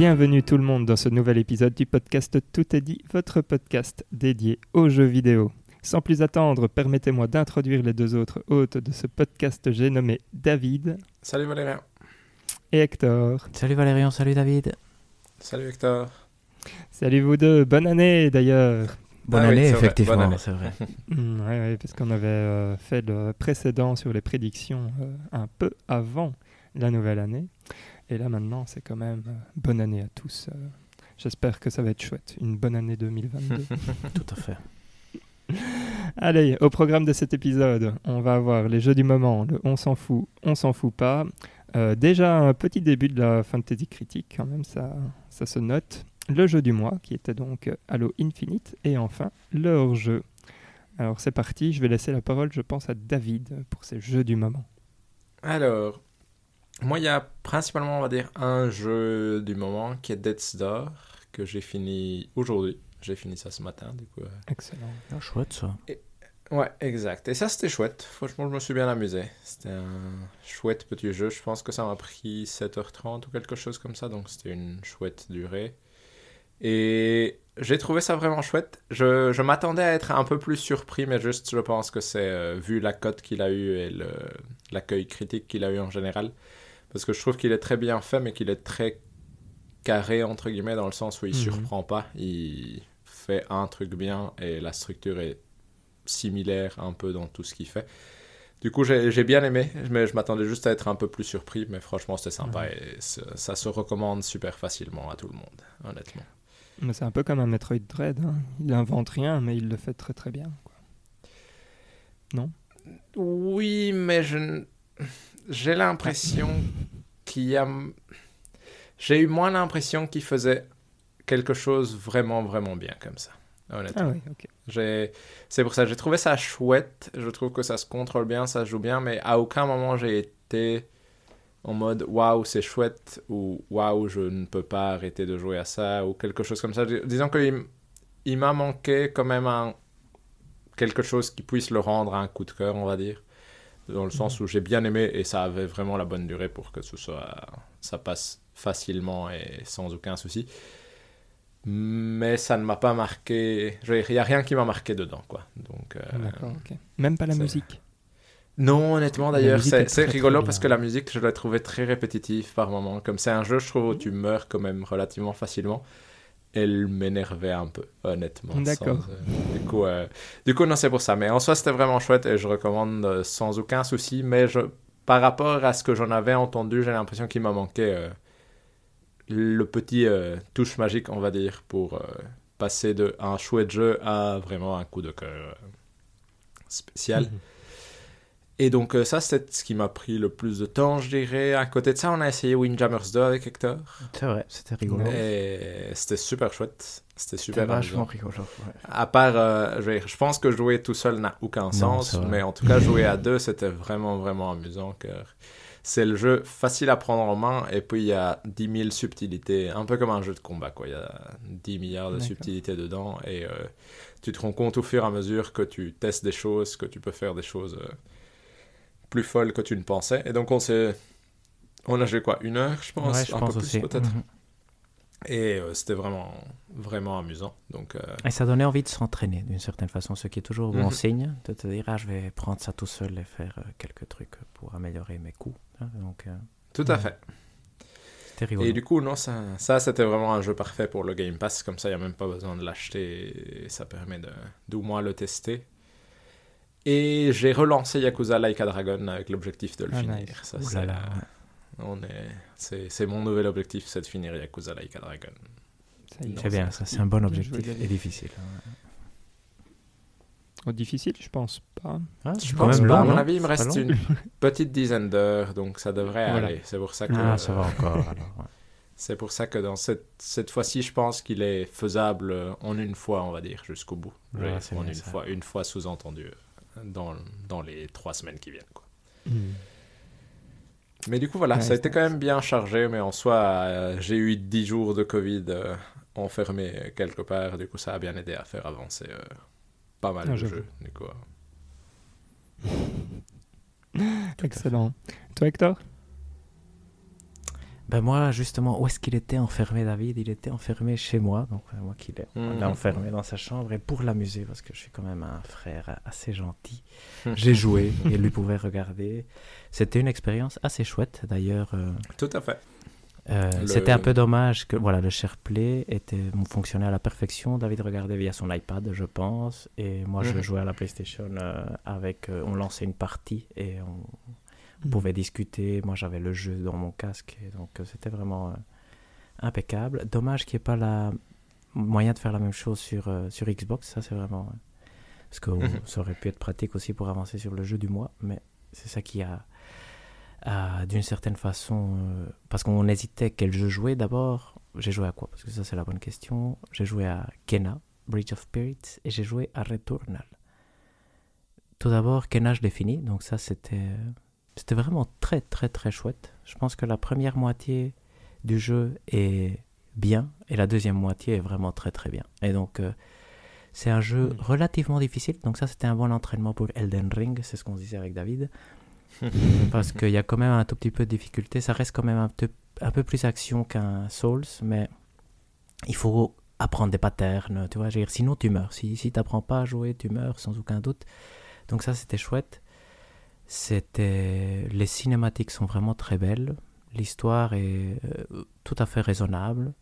Bienvenue tout le monde dans ce nouvel épisode du podcast Tout est dit, votre podcast dédié aux jeux vidéo. Sans plus attendre, permettez-moi d'introduire les deux autres hôtes de ce podcast, j'ai nommé David. Salut Valérien. Et Hector. Salut Valérian, salut David. Salut Hector. Salut vous deux, bonne année d'ailleurs. Bonne Ah oui, année, c'est vrai, effectivement, bonne année. c'est vrai. Mm, ouais, ouais, parce qu'on avait euh, fait le précédent sur les prédictions euh, un peu avant la nouvelle année. Et là maintenant, c'est quand même euh, bonne année à tous. euh. J'espère que ça va être chouette. Une bonne année 2022. Tout à fait. Allez, au programme de cet épisode, on va avoir les jeux du moment, le on s'en fout, on s'en fout pas. Euh, déjà un petit début de la fantasy critique, quand même, ça, ça se note. Le jeu du mois, qui était donc Halo Infinite. Et enfin, le hors-jeu. Alors c'est parti, je vais laisser la parole, je pense, à David pour ces jeux du moment. Alors, moi il y a principalement on va dire un jeu du moment qui est Death's Door que j'ai fini aujourd'hui. J'ai fini ça ce matin du coup. euh. Excellent. Ah, chouette ça. Ouais, exact. Et ça c'était chouette. Franchement, je me suis bien amusé. C'était un chouette petit jeu. Je pense que ça m'a pris 7h30 ou quelque chose comme ça, donc c'était une chouette durée. Et j'ai trouvé ça vraiment chouette. Je, je m'attendais à être un peu plus surpris, mais juste, je pense que c'est euh, vu la cote qu'il a eu et le- l'accueil critique qu'il a eu en général. Parce que je trouve qu'il est très bien fait, mais qu'il est très carré, entre guillemets, dans le sens où il Mhm. surprend pas. Il fait un truc bien et la structure est similaire un peu dans tout ce qu'il fait. Du coup, j'ai bien aimé, mais je m'attendais juste à être un peu plus surpris. Mais franchement, c'était sympa Ouais. et ça, se recommande super facilement à tout le monde, honnêtement. Mais c'est un peu comme un Metroid Dread. hein. Il invente rien, mais il le fait très très bien. quoi. Oui, mais je j'ai l'impression qu'il y a. J'ai eu moins l'impression qu'il faisait quelque chose vraiment, vraiment bien comme ça. Honnêtement. Ah oui, C'est pour ça, j'ai trouvé ça chouette. Je trouve que ça se contrôle bien, ça se joue bien, mais à aucun moment j'ai été en mode waouh, c'est chouette ou waouh, je ne peux pas arrêter de jouer à ça ou quelque chose comme ça. Dis- Disons qu'il il m'a manqué quand même un... quelque chose qui puisse le rendre un coup de cœur, on va dire. Dans le sens où j'ai bien aimé et ça avait vraiment la bonne durée pour que ce soit ça passe facilement et sans aucun souci. Mais ça ne m'a pas marqué. Il n'y a rien qui m'a marqué dedans, quoi. Donc, euh. Même pas la musique. non, honnêtement, La d'ailleurs, c'est rigolo parce que la musique, je l'ai trouvée très répétitive par moment. Comme c'est un jeu, je trouve, Mhm. où tu meurs quand même relativement facilement. Elle m'énervait un peu, honnêtement. D'accord. euh, du, coup, euh, du coup, non, c'est pour ça. Mais en soi, c'était vraiment chouette et je recommande euh, sans aucun souci. Mais je, par rapport à ce que j'en avais entendu, j'ai l'impression qu'il m'a manqué le petit touche magique, on va dire, pour passer de un chouette jeu à vraiment un coup de cœur spécial. Mhm. Et donc euh, ça, c'est ce qui m'a pris le plus de temps, je dirais. À côté de ça, on a essayé Windjammers 2 avec Hector. C'est vrai, c'était rigolo. Et c'était super chouette. C'était C'était super vachement rigolo. ouais. À part, euh, je, pense que jouer tout seul n'a aucun sens, mais en tout cas, jouer à deux, c'était vraiment, vraiment amusant. Car c'est le jeu facile à prendre en main, et puis il y a 10 000 subtilités, un peu comme un jeu de combat, quoi. Il y a 10 milliards de subtilités dedans, et euh, tu te rends compte au fur et à mesure que tu testes des choses, que tu peux faire des choses euh, plus folles que tu ne pensais. Et donc, on s'est. On a joué quoi Une heure, je pense? Ouais, je Un pense peu aussi. plus, peut-être. Mhm. Et euh, c'était vraiment, vraiment amusant. Donc, euh, Et ça donnait envie de s'entraîner d'une certaine façon, ce qui est toujours bon Mhm. signe, de te dire ah je vais prendre ça tout seul et faire euh, quelques trucs pour améliorer mes coups. hein. Donc tout à Ouais. fait. Et du coup, non, ça, ça c'était vraiment un jeu parfait pour le Game Pass. Comme ça, il n'y a même pas besoin de l'acheter. et Ça permet de, d'au moins le tester. Et j'ai relancé Yakuza Like a Dragon avec l'objectif de le Ah, finir. nice. Ça, c'est, là là, ouais. on est, c'est, c'est mon nouvel objectif, c'est de finir Yakuza Like a Dragon. Ça y est. C'est bien, ça c'est un bon objectif et difficile. hein. Oh, difficile, je pense pas. Ah, Je pense même pas, long, à mon avis, il me reste une petite dizaine d'heures, donc ça devrait Voilà. aller. C'est pour ça que, Ah, ça va encore. alors, ouais. c'est pour ça que dans cette, cette fois-ci, je pense qu'il est faisable en une fois, on va dire, jusqu'au bout. Ouais, c'est en une ça. fois, une fois sous-entendu dans, dans les trois semaines qui viennent. Quoi. Mhm. Mais du coup, voilà, Ouais, ça a été quand même bien chargé, mais en soi, euh, j'ai eu 10 jours de Covid euh, enfermé quelque part. Du coup, ça a bien aidé à faire avancer euh, pas mal Ah, de jeux. Du coup. Excellent. Toi, Hector? Ben moi, justement, où est-ce qu'il était enfermé, David? Il était enfermé chez moi, donc euh, moi qui l'ai Mhm. enfermé dans sa chambre, et pour l'amuser, parce que je suis quand même un frère assez gentil, j'ai joué, et lui pouvait regarder. C'était une expérience assez chouette, d'ailleurs. euh, Tout à fait. euh, Le- C'était un peu dommage que voilà, le SharePlay était, fonctionnait à la perfection. David regardait via son iPad, je pense, et moi je Mhm. jouais à la PlayStation avec. on lançait une partie et on Mhm. pouvait discuter. Moi j'avais le jeu dans mon casque, et donc euh, c'était vraiment euh, impeccable. Dommage qu'il n'y ait pas la moyen de faire la même chose sur, euh, sur Xbox, ça c'est vraiment. euh, parce que Mhm. ça aurait pu être pratique aussi pour avancer sur le jeu du mois, mais c'est ça qui a a, d'une certaine façon, euh, parce qu'on hésitait quel jeu jouer d'abord. J'ai joué à quoi? Parce que ça, c'est la bonne question. J'ai joué à Kena, Bridge of Spirits, et j'ai joué à Returnal. Tout d'abord, Kena, je l'ai fini, donc ça, c'était, c'était vraiment très, très, très chouette. Je pense que la première moitié du jeu est bien, et la deuxième moitié est vraiment très, très bien. Et donc, euh, c'est un jeu Mhm. relativement difficile, donc ça, c'était un bon entraînement pour Elden Ring, c'est ce qu'on se disait avec David parce qu'il y a quand même un tout petit peu de difficulté. Ça reste quand même un, peu- un peu plus action qu'un Souls, mais il faut apprendre des patterns, tu vois. dire, sinon, tu meurs. Si, si tu n'apprends pas à jouer, tu meurs sans aucun doute. Donc ça, c'était chouette. C'était... Les cinématiques sont vraiment très belles. L'histoire est euh, tout à fait raisonnable.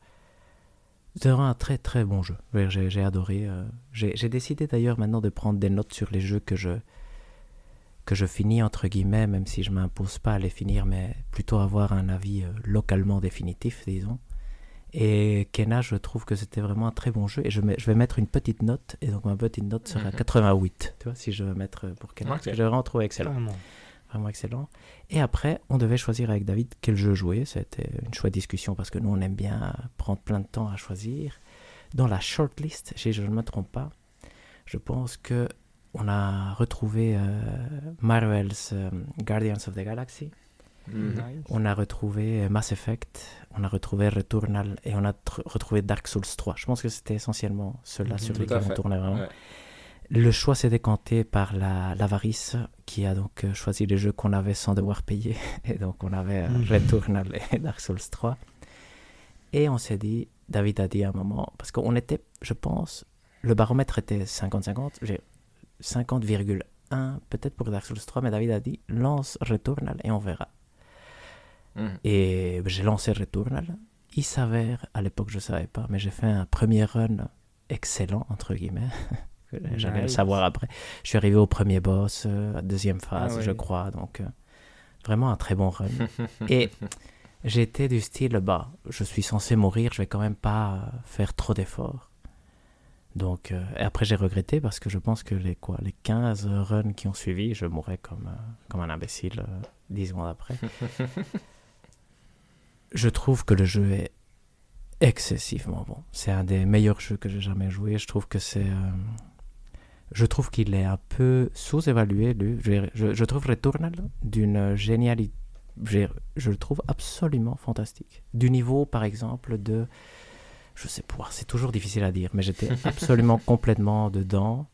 C'est un très très bon jeu. J'ai, adoré. euh, J'ai, j'ai décidé d'ailleurs maintenant de prendre des notes sur les jeux que je, que je finis entre guillemets, même si je m'impose pas à les finir, mais plutôt avoir un avis euh, localement définitif, disons. Et Kena, je trouve que c'était vraiment un très bon jeu. Et je, mets- je vais mettre une petite note, et donc ma petite note sera Mhm. 88, tu vois, si je veux mettre euh, pour Kena. Parce Ok. que j'ai vraiment trouvé excellent. Vraiment excellent. Et après, on devait choisir avec David quel jeu jouer. C'était une chouette discussion parce que nous, on aime bien prendre plein de temps à choisir. Dans la shortlist, si je ne me trompe pas, je pense que on a retrouvé euh, Marvel's euh, Guardians of the Galaxy. Mhm. Nice. On a retrouvé euh, Mass Effect, on a retrouvé Returnal et on a tr- retrouvé Dark Souls 3. Je pense que c'était essentiellement ceux-là Mhm. sur Tout lesquels on tournait vraiment. Ouais. Le choix s'est décanté par la- l'avarice qui a donc euh, choisi les jeux qu'on avait sans devoir payer. Et donc on avait euh, Mhm. Returnal et Dark Souls 3. Et on s'est dit, David a dit à un moment, parce qu'on était, je pense, le baromètre était 50-50, j'ai 50,1 peut-être pour Dark Souls 3, mais David a dit, lance Returnal et on verra. Mhm. Et j'ai lancé Returnal. Il s'avère, à l'époque je ne savais pas, mais j'ai fait un premier run excellent, entre guillemets. J'allais le Nice. savoir après. Je suis arrivé au premier boss, euh, deuxième phase, Ah je ouais. crois. Donc, euh, vraiment un très bon run. Et j'étais du style, bah, je suis censé mourir, je vais quand même pas euh, faire trop d'efforts. Donc, euh, et après j'ai regretté parce que je pense que les, quoi, les 15 runs qui ont suivi, je mourrais comme, comme un imbécile 10 secondes après. je trouve que le jeu est excessivement bon. C'est un des meilleurs jeux que j'ai jamais joué. Je trouve que c'est. euh, je trouve qu'il est un peu sous-évalué. lui. Je, je- je trouve Returnal d'une génialité. Je, je le trouve absolument fantastique. Du niveau, par exemple, de. Je sais pas, c'est toujours difficile à dire, mais j'étais absolument complètement dedans.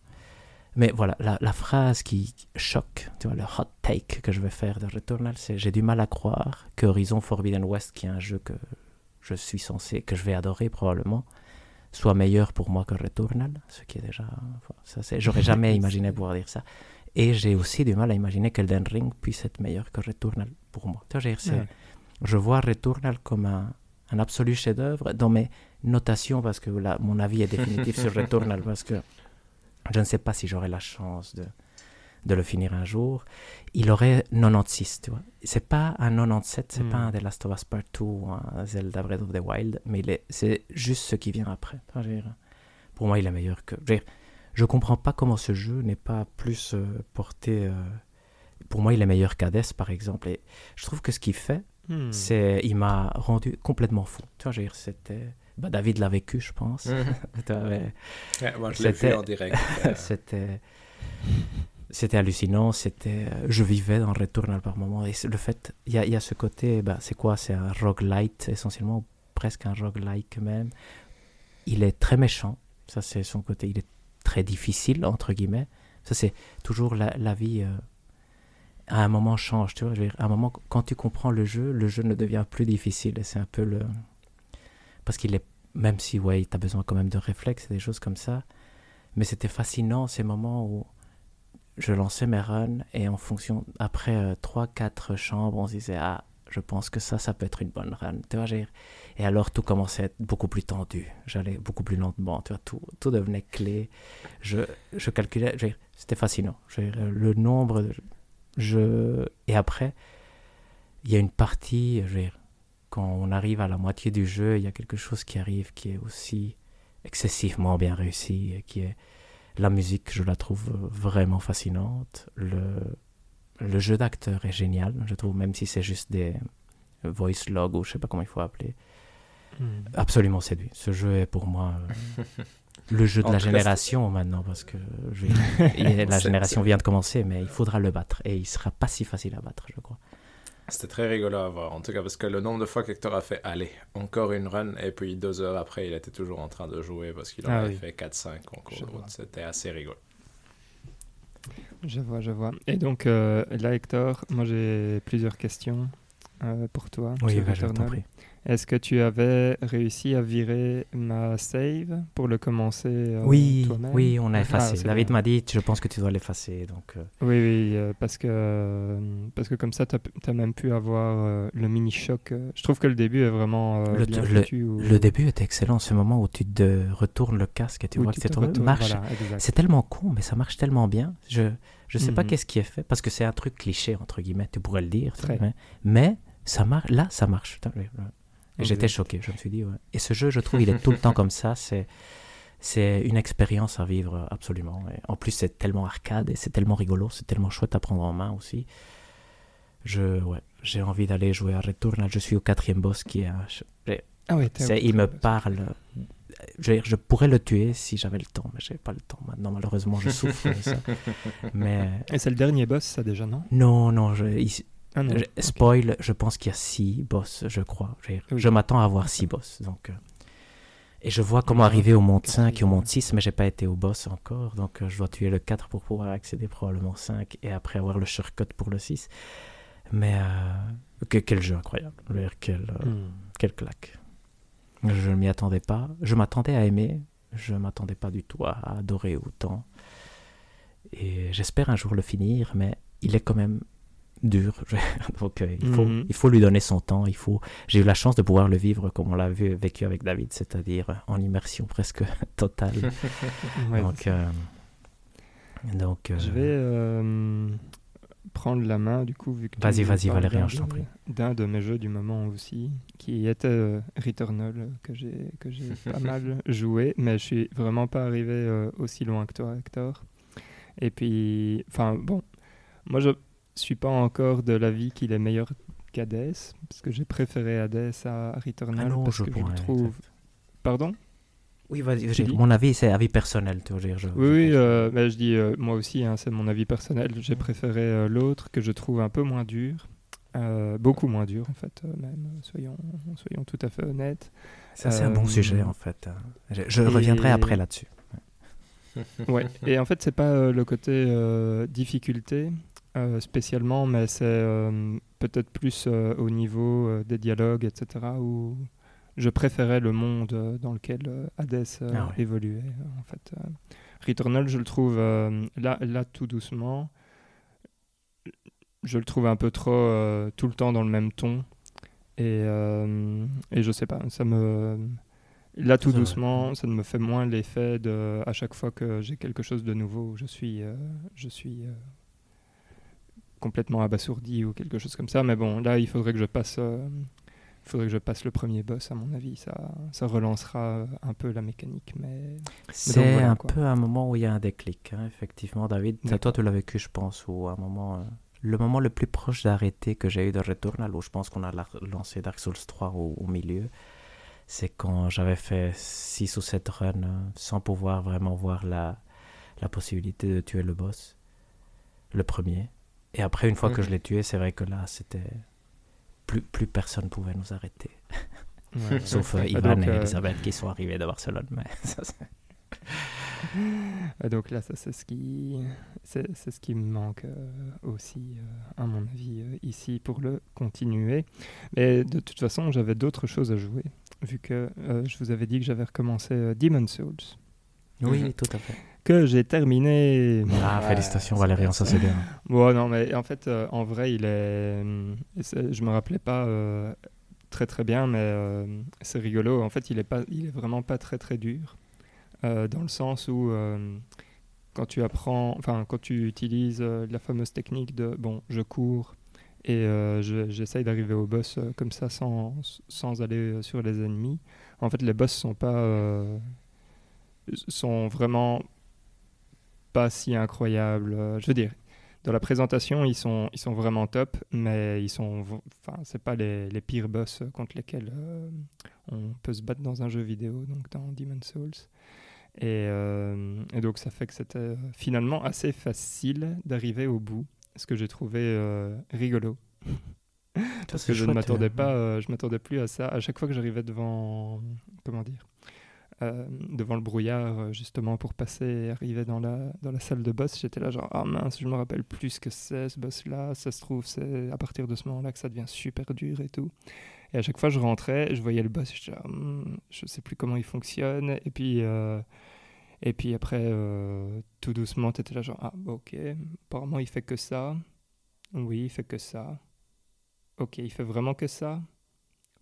Mais voilà, la, la phrase qui choque, tu vois, le hot take que je vais faire de Returnal, c'est j'ai du mal à croire que Horizon Forbidden West, qui est un jeu que je suis censé, que je vais adorer probablement, soit meilleur pour moi que Returnal, ce qui est déjà, ça c'est, j'aurais jamais imaginé pouvoir dire ça. Et j'ai aussi du mal à imaginer qu'Elden Ring puisse être meilleur que Returnal pour moi. Tu vois, Ouais. je vois Returnal comme un, un absolu chef-d'œuvre dans mes notations parce que là, mon avis est définitif sur Returnal parce que je ne sais pas si j'aurai la chance de, de le finir un jour. Il aurait 96, tu vois. C'est pas un 97, c'est Hmm. pas un The Last of Us Part 2 ou un Zelda Breath of the Wild, mais c'est juste ce qui vient après. Dire, pour moi, il est meilleur que. Je, dire, je comprends pas comment ce jeu n'est pas plus euh, porté. euh, Pour moi, il est meilleur qu'Hades, par exemple. Et je trouve que ce qu'il fait, Hmm. c'est, il m'a rendu complètement fou. Tu vois, je veux dire, c'était. Bah, David l'a vécu, je pense. Mhm. Ouais, moi, je l'ai vu en direct. euh, c'était. C'était hallucinant, c'était, euh, je vivais dans Returnal par moment. Et le fait, il y a, il y a ce côté, bah, c'est quoi? C'est un roguelite essentiellement, ou presque un roguelike même. Il est très méchant, ça c'est son côté. Il est très difficile, entre guillemets. Ça c'est toujours la, la vie. euh, à un moment change, tu vois. Je veux dire, à un moment, quand tu comprends le jeu, le jeu ne devient plus difficile. Et c'est un peu le. Parce qu'il est. Même si, ouais, tu besoin quand même de réflexes et des choses comme ça. Mais c'était fascinant ces moments où je lançais mes runs et en fonction. Après 3-4 chambres, on se disait, ah, je pense que ça, ça peut être une bonne run. Tu vois, et alors tout commençait à être beaucoup plus tendu. J'allais beaucoup plus lentement. Tu vois, tout, tout devenait clé. Je, je calculais. C'était fascinant. Le nombre. je... Et après, il y a une partie. Je quand on arrive à la moitié du jeu, il y a quelque chose qui arrive qui est aussi excessivement bien réussi. et Qui est la musique, je la trouve vraiment fascinante. Le, le jeu d'acteur est génial, je trouve, même si c'est juste des voice logs ou je sais pas comment il faut appeler. Hmm. Absolument séduit. Ce jeu est pour moi euh, le jeu de En la génération maintenant parce que je- la génération vient de commencer, mais il faudra le battre et il sera pas si facile à battre, je crois. C'était très rigolo à voir, en tout cas, parce que le nombre de fois qu'Hector a fait Allez, encore une run, et puis deux heures après, il était toujours en train de jouer parce qu'il en Ah avait oui. fait 4-5 en cours Je de route. C'était assez rigolo. Je vois, je vois. Et donc euh, là, Hector, moi j'ai plusieurs questions euh, pour toi. Oui, bah, je t'en Returnal. prie. Est-ce que tu avais réussi à virer ma save pour le commencer euh, Oui, oui, on a Ah, effacé. David m'a dit, je pense que tu dois l'effacer. Donc, euh, Oui, oui, euh, parce que euh, parce que comme ça, tu as, même pu avoir le mini choc. euh. Je trouve que le début est vraiment Le- bien le- foutu. où- le début était excellent, ce moment où tu te retournes le casque et tu où vois tu que c'est retournes, Marche. voilà. C'est tellement con, mais ça marche tellement bien. Je je sais pas Mhm. qu'est-ce qui est fait parce que c'est un truc cliché entre guillemets, tu pourrais le dire. Très. mais, mais ça marche. Là, ça marche. Putain, ouais, ouais. Et. J'étais choqué. Je me suis dit. ouais. Et ce jeu, je trouve, il est tout le temps comme ça. C'est c'est une expérience à vivre absolument. Et en plus, c'est tellement arcade et c'est tellement rigolo, c'est tellement chouette à prendre en main aussi. Je ouais, j'ai envie d'aller jouer à Returnal. Je suis au quatrième boss qui est un, Ah au- il me parle. Je, veux dire, je pourrais le tuer si j'avais le temps, mais j'ai pas le temps maintenant. Malheureusement, je souffre de ça. Mais Et c'est le dernier boss, ça déjà, non? Non, non, je, il- Ah non. je- ok. spoil. Je pense qu'il y a six boss, je crois. Je, Oui. m'attends à avoir six boss. Donc, euh, et je vois comment arriver au monde quatrième. 5 et au monde 6, mais j'ai pas été au boss encore. Donc, euh, je dois tuer le 4 pour pouvoir accéder probablement au 5 et après avoir le shortcut pour le 6. Mais euh, que- quel jeu incroyable. Quel, euh, Hmm. quelle claque. Je ne m'y attendais pas. Je m'attendais à aimer. Je m'attendais pas du tout à adorer autant. Et j'espère un jour le finir, mais il est quand même dur. Donc euh, il, faut, Mhm. il faut lui donner son temps. Il faut... J'ai eu la chance de pouvoir le vivre comme on l'a vu, vécu avec David, c'est-à-dire en immersion presque totale. Ouais, donc, euh, donc euh, Je vais euh, prendre la main, du coup, vu que Vas-y, vas-y, Valérian, d'un je t'en de- prie. D'un de mes jeux du moment aussi, qui était euh, Returnal, que j'ai que j'ai pas mal joué, mais je suis vraiment pas arrivé euh, aussi loin que toi, Hector. Et puis, enfin, bon, moi je suis pas encore de l'avis qu'il est meilleur qu'Hades, parce que j'ai préféré Hades à Returnal, ah non, parce je que je le trouve... exact. Pardon? Oui, vas-y. Mon avis, c'est avis personnel. Tu je veux dire, je- Oui, je oui euh, je dis euh, moi aussi, hein, c'est mon avis personnel. J'ai préféré euh, l'autre que je trouve un peu moins dur, beaucoup moins dur en fait, même. Soyons, soyons tout à fait honnêtes. Ça, c'est un bon sujet en fait. Je, je et- reviendrai après là-dessus. Ouais. Et en fait, c'est pas le côté difficulté euh, spécialement, mais c'est euh, peut-être plus euh, au niveau des dialogues, etc. Où je préférais le monde dans lequel Hades Ah ouais. évoluait. en fait, Returnal, je le trouve là, là tout doucement. Je le trouve un peu trop tout le temps dans le même ton. Et, et je sais pas, ça me. Là, tout doucement, ça me fait moins l'effet de. À chaque fois que j'ai quelque chose de nouveau, je suis, je suis complètement abasourdi ou quelque chose comme ça. Mais bon, là, il faudrait que je passe. euh, il faudrait que je passe le premier boss, à mon avis. Ça, ça relancera un peu la mécanique. Mais C'est voilà, un quoi. peu un moment où il y a un déclic, hein, effectivement, David. Ça, Toi, tu l'as vécu, je pense, ou un moment. euh, le moment le plus proche d'arrêter que j'ai eu de Returnal, où je pense qu'on a la- lancé Dark Souls 3 au, au milieu, c'est quand j'avais fait 6 ou 7 runs euh, sans pouvoir vraiment voir la, la possibilité de tuer le boss, le premier. Et après, une fois que Mhm. je l'ai tué, c'est vrai que là, c'était. Plus, plus personne pouvait nous arrêter. ouais, Sauf euh, Ivan donc, et euh, Elisabeth qui sont arrivés de Barcelone. Mais ça, Donc là, ça, c'est ce qui, c'est, ce qui me manque euh, aussi, euh, à mon avis, euh, ici pour le continuer. Mais de toute façon, j'avais d'autres choses à jouer, vu que je vous avais dit que j'avais recommencé Demon's Souls, Oui, tout à fait. Que j'ai terminé. Ah, Ouais, félicitations Valérian, ça c'est bien. Bon, non, mais en fait, euh, en vrai, il est. c'est- Je me rappelais pas euh, très très bien, mais euh, c'est rigolo. En fait, il est, pas, il est vraiment pas très très dur, euh, dans le sens où euh, quand tu apprends, enfin, quand tu utilises euh, la fameuse technique de bon, je cours et euh, je- j'essaye d'arriver au boss euh, comme ça sans, sans aller euh, sur les ennemis. En fait, les boss sont pas. euh, sont vraiment pas si incroyables. Euh, Je veux dire, dans la présentation, ils sont, ils sont vraiment top, mais ils sont, enfin, c'est pas les, les pires boss contre lesquels euh, on peut se battre dans un jeu vidéo, donc dans Demon's Souls. Et, euh, et donc ça fait que c'était finalement assez facile d'arriver au bout, ce que j'ai trouvé euh, rigolo. Parce que je ne m'attendais euh, pas, je m'attendais plus à ça. À chaque fois que j'arrivais devant, comment dire, euh, devant le brouillard, euh, justement pour passer et arriver dans la, dans la salle de boss, j'étais là genre ah mince, je me rappelle plus ce que c'est ce boss-là. Ça se trouve c'est à partir de ce moment-là que ça devient super dur et tout. Et à chaque fois je rentrais, je voyais le boss, je disais, Hmm, je sais plus comment il fonctionne. Et puis euh, et puis après tout doucement t'étais là genre ah ok, apparemment il fait que ça. Oui, il fait que ça. Ok, il fait vraiment que ça.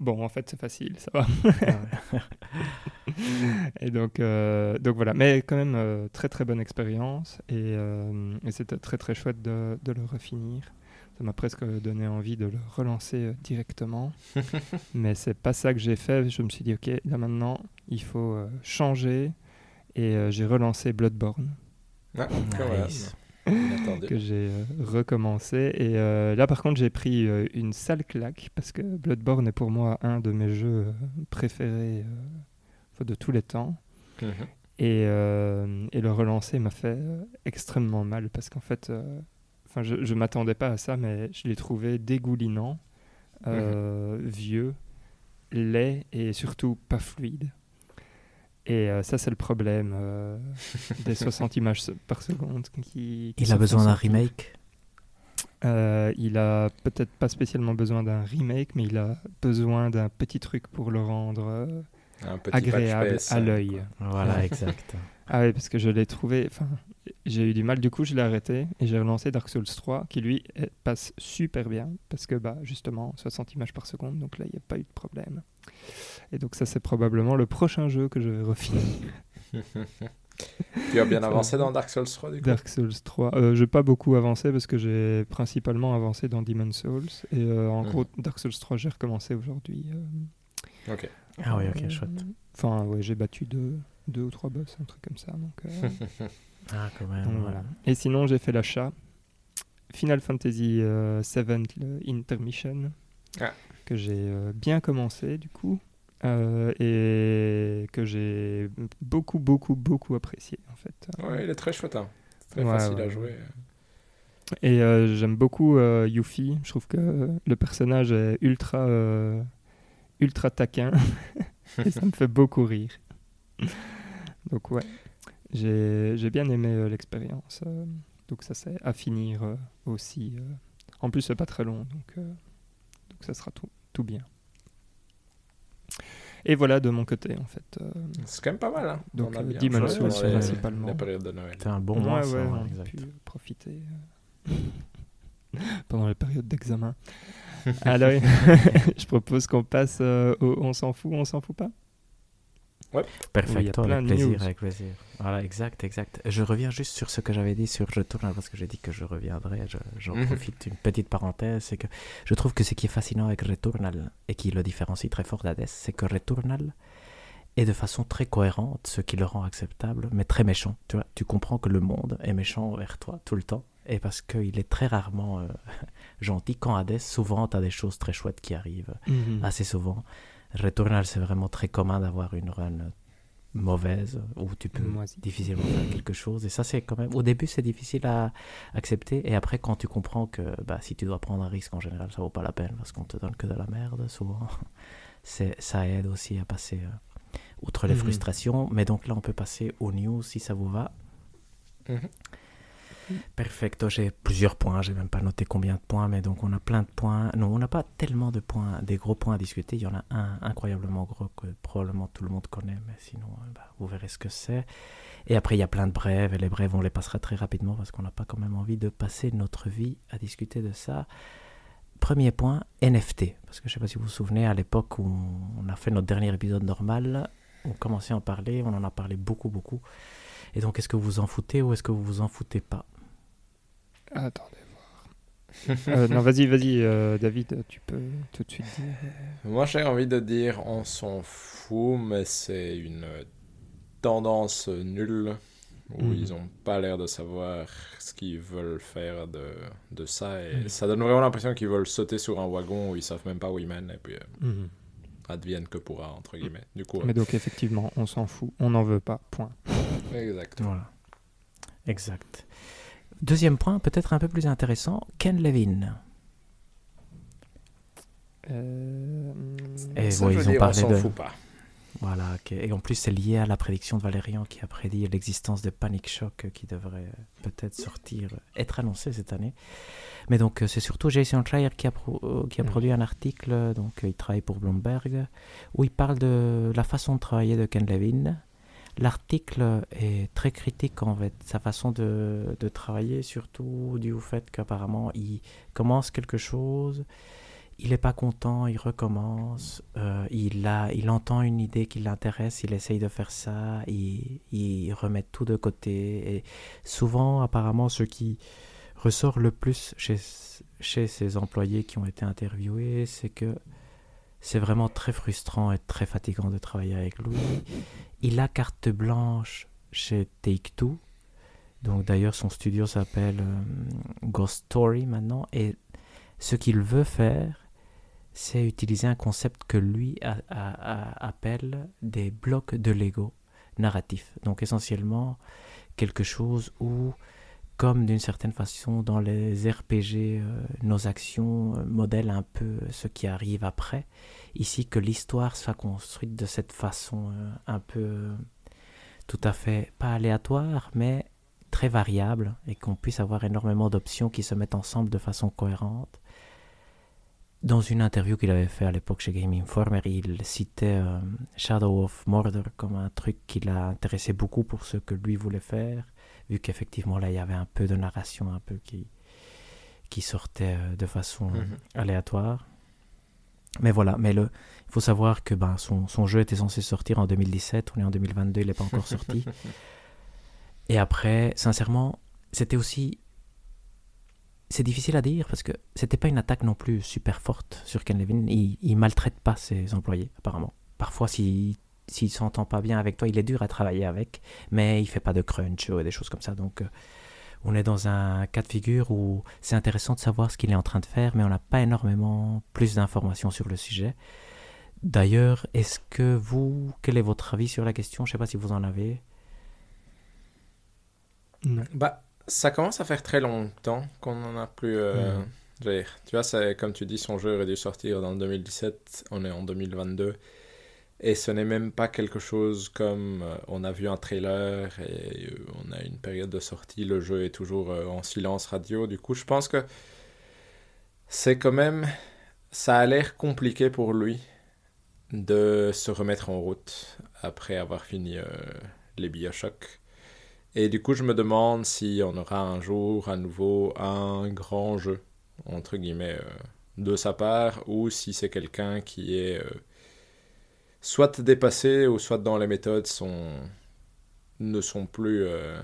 Bon, en fait, c'est facile, ça va. et donc, euh, donc voilà. Mais quand même, euh, très très bonne expérience. Et, euh, et c'était très très chouette de, de le refinir. Ça m'a presque donné envie de le relancer euh, directement. Mais c'est pas ça que j'ai fait. Je me suis dit, ok, là maintenant, il faut euh, changer. Et euh, j'ai relancé Bloodborne Ah. Nice. Que j'ai euh, recommencé. Et euh, là, par contre, j'ai pris euh, une sale claque parce que Bloodborne est pour moi un de mes jeux préférés de tous les temps. Mhm. Et, et le relancer m'a fait extrêmement mal parce qu'en fait, enfin, je ne m'attendais pas à ça, mais je l'ai trouvé dégoulinant, euh, vieux, laid et surtout pas fluide. Et euh, ça, c'est le problème euh, des 60 images par seconde. Qui, qui Il a besoin d'un remake? Euh, il a peut-être pas spécialement besoin d'un remake, mais il a besoin d'un petit truc pour le rendre euh, Un petit patch agréable PS5, à l'œil. Voilà, exact. Ah oui, parce que je l'ai trouvé. Enfin, j'ai eu du mal. Du coup, je l'ai arrêté et j'ai relancé Dark Souls 3, qui lui passe super bien parce que bah justement 60 images par seconde, donc là il n'y a pas eu de problème. Et donc ça c'est probablement le prochain jeu que je vais refinir. Tu as bien avancé va. dans Dark Souls 3 du coup? Dark Souls 3. Euh, j'ai pas beaucoup avancé parce que j'ai principalement avancé dans Demon's Souls et euh, en Mhm. gros Dark Souls 3 j'ai recommencé aujourd'hui. euh, Ok. Ah oui, ok, euh, chouette. Enfin ouais, j'ai battu deux, deux ou trois boss, un truc comme ça. Donc, euh, Ah, quand même. Donc ouais. voilà. Et sinon, j'ai fait l'achat Final Fantasy euh, VII le Intermission, Ah. que j'ai euh, bien commencé du coup, euh, et que j'ai beaucoup, beaucoup, beaucoup apprécié en fait. Ouais, il est très chouette. Hein. C'est très Ouais, facile ouais, à jouer. Et euh, j'aime beaucoup euh, Yuffie, je trouve que le personnage est ultra, euh, ultra taquin, et ça me fait beaucoup rire. Donc ouais, j'ai bien aimé euh, l'expérience. euh, donc ça c'est à finir euh, aussi. euh. En plus c'est pas très long, donc, euh, donc ça sera tout, tout bien. Et voilà de mon côté en fait. euh, C'est quand même pas mal. Hein. Donc, On a euh, principalement. La période de Noël. C'était un bon ouais, mois, ça, ouais, ouais, on a exact. pu profiter euh, pendant les périodes d'examen. Alors, je propose qu'on passe euh, au On s'en fout, on s'en fout pas? Perfecto, plein avec plaisir, news. avec plaisir. Voilà, exact, exact. Je reviens juste sur ce que j'avais dit sur Returnal, parce que j'ai dit que je reviendrai, je- j'en Mhm. profite une petite parenthèse, c'est que je trouve que ce qui est fascinant avec Returnal, et qui le différencie très fort d'Hades, c'est que Returnal est de façon très cohérente, ce qui le rend acceptable, mais très méchant. Tu vois, tu comprends que le monde est méchant vers toi tout le temps, et parce qu'il est très rarement euh, gentil. Quand Hades, souvent, tu as des choses très chouettes qui arrivent assez souvent. Returnal, c'est vraiment très commun d'avoir une run mauvaise où tu peux Moisi. difficilement faire quelque chose. Et ça, c'est quand même. Au début, c'est difficile à accepter. Et après, quand tu comprends que bah, si tu dois prendre un risque, en général, ça vaut pas la peine parce qu'on te donne que de la merde, souvent, c'est ça aide aussi à passer euh, outre les Mhm. frustrations. Mais donc là, on peut passer aux news si ça vous va. Mhm. Perfecto, j'ai plusieurs points, j'ai même pas noté combien de points, mais donc on a plein de points. Non, on n'a pas tellement de points, des gros points à discuter. Il y en a un incroyablement gros que probablement tout le monde connaît, mais sinon, euh, bah, vous verrez ce que c'est. Et après, il y a plein de brèves, et les brèves, on les passera très rapidement parce qu'on n'a pas quand même envie de passer notre vie à discuter de ça. Premier point, NFT. Parce que je sais pas si vous vous souvenez, à l'époque où on a fait notre dernier épisode normal, on commençait à en parler, on en a parlé beaucoup, beaucoup. Et donc, est-ce que vous vous en foutez ou est-ce que vous vous en foutez pas? Attendez voir. Euh, non, vas-y, vas-y, euh, David, tu peux tout de suite dire. Moi, j'ai envie de dire on s'en fout, mais c'est une tendance nulle où Mhm. ils n'ont pas l'air de savoir ce qu'ils veulent faire de, de ça. Et Mhm. ça donne vraiment l'impression qu'ils veulent sauter sur un wagon où ils savent même pas où ils mènent et puis euh, Mhm. advienne que pourra, entre guillemets. Du coup, Mais donc, effectivement, on s'en fout, on n'en veut pas, point. exactement. Voilà. Exact. Deuxième point, peut-être un peu plus intéressant, Ken Levin. Euh, Et Ça ouais, veut ils ont dire, on parlé s'en de... fout pas. Voilà, et en plus c'est lié à la prédiction de Valérian qui a prédit l'existence de Panic Shock qui devrait peut-être sortir, être annoncé cette année. Mais donc euh, c'est surtout Jason Schreier qui a, pro- euh, qui a Mhm. produit un article, donc euh, il travaille pour Bloomberg, où il parle de la façon de travailler de Ken Levin. L'article est très critique en fait, sa façon de, de travailler, surtout dû au fait qu'apparemment il commence quelque chose, il n'est pas content, il recommence, euh, il, a, il entend une idée qui l'intéresse, il essaye de faire ça, il, il remet tout de côté. Et souvent, apparemment, ce qui ressort le plus chez, chez ces employés qui ont été interviewés, c'est que c'est vraiment très frustrant et très fatigant de travailler avec lui. Il a carte blanche chez Take-Two. Donc d'ailleurs, son studio s'appelle euh, Ghost Story maintenant. Et ce qu'il veut faire, c'est utiliser un concept que lui appelle des blocs de Lego narratifs. Donc essentiellement quelque chose où, comme d'une certaine façon dans les RPG, euh, nos actions euh, modèlent un peu ce qui arrive après. Ici, que l'histoire soit construite de cette façon euh, un peu euh, tout à fait, pas aléatoire, mais très variable et qu'on puisse avoir énormément d'options qui se mettent ensemble de façon cohérente. Dans une interview qu'il avait fait à l'époque chez Game Informer, il citait euh, Shadow of Mordor comme un truc qui l'a intéressé beaucoup pour ce que lui voulait faire, vu qu'effectivement là il y avait un peu de narration un peu qui, qui sortait euh, de façon Mhm. aléatoire. Mais voilà, mais le, il faut savoir que ben, son, son jeu était censé sortir en 2017, on est en 2022, il n'est pas encore sorti. Et après, sincèrement, c'était aussi. C'est difficile à dire parce que c'était pas une attaque non plus super forte sur Ken Levin. Il, il maltraite pas ses employés, apparemment. Parfois, s'il s'il s'entend pas bien avec toi, il est dur à travailler avec, mais il fait pas de crunch ou des choses comme ça. Donc, euh, on est dans un cas de figure où c'est intéressant de savoir ce qu'il est en train de faire, mais on n'a pas énormément plus d'informations sur le sujet. D'ailleurs, est-ce que vous, quel est votre avis sur la question? Je sais pas si vous en avez. Non. Bah, ça commence à faire très longtemps qu'on n'en a plus. euh, tu vois, c'est comme tu dis, son jeu aurait dû sortir dans 2017, on est en 2022. Et ce n'est même pas quelque chose comme euh, on a vu un trailer et euh, on a une période de sortie, le jeu est toujours euh, en silence radio. Du coup, je pense que c'est quand même. Ça a l'air compliqué pour lui de se remettre en route après avoir fini les Bioshock. Et du coup, je me demande si on aura un jour à nouveau un grand jeu, entre guillemets, de sa part, ou si c'est quelqu'un qui est soit dépassé, ou soit dans les méthodes sont, ne sont plus euh,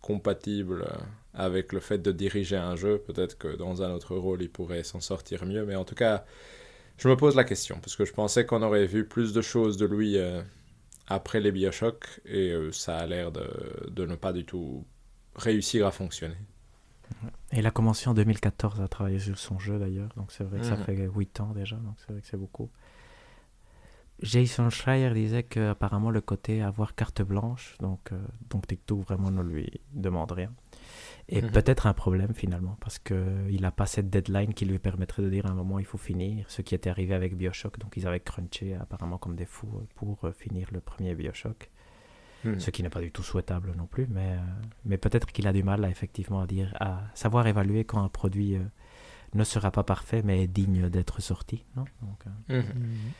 compatibles avec le fait de diriger un jeu. Peut-être que dans un autre rôle, il pourrait s'en sortir mieux, mais en tout cas, je me pose la question, parce que je pensais qu'on aurait vu plus de choses de lui. euh, après les Bioshock et euh, ça a l'air de, de ne pas du tout réussir à fonctionner. Et il a commencé en 2014 à travailler sur son jeu d'ailleurs, donc c'est vrai que ça Mhm. fait 8 ans déjà, donc c'est vrai que c'est beaucoup. Jason Schreier disait que apparemment le côté avoir carte blanche, donc, euh, donc vraiment ne lui demande rien. Et Mhm. peut-être un problème finalement, parce qu'il n'a pas cette deadline qui lui permettrait de dire à un moment il faut finir, ce qui était arrivé avec Bioshock. Donc ils avaient crunché apparemment comme des fous euh, pour euh, finir le premier Bioshock, Hmm. ce qui n'est pas du tout souhaitable non plus, mais, euh, mais peut-être qu'il a du mal à, effectivement à dire, à savoir évaluer quand un produit euh, ne sera pas parfait mais est digne d'être sorti. Non? Donc, euh, Mhm.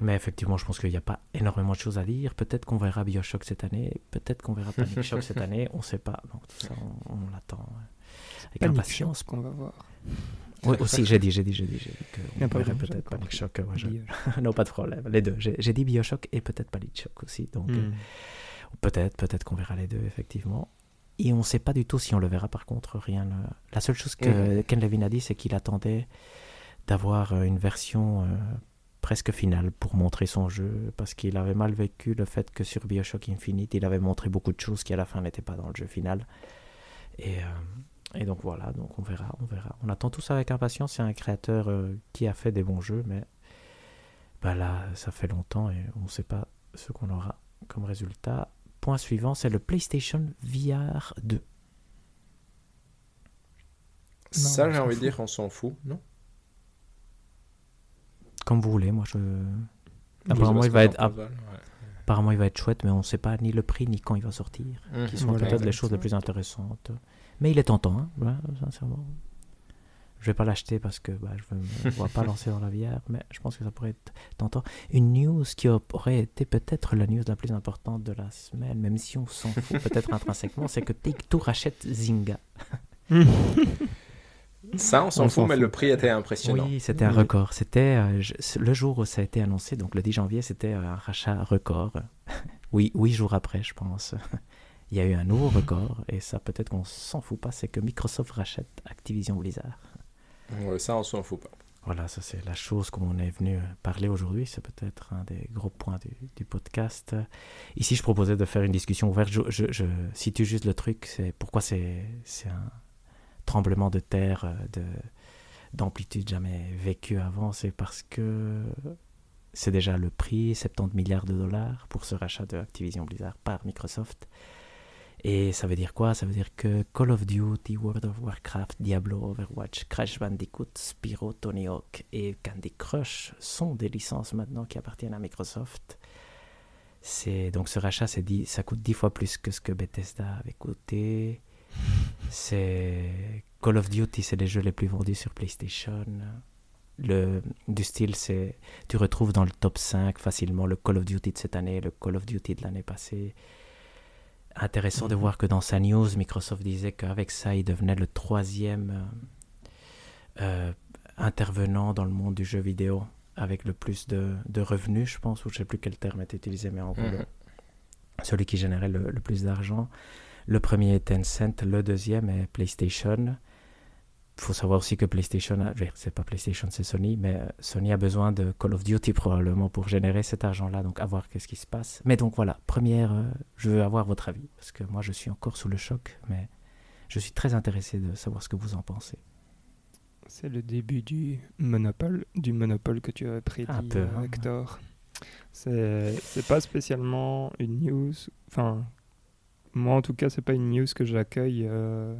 Mais effectivement, je pense qu'il n'y a pas énormément de choses à dire. Peut-être qu'on verra Bioshock cette année, peut-être qu'on verra Panic Shock cette année, on ne sait pas. Donc tout ça, on, on l'attend euh, avec Panic impatience. Qu'on va voir. Oui, aussi, j'ai dit, j'ai dit, j'ai dit, j'ai dit qu'on verrait de- peut-être Panic. Shock. euh, ouais, je- Dis, non, pas de problème. Les deux. J'ai j'ai dit Bioshock et peut-être Panic Shock aussi. Donc euh, Hmm. peut-être, peut-être qu'on verra les deux, effectivement. Et on ne sait pas du tout si on le verra, par contre, rien. ne- La seule chose que Ken Levine a dit, c'est qu'il attendait d'avoir euh, une version euh, presque finale pour montrer son jeu, parce qu'il avait mal vécu le fait que sur Bioshock Infinite, il avait montré beaucoup de choses qui à la fin n'étaient pas dans le jeu final. Et, euh, et donc voilà, donc on verra, on verra. On attend tout ça avec impatience. C'est un créateur euh, qui a fait des bons jeux, mais bah là, ça fait longtemps et on ne sait pas ce qu'on aura comme résultat. Point suivant, c'est le PlayStation VR 2. Ça, j'ai envie de dire, on s'en fout, non? Comme vous voulez, moi je. Apparemment, il va être, ouais. apparemment, il va être chouette, mais on ne sait pas ni le prix ni quand il va sortir. Mhm. Qui sont Voilà, peut-être les choses les plus intéressantes. Mais il est tentant, hein, ouais, sincèrement. Je vais pas l'acheter parce que bah, je ne me vois pas lancer dans la VR, mais je pense que ça pourrait être tentant. Une news qui aurait été peut-être la news la plus importante de la semaine, même si on s'en fout peut-être intrinsèquement, c'est que Take-Two rachète Zynga. Ça, on s'en fout, mais le prix était impressionnant. Oui, c'était un Oui. record. C'était euh, le jour où ça a été annoncé, donc le 10 janvier, c'était un rachat record. Oui, huit jours après, je pense. Il y a eu un nouveau record, et ça peut-être qu'on s'en fout pas, c'est que Microsoft rachète Activision Blizzard. Ouais, ça, on s'en fout pas. Voilà, ça c'est la chose qu'on est venu parler aujourd'hui. C'est peut-être un des gros points du, du podcast. Ici, je proposais de faire une discussion ouverte. Je, je- je situe juste le truc. C'est pourquoi c'est un tremblement de terre euh, de d'amplitude jamais vécu avant. C'est parce que c'est déjà le prix 70 milliards de dollars pour ce rachat de Activision Blizzard par Microsoft. Et ça veut dire quoi? Ça veut dire que Call of Duty, World of Warcraft, Diablo, Overwatch, Crash Bandicoot, Spyro, Tony Hawk et Candy Crush sont des licences maintenant qui appartiennent à Microsoft. Donc ce rachat, ça coûte 10 fois plus que ce que Bethesda avait coûté. C'est Call of Duty, c'est les jeux les plus vendus sur PlayStation. Le du style, c'est tu retrouves dans le top 5 facilement le Call of Duty de cette année, le Call of Duty de l'année passée intéressant de Mhm. voir que dans sa news, Microsoft disait qu'avec ça, il devenait le troisième euh, euh, intervenant dans le monde du jeu vidéo avec le plus de, de revenus, je pense, ou je ne sais plus quel terme est utilisé, mais en gros, Mhm. celui qui générait le, le plus d'argent. Le premier est Tencent, le deuxième est PlayStation. Il faut savoir aussi que PlayStation, c'est pas PlayStation, c'est Sony, mais euh, Sony a besoin de Call of Duty probablement pour générer cet argent-là, donc à voir qu'est-ce qui se passe. Mais donc voilà, première, euh, je veux avoir votre avis, parce que moi je suis encore sous le choc, mais je suis très intéressé de savoir ce que vous en pensez. C'est le début du monopole, du monopole que tu avais prédit, Un peu, hein. Hector. C'est c'est pas spécialement une news. Enfin, moi en tout cas, c'est pas une news que j'accueille euh,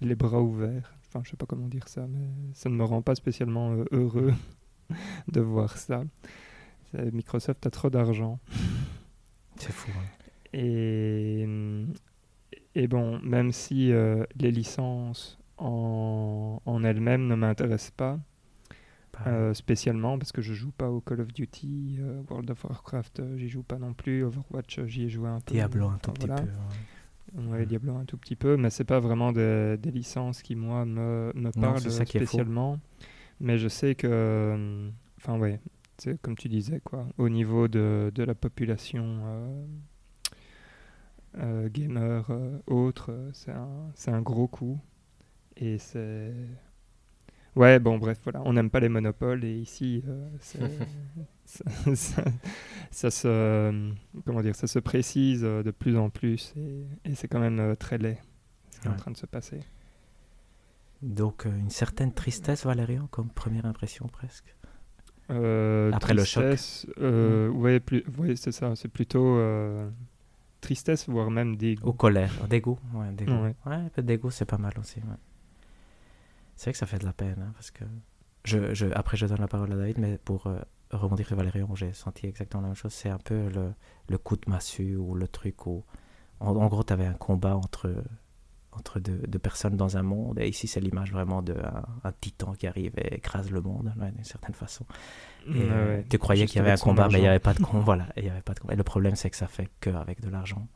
les bras ouverts. Enfin, je sais pas comment dire ça, mais ça ne me rend pas spécialement euh, heureux de voir ça. Microsoft a trop d'argent. C'est fou. hein. Et, et bon, même si euh, les licences en, en elles-mêmes ne m'intéressent pas. Euh, spécialement, parce que je joue pas au Call of Duty, euh, World of Warcraft, euh, j'y joue pas non plus, Overwatch, j'y ai joué un peu. Diablo un tout petit peu. ouais. Ouais, Diablo un tout petit peu, mais c'est pas vraiment des, des licences qui, moi, me, me Non, parlent spécialement. Mais je sais que, enfin, ouais, c'est comme tu disais, quoi, au niveau de, de la population gamer autre, c'est un, c'est un gros coup. Et c'est. Ouais, bon, bref, voilà, on n'aime pas les monopoles et ici, euh, ça, ça- ça se, comment dire, ça se précise euh, de plus en plus et, et c'est quand même euh, très laid ce qui est en train de se passer. Donc euh, une certaine tristesse, Valérian, comme première impression presque. Euh, Après le choc. euh, ouais, c'est ça, c'est plutôt tristesse, voire même des Ou colère, dégoût. Ouais, dégoût. Ouais. Ouais, un peu dégoût, c'est pas mal aussi. ouais. C'est vrai que ça fait de la peine, hein, parce que. Je, je, après, je donne la parole à David, mais pour euh, rebondir sur Valérian, j'ai senti exactement la même chose. C'est un peu le, le coup de massue ou le truc où. En, en gros, tu avais un combat entre, entre deux, deux personnes dans un monde, et ici, c'est l'image vraiment d'un un titan qui arrive et écrase le monde, ouais, d'une certaine façon. Et, Ouais, ouais. tu croyais qu'il y avait un combat, mais il n'y avait pas de combat. voilà, et il y avait pas de combat. Et le problème, c'est que ça fait que avec de l'argent.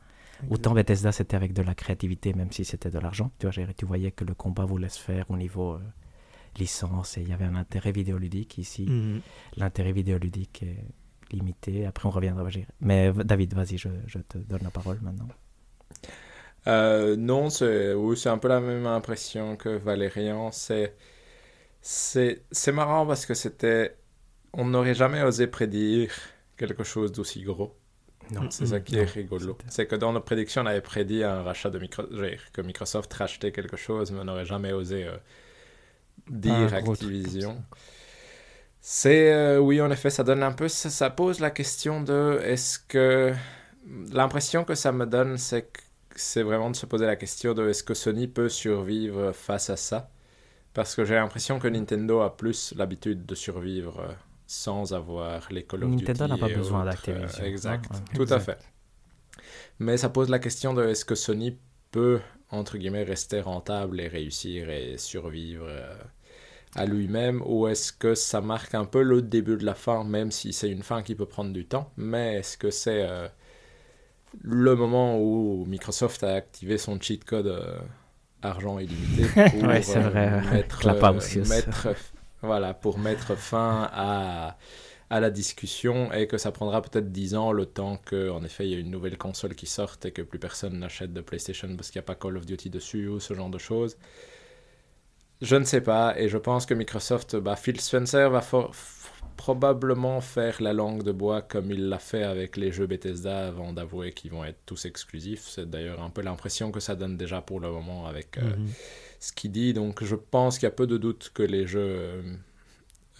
Autant Bethesda, c'était avec de la créativité, même si c'était de l'argent. Tu vois, tu voyais que le combat voulait se faire au niveau euh, licence et il y avait un intérêt vidéoludique. Ici, Mhm. l'intérêt vidéoludique est limité. Après, on reviendra. Mais David, vas-y, je, je te donne la parole maintenant. Euh, non, c'est oui, c'est un peu la même impression que Valérian. C'est c'est c'est marrant parce que c'était on n'aurait jamais osé prédire quelque chose d'aussi gros. Non, C'est ça qui est rigolo. C'est que dans nos prédictions, on avait prédit un rachat de micro... je veux dire, que Microsoft rachetait quelque chose, mais on n'aurait jamais osé euh, dire Activision. C'est euh, oui, en effet, ça donne un peu, ça, ça pose la question de est-ce que l'impression que ça me donne, c'est que c'est vraiment de se poser la question de est-ce que Sony peut survivre face à ça? Parce que j'ai l'impression que Nintendo a plus l'habitude de survivre euh, sans avoir les Call of. Nintendo n'a pas besoin d'Activision, euh, exact, hein, ouais. tout à fait. Mais ça pose la question de est-ce que Sony peut, entre guillemets, rester rentable et réussir et survivre euh, à lui-même, ou est-ce que ça marque un peu le début de la fin, même si c'est une fin qui peut prendre du temps, mais est-ce que c'est euh, le moment où Microsoft a activé son cheat code euh, argent illimité pour Ouais, c'est vrai, mettre, Clapausius. mettre, voilà, pour mettre fin à, à la discussion et que ça prendra peut-être 10 ans le temps qu'en effet il y ait une nouvelle console qui sorte et que plus personne n'achète de PlayStation parce qu'il n'y a pas Call of Duty dessus ou ce genre de choses. Je ne sais pas et je pense que Microsoft, bah, Phil Spencer va probablement faire la langue de bois comme il l'a fait avec les jeux Bethesda avant d'avouer qu'ils vont être tous exclusifs. C'est d'ailleurs un peu l'impression que ça donne déjà pour le moment avec euh, Mhm. ce qu'il dit. Donc je pense qu'il y a peu de doute que les jeux euh,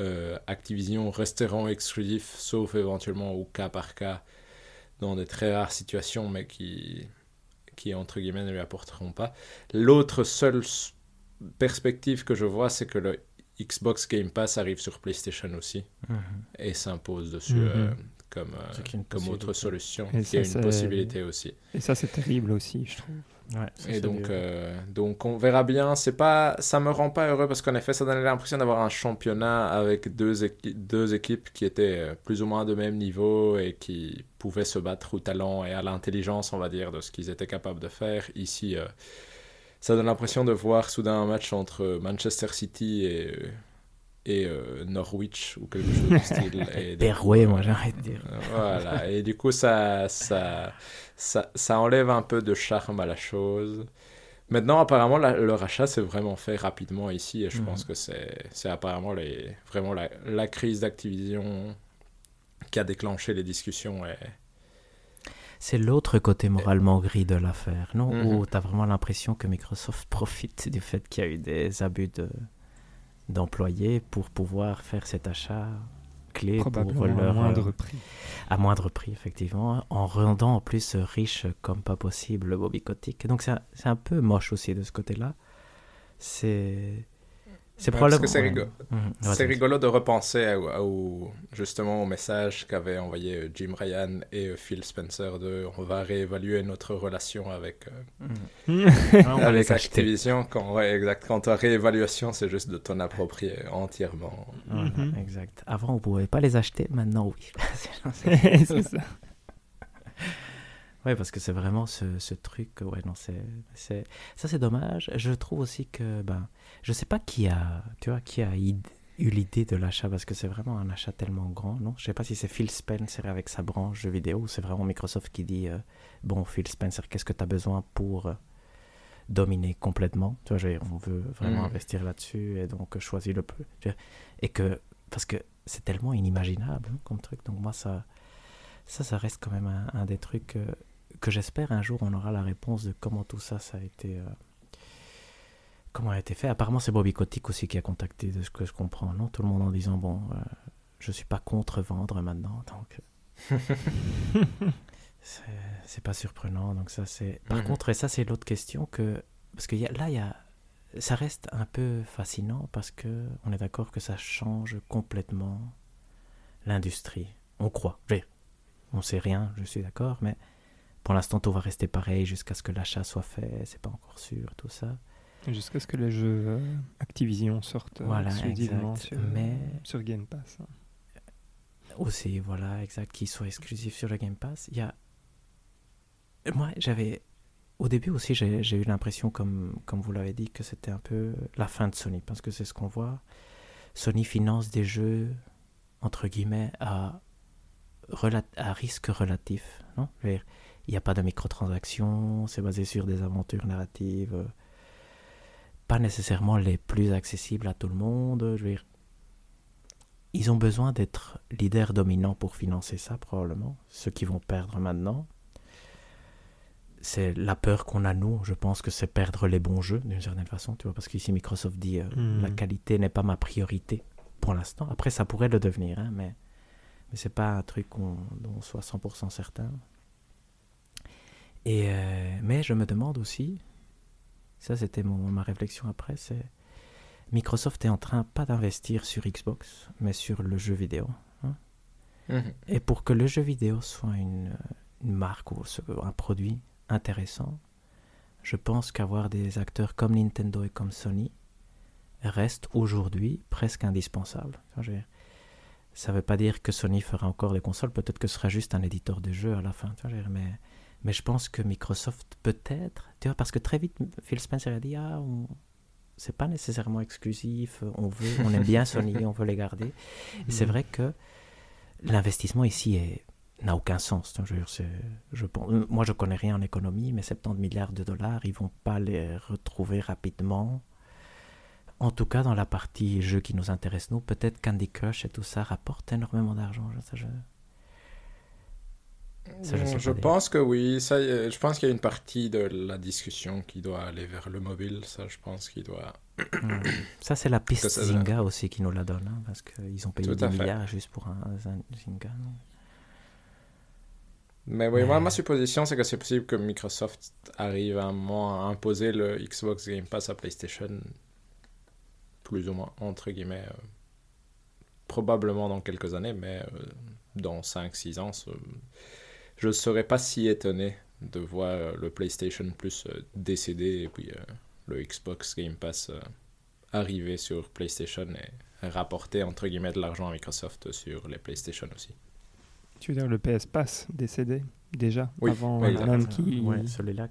euh, Activision resteront exclusifs, sauf éventuellement au cas par cas, dans des très rares situations, mais qui, qui entre guillemets, ne lui apporteront pas. L'autre seule perspective que je vois, c'est que le Xbox Game Pass arrive sur PlayStation aussi Mhm. et s'impose dessus Mhm. euh, comme, euh, est une comme autre solution, Et qui est ça, une c'est- possibilité aussi. Et ça, c'est terrible aussi, je trouve. Ouais, ça, Et donc, euh, donc on verra bien. C'est pas, ça me rend pas heureux parce qu'en effet, ça donnait l'impression d'avoir un championnat avec deux, équi- deux équipes qui étaient plus ou moins de même niveau et qui pouvaient se battre au talent et à l'intelligence, on va dire, de ce qu'ils étaient capables de faire. Ici, euh, ça donne l'impression de voir soudain un match entre Manchester City et, et euh, Norwich ou quelque chose du style. Et coup, moi, j'ai envie de dire. euh, Voilà, et du coup, ça, ça, ça, ça enlève un peu de charme à la chose. Maintenant, apparemment, la- le rachat s'est vraiment fait rapidement ici, et je Mhm. pense que c'est c'est apparemment les, vraiment la, la crise d'Activision qui a déclenché les discussions. Et... C'est l'autre côté moralement gris de l'affaire, non? Mhm. Où tu as vraiment l'impression que Microsoft profite du fait qu'il y a eu des abus de- d'employés pour pouvoir faire cet achat clé pour Probablement à leur... moindre euh, prix. à moindre prix, effectivement, en rendant en plus riche comme pas possible le Bobby Kotick. Donc c'est un, c'est un peu moche aussi de ce côté-là. C'est... C'est Ouais, parce que c'est rigolo. C'est Vas-y. rigolo de repenser à- à- au, justement au message qu'avaient envoyé euh, Jim Ryan et euh, Phil Spencer de on va réévaluer notre relation avec, euh, va avec. Activision. Quand, ouais, exact. Quand ta réévaluation, c'est juste de t'en approprier entièrement. Voilà, Mhm. Exact. Avant, on pouvait pas les acheter, maintenant, oui. c'est ça. Oui, parce que c'est vraiment ce, ce truc. Ouais, non, c'est, c'est, ça c'est dommage. Je trouve aussi que, ben, je sais pas qui a, tu vois, qui a eu l'idée de l'achat parce que c'est vraiment un achat tellement grand, non? Je sais pas si c'est Phil Spencer avec sa branche jeux vidéo ou c'est vraiment Microsoft qui dit, euh, bon, Phil Spencer, qu'est-ce que tu as besoin pour euh, dominer complètement Tu vois, je veux dire, on veut vraiment Mhm. investir là-dessus et donc euh, choisis le vois, Et que, parce que c'est tellement inimaginable hein, comme truc, donc moi ça, ça, ça reste quand même un, un des trucs. euh, que j'espère un jour on aura la réponse de comment tout ça ça a été comment a été fait apparemment c'est Bobby Kotick aussi qui a contacté de ce que je comprends non? Tout le monde en disant bon euh, je suis pas contre vendre maintenant donc euh, c'est pas surprenant. Donc ça c'est. Par Mhm. contre, et ça c'est l'autre question que parce que y a- là il y a ça reste un peu fascinant parce que on est d'accord que ça change complètement l'industrie. On croit. Je On sait rien, je suis d'accord, mais pour l'instant tout va rester pareil jusqu'à ce que l'achat soit fait. C'est pas encore sûr, tout ça. Jusqu'à ce que les jeux euh, Activision sortent euh, Voilà, exclusivement exact. sur, Mais- sur Game Pass. hein. Aussi, voilà, exact, qui soit exclusif sur le Game Pass. Il y a. Moi, j'avais. Au début aussi, j'ai eu l'impression, comme, comme vous l'avez dit, que c'était un peu la fin de Sony, parce que c'est ce qu'on voit. Sony finance des jeux, entre guillemets, à, risque relatif. Non? Il n'y a pas de microtransactions, c'est basé sur des aventures narratives, euh, pas nécessairement les plus accessibles à tout le monde. Je veux dire, ils ont besoin d'être leaders dominants pour financer ça, probablement. Ceux qui vont perdre maintenant. C'est la peur qu'on a, nous, je pense que c'est perdre les bons jeux, d'une certaine façon, tu vois, parce qu'ici Microsoft dit euh, Mhm. la qualité n'est pas ma priorité pour l'instant. Après, ça pourrait le devenir, hein, mais, mais c'est pas un truc dont on soit 100% certain. Et, euh, mais je me demande aussi, ça c'était ma réflexion après, c'est Microsoft est en train pas d'investir sur Xbox, mais sur le jeu vidéo. Mhm. Et pour que le jeu vidéo soit une, une marque ou un produit intéressant, je pense qu'avoir des acteurs comme Nintendo et comme Sony reste aujourd'hui presque indispensable. Ça ne veut pas dire que Sony fera encore des consoles, peut-être que ce sera juste un éditeur de jeux à la fin. mais, mais je pense que Microsoft peut-être, tu vois, parce que très vite Phil Spencer a dit ah, on- c'est pas nécessairement exclusif, on veut, on aime bien Sony, on veut les garder. Et c'est Mhm. vrai que l'investissement ici est- n'a aucun sens. Je dire, c'est- je pense- moi, je connais rien en économie, mais 70 milliards de dollars, ils vont pas les retrouver rapidement. En tout cas, dans la partie jeux qui nous intéresse, nous, peut-être Candy Crush et tout ça rapportent énormément d'argent. je- ça, je- dire. pense que oui. Ça, euh, je pense qu'il y a une partie de la discussion qui doit aller vers le mobile. Ça, je pense qu'il doit. Hmm. Ça, c'est la piste ça- Zynga aussi qui nous la donne, hein, parce qu'ils ont payé 10 fait. milliards juste pour un, un Zynga. non? Mais oui, moi, ma supposition, c'est que c'est possible que Microsoft arrive à un moment à imposer le Xbox Game Pass à PlayStation, plus ou moins, entre guillemets, euh, probablement dans quelques années, mais euh, dans 5-6 ans, je ne serais pas si étonné de voir euh, le PlayStation Plus euh, décéder et puis euh, le Xbox Game Pass euh, arriver sur PlayStation et rapporter, entre guillemets, de l'argent à Microsoft sur les PlayStation aussi. Tu veux dire le PS Pass décédé déjà Oui, avant oui, même qui Ouais, celui-là.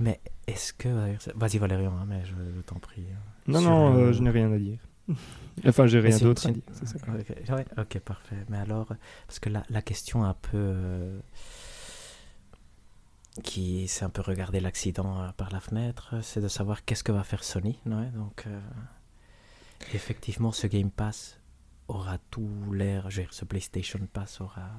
Mais est-ce que. Vas-y, Valérian, hein, mais je, je t'en prie. Non Sur non, le- euh, je n'ai rien à dire. enfin, j'ai rien d'autre à dire. ça. Ok, ouais, ok, parfait. Mais alors, parce que la, la question un peu. euh, qui s'est un peu regardé l'accident euh, par la fenêtre, c'est de savoir qu'est-ce que va faire Sony. donc, euh, effectivement, ce Game Pass aura tout l'air. Ce PlayStation Pass aura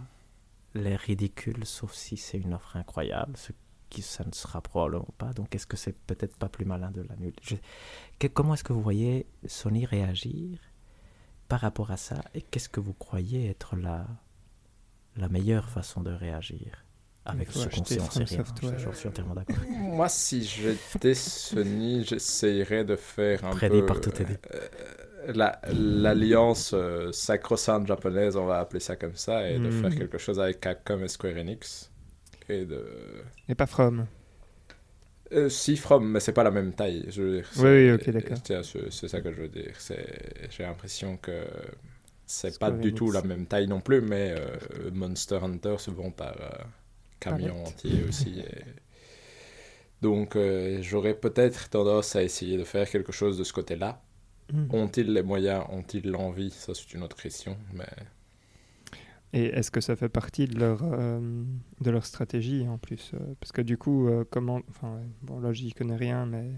l'air ridicule, sauf si c'est une offre incroyable, ce qui ça ne sera probablement pas. Donc, est-ce que c'est peut-être pas plus malin de l'annuler? Comment est-ce que vous voyez Sony réagir par rapport à ça et qu'est-ce que vous croyez être la meilleure façon de réagir? Avec ce rien. Je- J'en suis entièrement d'accord. Moi, si j'étais Sony, j'essayerais de faire un peu par tout euh, la- l'alliance euh, sacro-sainte japonaise, on va appeler ça comme ça, et de Mhm. faire quelque chose avec Capcom et Square Enix. Et de... Et pas From. Euh, si From, mais c'est pas la même taille. Je veux dire, Oui, oui, ok, d'accord. C'est ça que je veux dire. C'est- J'ai l'impression que c'est pas du tout la même taille non plus, mais euh, Monster Hunter se vend par euh, camion entier aussi. et- Donc euh, j'aurais peut-être tendance à essayer de faire quelque chose de ce côté-là. Mhm. Ont-ils les moyens? Ont-ils l'envie? Ça, c'est une autre question. Mais Et est-ce que ça fait partie de leur, euh, de leur stratégie en plus euh, Parce que du coup, euh, comment. Enfin, bon, là, j'y connais rien, mais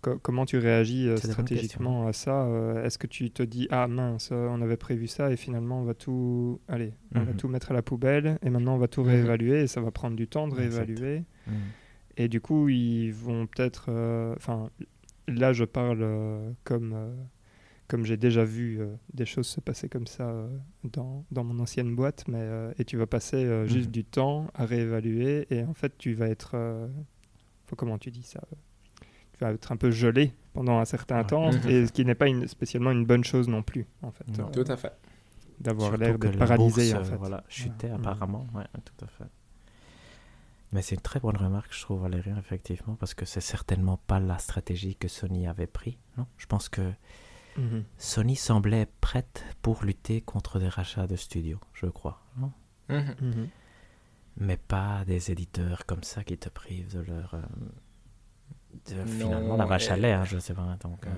co- comment tu réagis euh, stratégiquement à ça euh, Est-ce que tu te dis, ah mince, euh, on avait prévu ça et finalement, on va tout. Allez, on va Mhm. tout mettre à la poubelle et maintenant, on va tout Mhm. réévaluer et ça va prendre du temps de réévaluer. Mm. Et du coup, ils vont peut-être. Enfin, là, je parle comme, comme j'ai déjà vu euh, des choses se passer comme ça euh, dans, dans, mon ancienne boîte, mais, euh, et tu vas passer juste Mhm. du temps à réévaluer, et en fait, tu vas être. comment tu dis ça Vas être un peu gelé pendant un certain Ouais. temps, Mhm. et ce qui n'est pas une, spécialement une bonne chose non plus, en fait. Non. Tout à fait. D'avoir l'air d'être la paralysé, bourse, en euh, fait. Voilà, chutait Ouais. apparemment, ouais, tout à fait. Mais c'est une très bonne remarque, je trouve, Valérien, effectivement, parce que c'est certainement pas la stratégie que Sony avait pris. Non? Je pense que Mhm. Sony semblait prête pour lutter contre des rachats de studios, je crois. Non? Mhm. Mhm. mais pas des éditeurs comme ça qui te privent de leur. euh, Non, finalement, la vache à lait, hein, je sais pas. Donc, euh,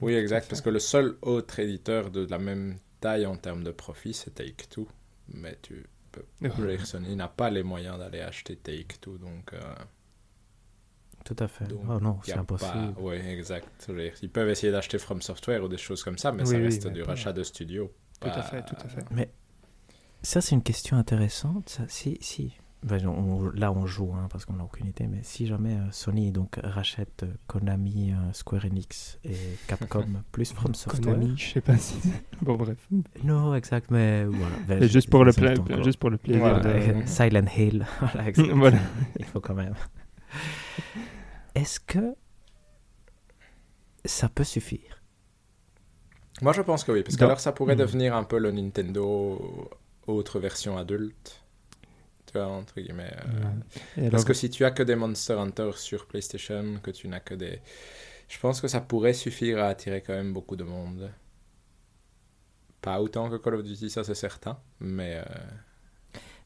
Oui, exact, parce que le seul autre éditeur de la même taille en termes de profit, c'est Take-Two. Mais tu peux... Sony n'a pas les moyens d'aller acheter Take-Two, donc... euh, tout à fait. donc oh non, c'est impossible. pas- Oui, exact. Ils peuvent essayer d'acheter From Software ou des choses comme ça, mais Oui, ça oui, reste mais du pas- rachat de studio. Tout à fait, tout à fait. Mais ça, c'est une question intéressante. Ça. Si, si. Ben, on- là, on joue hein, parce qu'on n'a aucune idée. Mais si jamais euh, Sony donc rachète euh, Konami, euh, Square Enix et Capcom plus From Software. Konami, je sais pas si. bon, bref. Non, exact, mais voilà. Ben, je- juste pour le, pla- juste pour le plaisir Voilà, de. et- Silent Hill. voilà. Il faut quand même. Est-ce que ça peut suffire? Moi, je pense que oui, parce Dans- qu'alors ça pourrait Hmm. devenir un peu le Nintendo autre version adulte. Entre guillemets. euh, Parce que si tu as que des Monster Hunter sur PlayStation, que tu n'as que des... Je pense que ça pourrait suffire à attirer quand même beaucoup de monde. Pas autant que Call of Duty, ça c'est certain, mais... euh,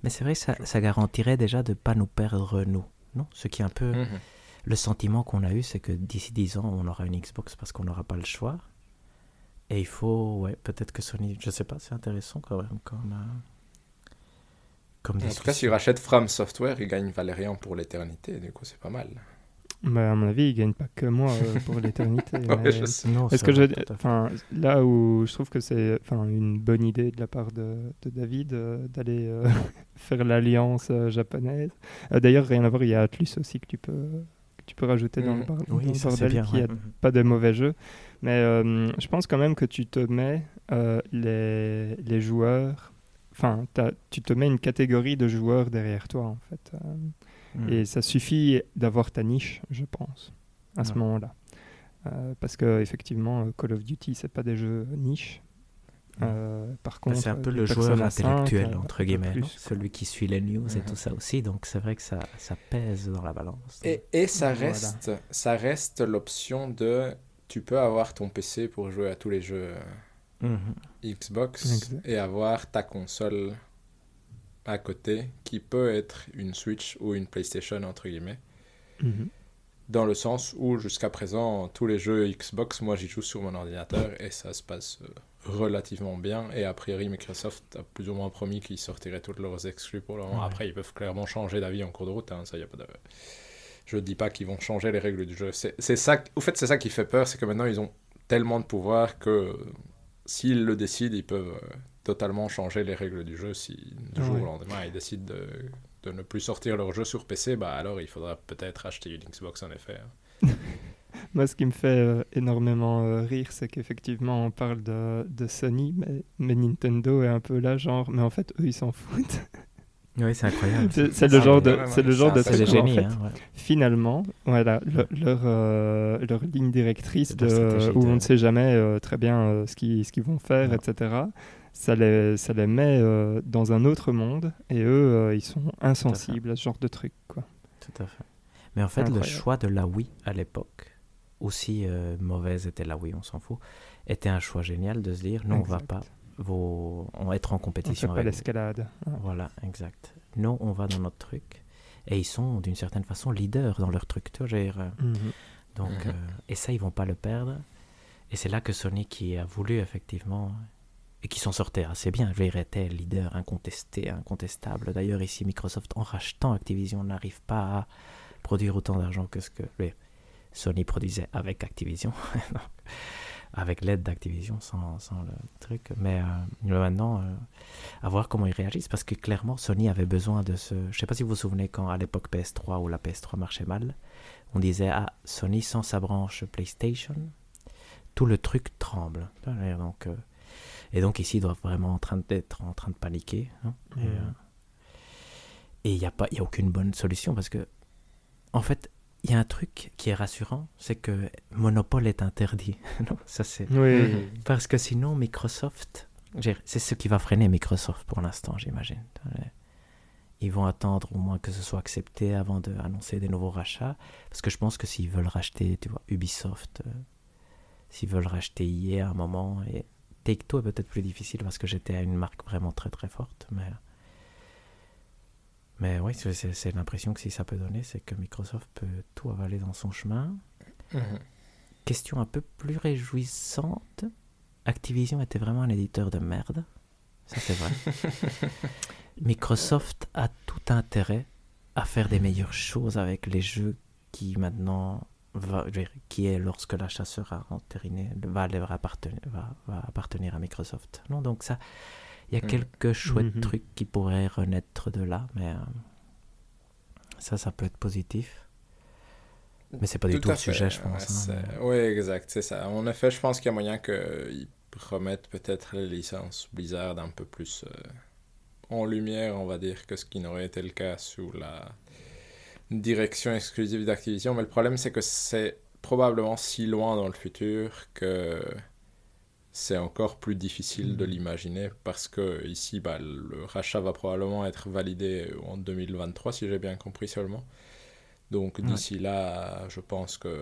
Mais c'est vrai que ça, ça garantirait déjà de ne pas nous perdre, nous. Non? Ce qui est un peu mhm. le sentiment qu'on a eu, c'est que d'ici 10 ans, on aura une Xbox parce qu'on n'aura pas le choix. Et il faut, ouais, peut-être que Sony, je sais pas, c'est intéressant quand même euh, comme En tout cas, discussion. s'ils rachètent From Software, ils gagnent Valérian pour l'éternité, du coup c'est pas mal. bah, à mon avis, il gagne pas que moi euh, pour l'éternité. Ouais, Est-ce que je, enfin, là où je trouve que c'est, enfin, une bonne idée de la part de, de David euh, d'aller euh, faire l'alliance euh, japonaise. Euh, D'ailleurs, rien à voir, il y a Atlus aussi que tu peux, que tu peux rajouter dans le, Mhm. bar- dans Oui, le ça c'est bordel, bien. qui ouais. a pas de mauvais jeux. Mais euh, je pense quand même que tu te mets euh, les, les joueurs, enfin, tu te mets une catégorie de joueurs derrière toi en fait. Euh, Mhm. et ça suffit d'avoir ta niche, je pense, à ce moment-là. Euh, parce que effectivement, euh, Call of Duty, c'est pas des jeux niche. Euh, par Bah, contre, c'est un peu le joueur Persona 5, intellectuel, entre guillemets, plus, celui qui suit les news et Mhm. tout ça aussi. Donc c'est vrai que ça, ça pèse dans la balance. Et, et ça Voilà. reste, ça reste l'option de... Tu peux avoir ton PC pour jouer à tous les jeux Mhm. Xbox Exact. et avoir ta console à côté qui peut être une Switch ou une PlayStation entre guillemets. Mhm. Dans le sens où jusqu'à présent tous les jeux Xbox, moi j'y joue sur mon ordinateur et ça se passe euh, relativement bien. Et a priori Microsoft a plus ou moins promis qu'ils sortiraient toutes leurs exclus pour le moment. Ouais. Après ils peuvent clairement changer d'avis en cours de route, hein, ça y a pas de... Je dis pas qu'ils vont changer les règles du jeu. C'est ça, au fait c'est ça qui fait peur, c'est que maintenant ils ont tellement de pouvoir que s'ils le décident, ils peuvent euh, totalement changer les règles du jeu. Si du jour Ouais. au lendemain ils décident de, de ne plus sortir leur jeu sur PC, bah alors il faudra peut-être acheter une Xbox en effet. hein. Moi, ce qui me fait euh, énormément euh, rire, c'est qu'effectivement, on parle de, de Sony, mais, mais Nintendo est un peu là, genre, mais en fait, eux, ils s'en foutent. Oui, c'est incroyable. c'est le Ah, genre de, c'est le genre de truc où, en génies. fait, hein, ouais. finalement, voilà, le- leur, euh, leur ligne directrice de, où de- on ne sait jamais euh, très bien euh, ce qu'ils ce qu'ils vont faire, Non. etc. Ça les, ça les met euh, dans un autre monde et eux, euh, ils sont insensibles à ce genre de truc. Quoi. Tout à fait. Mais en fait, le choix de la Wii à l'époque, aussi euh, mauvaise était la Wii, on s'en fout, était un choix génial de se dire non, on va Exact. pas vos... on va être en On fait compétition pas l'escalade. Voilà, exact. Non, on va dans notre truc. Et ils sont d'une certaine façon leaders dans leur truc. Tu vois, Mhm. donc, Mhm. euh, et ça, ils vont pas le perdre. Et c'est là que Sony, qui a voulu effectivement, et qui s'en sortait assez bien, je était leader incontesté, incontestable. D'ailleurs, ici, Microsoft, en rachetant Activision, n'arrive pas à produire autant d'argent que ce que Sony produisait avec Activision. Avec l'aide d'Activision, sans, sans le truc. Mais euh, maintenant, euh, à voir comment ils réagissent, parce que clairement, Sony avait besoin de ce... Je sais pas si vous vous souvenez quand, à l'époque PS3, où la PS3 marchait mal, on disait, ah, Sony sans sa branche PlayStation, tout le truc tremble. Donc, euh, et donc ici, ils doivent vraiment en train d'être en train de paniquer. hein. Et, et il n'y a, pas- il y a aucune bonne solution parce que, en fait, il y a un truc qui est rassurant, c'est que monopole est interdit. non, ça c'est Oui. Mhm. parce que sinon Microsoft, c'est ce qui va freiner Microsoft pour l'instant, j'imagine. Ils vont attendre au moins que ce soit accepté avant d'annoncer des nouveaux rachats, parce que je pense que s'ils veulent racheter, tu vois, Ubisoft, euh, s'ils veulent racheter EA à un moment, et Take-Two est peut-être plus difficile parce que j'étais à une marque vraiment très très forte, mais mais oui, c'est- l'impression que si ça peut donner, c'est que Microsoft peut tout avaler dans son chemin. Mhm. Question un peu plus réjouissante. Activision était vraiment un éditeur de merde. Ça, c'est vrai. Microsoft a tout intérêt à faire des meilleures choses avec les jeux qui maintenant va, qui est lorsque l'achat sera entériné va, va, appartenir, va, va appartenir à Microsoft. Non, donc ça, il y a Mm. quelques chouettes Mhm. trucs qui pourraient renaître de là, mais euh, ça, ça peut être positif. Mais c'est pas du tout le sujet, fait, je pense. ouais, hein, mais- Oui, exact, c'est ça. En effet, je pense qu'il y a moyen qu'ils remettent peut-être les licences Blizzard un peu plus euh, en lumière, on va dire, que ce qui n'aurait été le cas sous la direction exclusive d'Activision. Mais le problème, c'est que c'est probablement si loin dans le futur que c'est encore plus difficile de Mhm. l'imaginer parce que ici, bah, le rachat va probablement être validé en 2023, si j'ai bien compris seulement. Donc Ouais. d'ici là, je pense que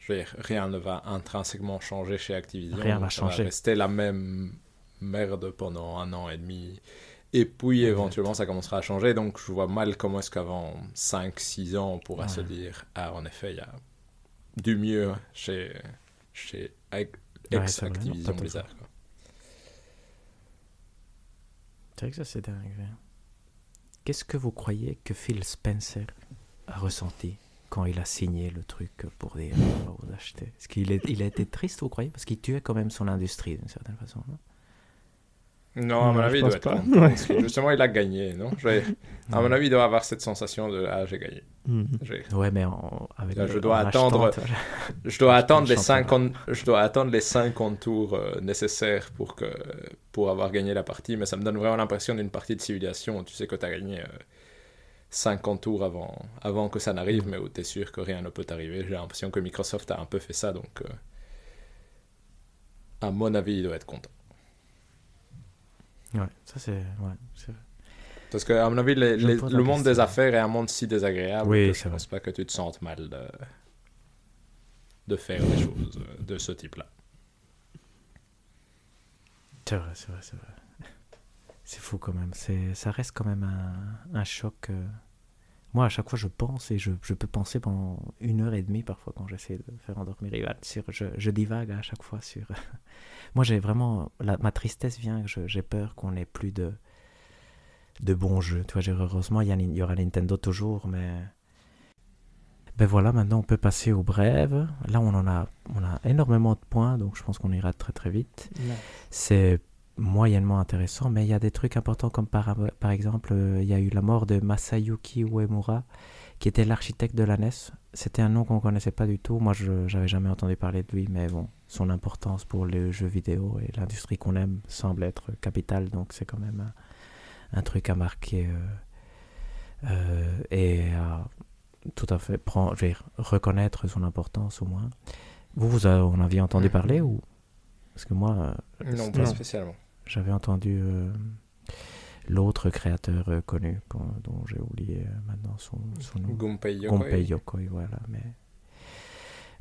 je veux dire, rien ne va intrinsèquement changer chez Activision. Rien va Ça changer. rester la même merde pendant un an et demi. Et puis éventuellement, ça commencera à changer. Donc je vois mal comment est-ce qu'avant 5-6 ans, on pourra Ouais. se dire Ah, en effet, il y a du mieux chez, chez Ouais, ex-Activision. Blizzard. quoi. C'est vrai que ça, c'est dingue. ouais. Qu'est-ce que vous croyez que Phil Spencer a ressenti quand il a signé le truc pour dire acheter Est-ce qu'il est, il a été triste, vous croyez? Parce qu'il tuait quand même son industrie d'une certaine façon. non? Non, à mon avis, il doit être pas. content, Ouais. parce que justement, il a gagné, non? À mon avis, il doit avoir cette sensation de Ah, j'ai gagné. Mhm. Ouais, mais en- avec Là, le- je dois en attendre- vois, Je dois attendre les pense 50, je dois attendre les 50 tours euh, nécessaires pour que pour avoir gagné la partie, mais ça me donne vraiment l'impression d'une partie de civilisation où tu sais que tu as gagné euh, 50 tours avant, avant que ça n'arrive, mais où tu es sûr que rien ne peut t'arriver. J'ai l'impression que Microsoft a un peu fait ça, donc euh, à mon avis, il doit être content. Ouais, ça c'est. Ouais, Parce que à mon avis, les- les- le monde des affaires est un monde si désagréable Oui, que je pense pas que tu te sentes mal de, de faire des choses euh, de ce type-là. C'est vrai, c'est vrai, c'est vrai. C'est fou quand même. C'est, ça reste quand même un, un choc. euh. Moi, à chaque fois, je pense et je, je peux penser pendant une heure et demie parfois quand j'essaie de faire endormir Ivan. Sur, je, je divague à chaque fois sur. Moi, j'ai vraiment. La, ma tristesse vient j'ai peur qu'on n'ait plus de, de bons jeux. Tu vois, heureusement, il y, aura Nintendo toujours, mais. Ben voilà, maintenant on peut passer aux brèves. Là, on en a, on a énormément de points, donc je pense qu'on ira très très vite c'est moyennement intéressant, mais il y a des trucs importants comme par, par exemple, il y a eu la mort de Masayuki Uemura, qui était l'architecte de la NES. C'était un nom qu'on connaissait pas du tout. Moi, je n'avais jamais entendu parler de lui, mais bon, son importance pour les jeux vidéo et l'industrie qu'on aime semble être capitale, donc c'est quand même un, un truc à marquer euh, euh, et à tout à fait prendre, je veux dire, reconnaître son importance au moins. Vous, vous en aviez entendu Mhm. parler ou? Parce que moi, euh, Non, pas Non. spécialement. j'avais entendu euh, l'autre créateur connu, dont j'ai oublié maintenant son, son nom. Gunpei Yokoi. Gunpei Yokoi, voilà. Mais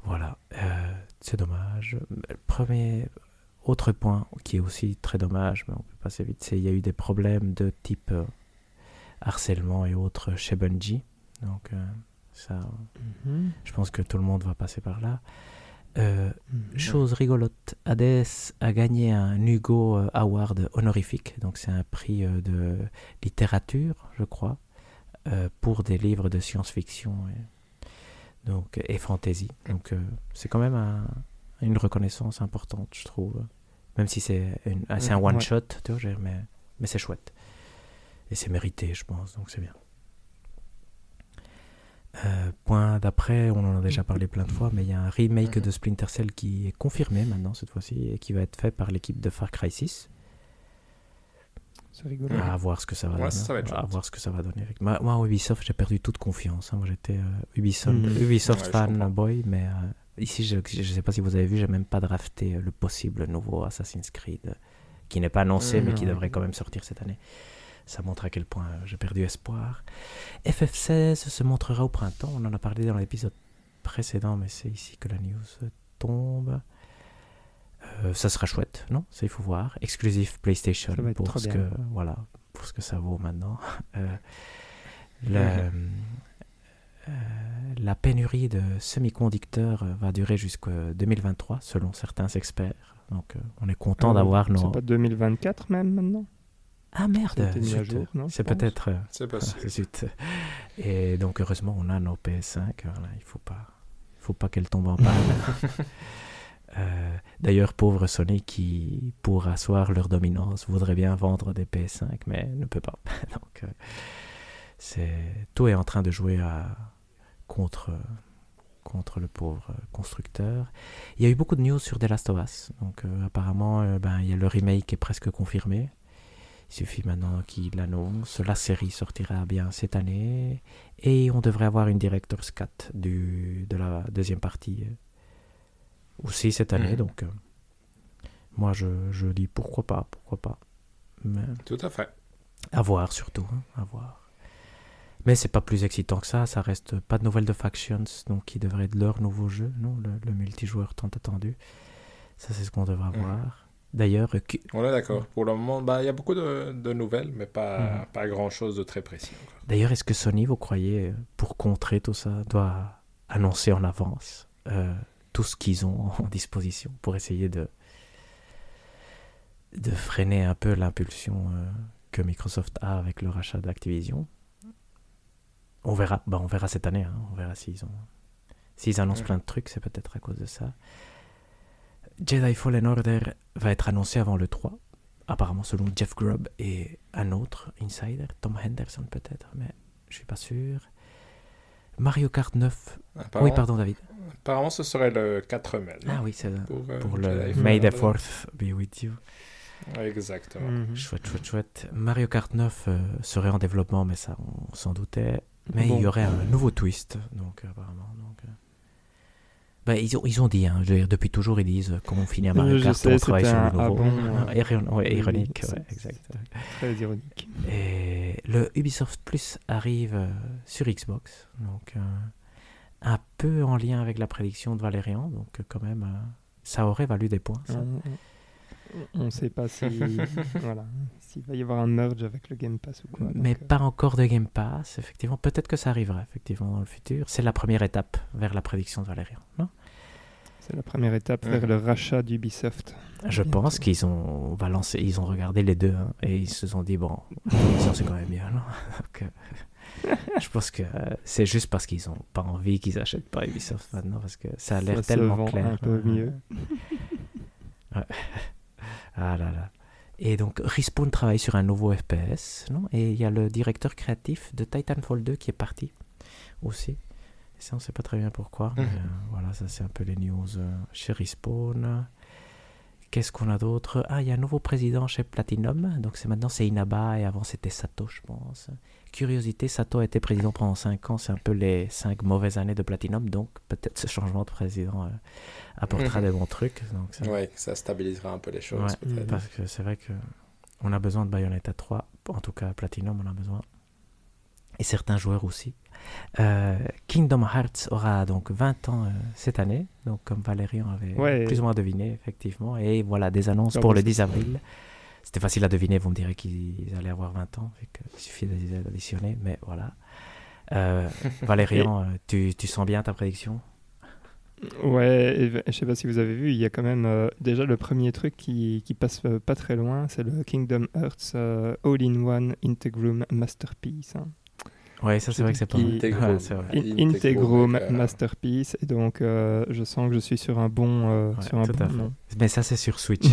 voilà, euh, c'est dommage. Le Premier autre point qui est aussi très dommage, mais on peut passer vite, c'est qu'il y a eu des problèmes de type euh, harcèlement et autres chez Bungie. Donc euh, ça, Mhm. je pense que tout le monde va passer par là. Euh, Mhm. Chose rigolote, Hades a gagné un Hugo Award honorifique, donc c'est un prix de littérature, je crois, euh, pour des livres de science-fiction donc, et fantasy. Donc euh, c'est quand même un- une reconnaissance importante, je trouve. Même si c'est ah, un one-shot, tu vois, j'ai- mais, mais c'est chouette. Et c'est mérité, je pense, donc c'est bien. Euh, point d'après, on en a déjà parlé plein de fois, mais il y a un remake de Splinter Cell qui est confirmé maintenant cette fois-ci et qui va être fait par l'équipe de Far Cry 6. C'est rigolo. Mhm. À voir ce que ça va Ouais, donner. ça va être à voir ce que ça va donner. Moi, moi, Ubisoft, j'ai perdu toute confiance. hein. Moi, j'étais euh, Ubisoft. Ubisoft Ouais, je fan boy, mais euh, ici, je ne sais pas si vous avez vu, j'ai même pas drafté euh, le possible nouveau Assassin's Creed qui n'est pas annoncé, mais qui Non. devrait quand même sortir cette année. Ça montre à quel point j'ai perdu espoir. FF16 se montrera au printemps. On en a parlé dans l'épisode précédent, mais c'est ici que la news euh, tombe. Euh, ça sera chouette, non? Ça, il faut voir. Exclusif PlayStation pour ce bien. que voilà, pour ce que ça vaut maintenant. Euh, le- euh, la pénurie de semi-conducteurs euh, va durer jusqu'en 2023, selon certains experts. Donc, euh, on est content Ah, d'avoir nos. C'est pas 2024 même maintenant? Ah merde, c'est peut-être. C'est ah, possible. Et donc heureusement on a nos PS5. Voilà, il faut pas, il faut pas qu'elles tombent en panne. Euh, D'ailleurs, pauvre Sony qui, pour asseoir leur dominance, voudrait bien vendre des PS5, mais ne peut pas. donc, euh, tout est en train de jouer à, contre le pauvre constructeur. Il y a eu beaucoup de news sur The Last of Us. Donc euh, apparemment, ben, il y a le remake qui est presque confirmé. Il suffit maintenant qu'il l'annonce. La série sortira bien cette année. Et on devrait avoir une director's cut de la deuxième partie aussi cette année. Mhm. Donc euh, moi, je, je dis pourquoi pas, pourquoi pas. Mais Tout à fait. à voir surtout, hein, à voir. Mais c'est pas plus excitant que ça, ça reste pas de nouvelles de Factions, donc qui devrait être leur nouveau jeu, non le, le multijoueur tant attendu. Ça c'est ce qu'on devra Mhm. voir. D'ailleurs, euh, On est d'accord. Pour le moment, bah, il y a beaucoup de, de nouvelles, mais pas, Mhm. pas grand-chose de très précis. d'ailleurs, est-ce que Sony, vous croyez, euh, pour contrer tout ça, doit annoncer en avance euh, tout ce qu'ils ont en disposition pour essayer de de freiner un peu l'impulsion euh, que Microsoft a avec le rachat d'Activision. On verra, bah, on verra cette année, hein. on verra s'ils ont s'ils annoncent plein de trucs, c'est peut-être à cause de ça. Jedi Fallen Order va être annoncé avant le 3, apparemment selon Jeff Grubb et un autre insider, Tom Henderson peut-être, mais je suis pas sûr. Mario Kart 9. Apparemment, Oui, pardon David. Apparemment, ce serait le 4 mai. Ah oui, c'est Pour, euh, pour le May the Order. 4th be with you. Exactement. Mhm. Chouette, chouette, chouette. Mario Kart 9 euh, serait en développement, mais ça, on s'en doutait. Mais Bon. il y aurait un nouveau twist, donc apparemment. Donc, euh. Ben, ils, ont, ils ont dit, hein, je veux dire, depuis toujours, ils disent euh, comment on finit un Mario Je Kart, sais, on travaille sur un le nouveau. ah bon, euh, Iron- ouais, oui, ironique, oui, ouais, exact. Très ironique. Et le Ubisoft Plus arrive euh, sur Xbox, donc euh, un peu en lien avec la prédiction de Valérian, donc euh, quand même, euh, ça aurait valu des points. ça. On ne sait pas si voilà s'il va y avoir un merge avec le Game Pass ou quoi. donc, Mais euh, pas encore de Game Pass, effectivement. Peut-être que ça arrivera, effectivement, dans le futur. C'est la première étape vers la prédiction de Valérian, non? C'est la première étape vers le rachat d'Ubisoft. Je Bientôt. pense qu'ils ont balancé, ils ont regardé les deux hein, et ils se sont dit bon, ça c'est quand même bien. non Donc, euh, je pense que euh, c'est juste parce qu'ils ont pas envie qu'ils achètent pas Ubisoft maintenant parce que ça a l'air tellement clair. un peu mieux. Ouais. Ah là là. Et donc Respawn travaille sur un nouveau FPS, non? Et il y a le directeur créatif de Titanfall 2 qui est parti aussi. Ça, on sait pas très bien pourquoi. mais, Mhm. euh, voilà, ça c'est un peu les news euh, chez Respawn. Qu'est-ce qu'on a d'autre? Ah, il y a un nouveau président chez Platinum. Donc c'est maintenant c'est Inaba et avant c'était Sato, je pense. Curiosité, Sato a été président pendant 5 ans. C'est un peu les 5 mauvaises années de Platinum. Donc peut-être ce changement de président euh, apportera Mhm. des bons trucs. Donc ça- Ouais, ça stabilisera un peu les choses, Ouais, parce que c'est vrai que on a besoin de Bayonetta 3, en tout cas Platinum on a besoin. Et certains joueurs aussi. Euh, Kingdom Hearts aura donc 20 ans euh, cette année, donc comme Valérian avait Ouais. plus ou moins deviné, effectivement. Et voilà, des annonces Ah pour le c'est 10 ça. avril. C'était facile à deviner, vous me direz qu'ils allaient avoir 20 ans, fait que il suffit d'addi- d'additionner, mais voilà. Euh, Valérian, euh, tu, tu sens bien ta prédiction? Ouais, je sais pas si vous avez vu, il y a quand même déjà le premier truc qui, qui passe pas très loin, c'est le Kingdom Hearts All-in-One Integrum Masterpiece. hein. Ouais, ça c'est vrai que c'est pas. Integrum. Ouais, Integrum euh, Masterpiece, et donc euh, je sens que je suis sur un bon, euh, Ouais, sur un tout bon à fait. nom. Mais ça, c'est sur Switch. Ouais,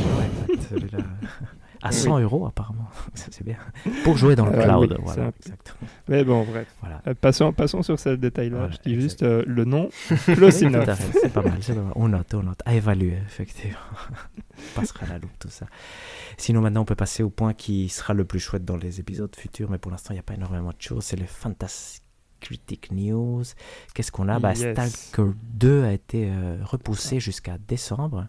exact, celui-là. À 100 euros, apparemment. Ça, c'est bien. Pour jouer dans le Ah, cloud. oui, voilà, c'est exactement. Mais bon, bref. Voilà. Euh, passons, passons sur ce détail-là. Voilà, je dis exact. juste euh, le nom, à fait, c'est pas mal, c'est pas mal. On note, on note. À évaluer, effectivement. on passera la loupe, tout ça. Sinon, maintenant, on peut passer au point qui sera le plus chouette dans les épisodes futurs, mais pour l'instant, il n'y a pas énormément de choses. C'est le Fantastic Critic News. Qu'est-ce qu'on a? Bah, Yes. Stalker 2 a été euh, repoussé jusqu'à décembre.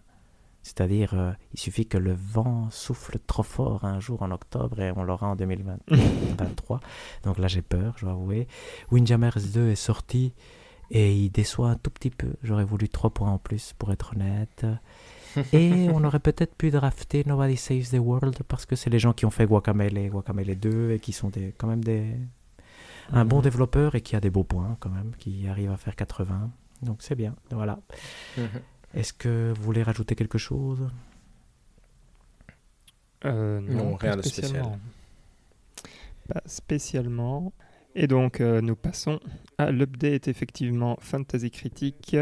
C'est-à-dire, euh, il suffit que le vent souffle trop fort un jour en octobre et on l'aura en 2023. Donc là, j'ai peur, je dois avouer. Windjammers 2 est sorti et il déçoit un tout petit peu. J'aurais voulu 3 points en plus, pour être honnête. Et on aurait peut-être pu drafter Nobody Saves the World parce que c'est les gens qui ont fait Guacamele et Guacamele 2 et qui sont des, quand même des, un bon Mhm. développeur et qui a des beaux points quand même, qui arrive à faire 80. Donc c'est bien, voilà. Est-ce que vous voulez rajouter quelque chose? Euh, non, rien de spécial. spécialement. Pas spécialement. Et donc, euh, nous passons à l'update, effectivement, Fantasy Critique,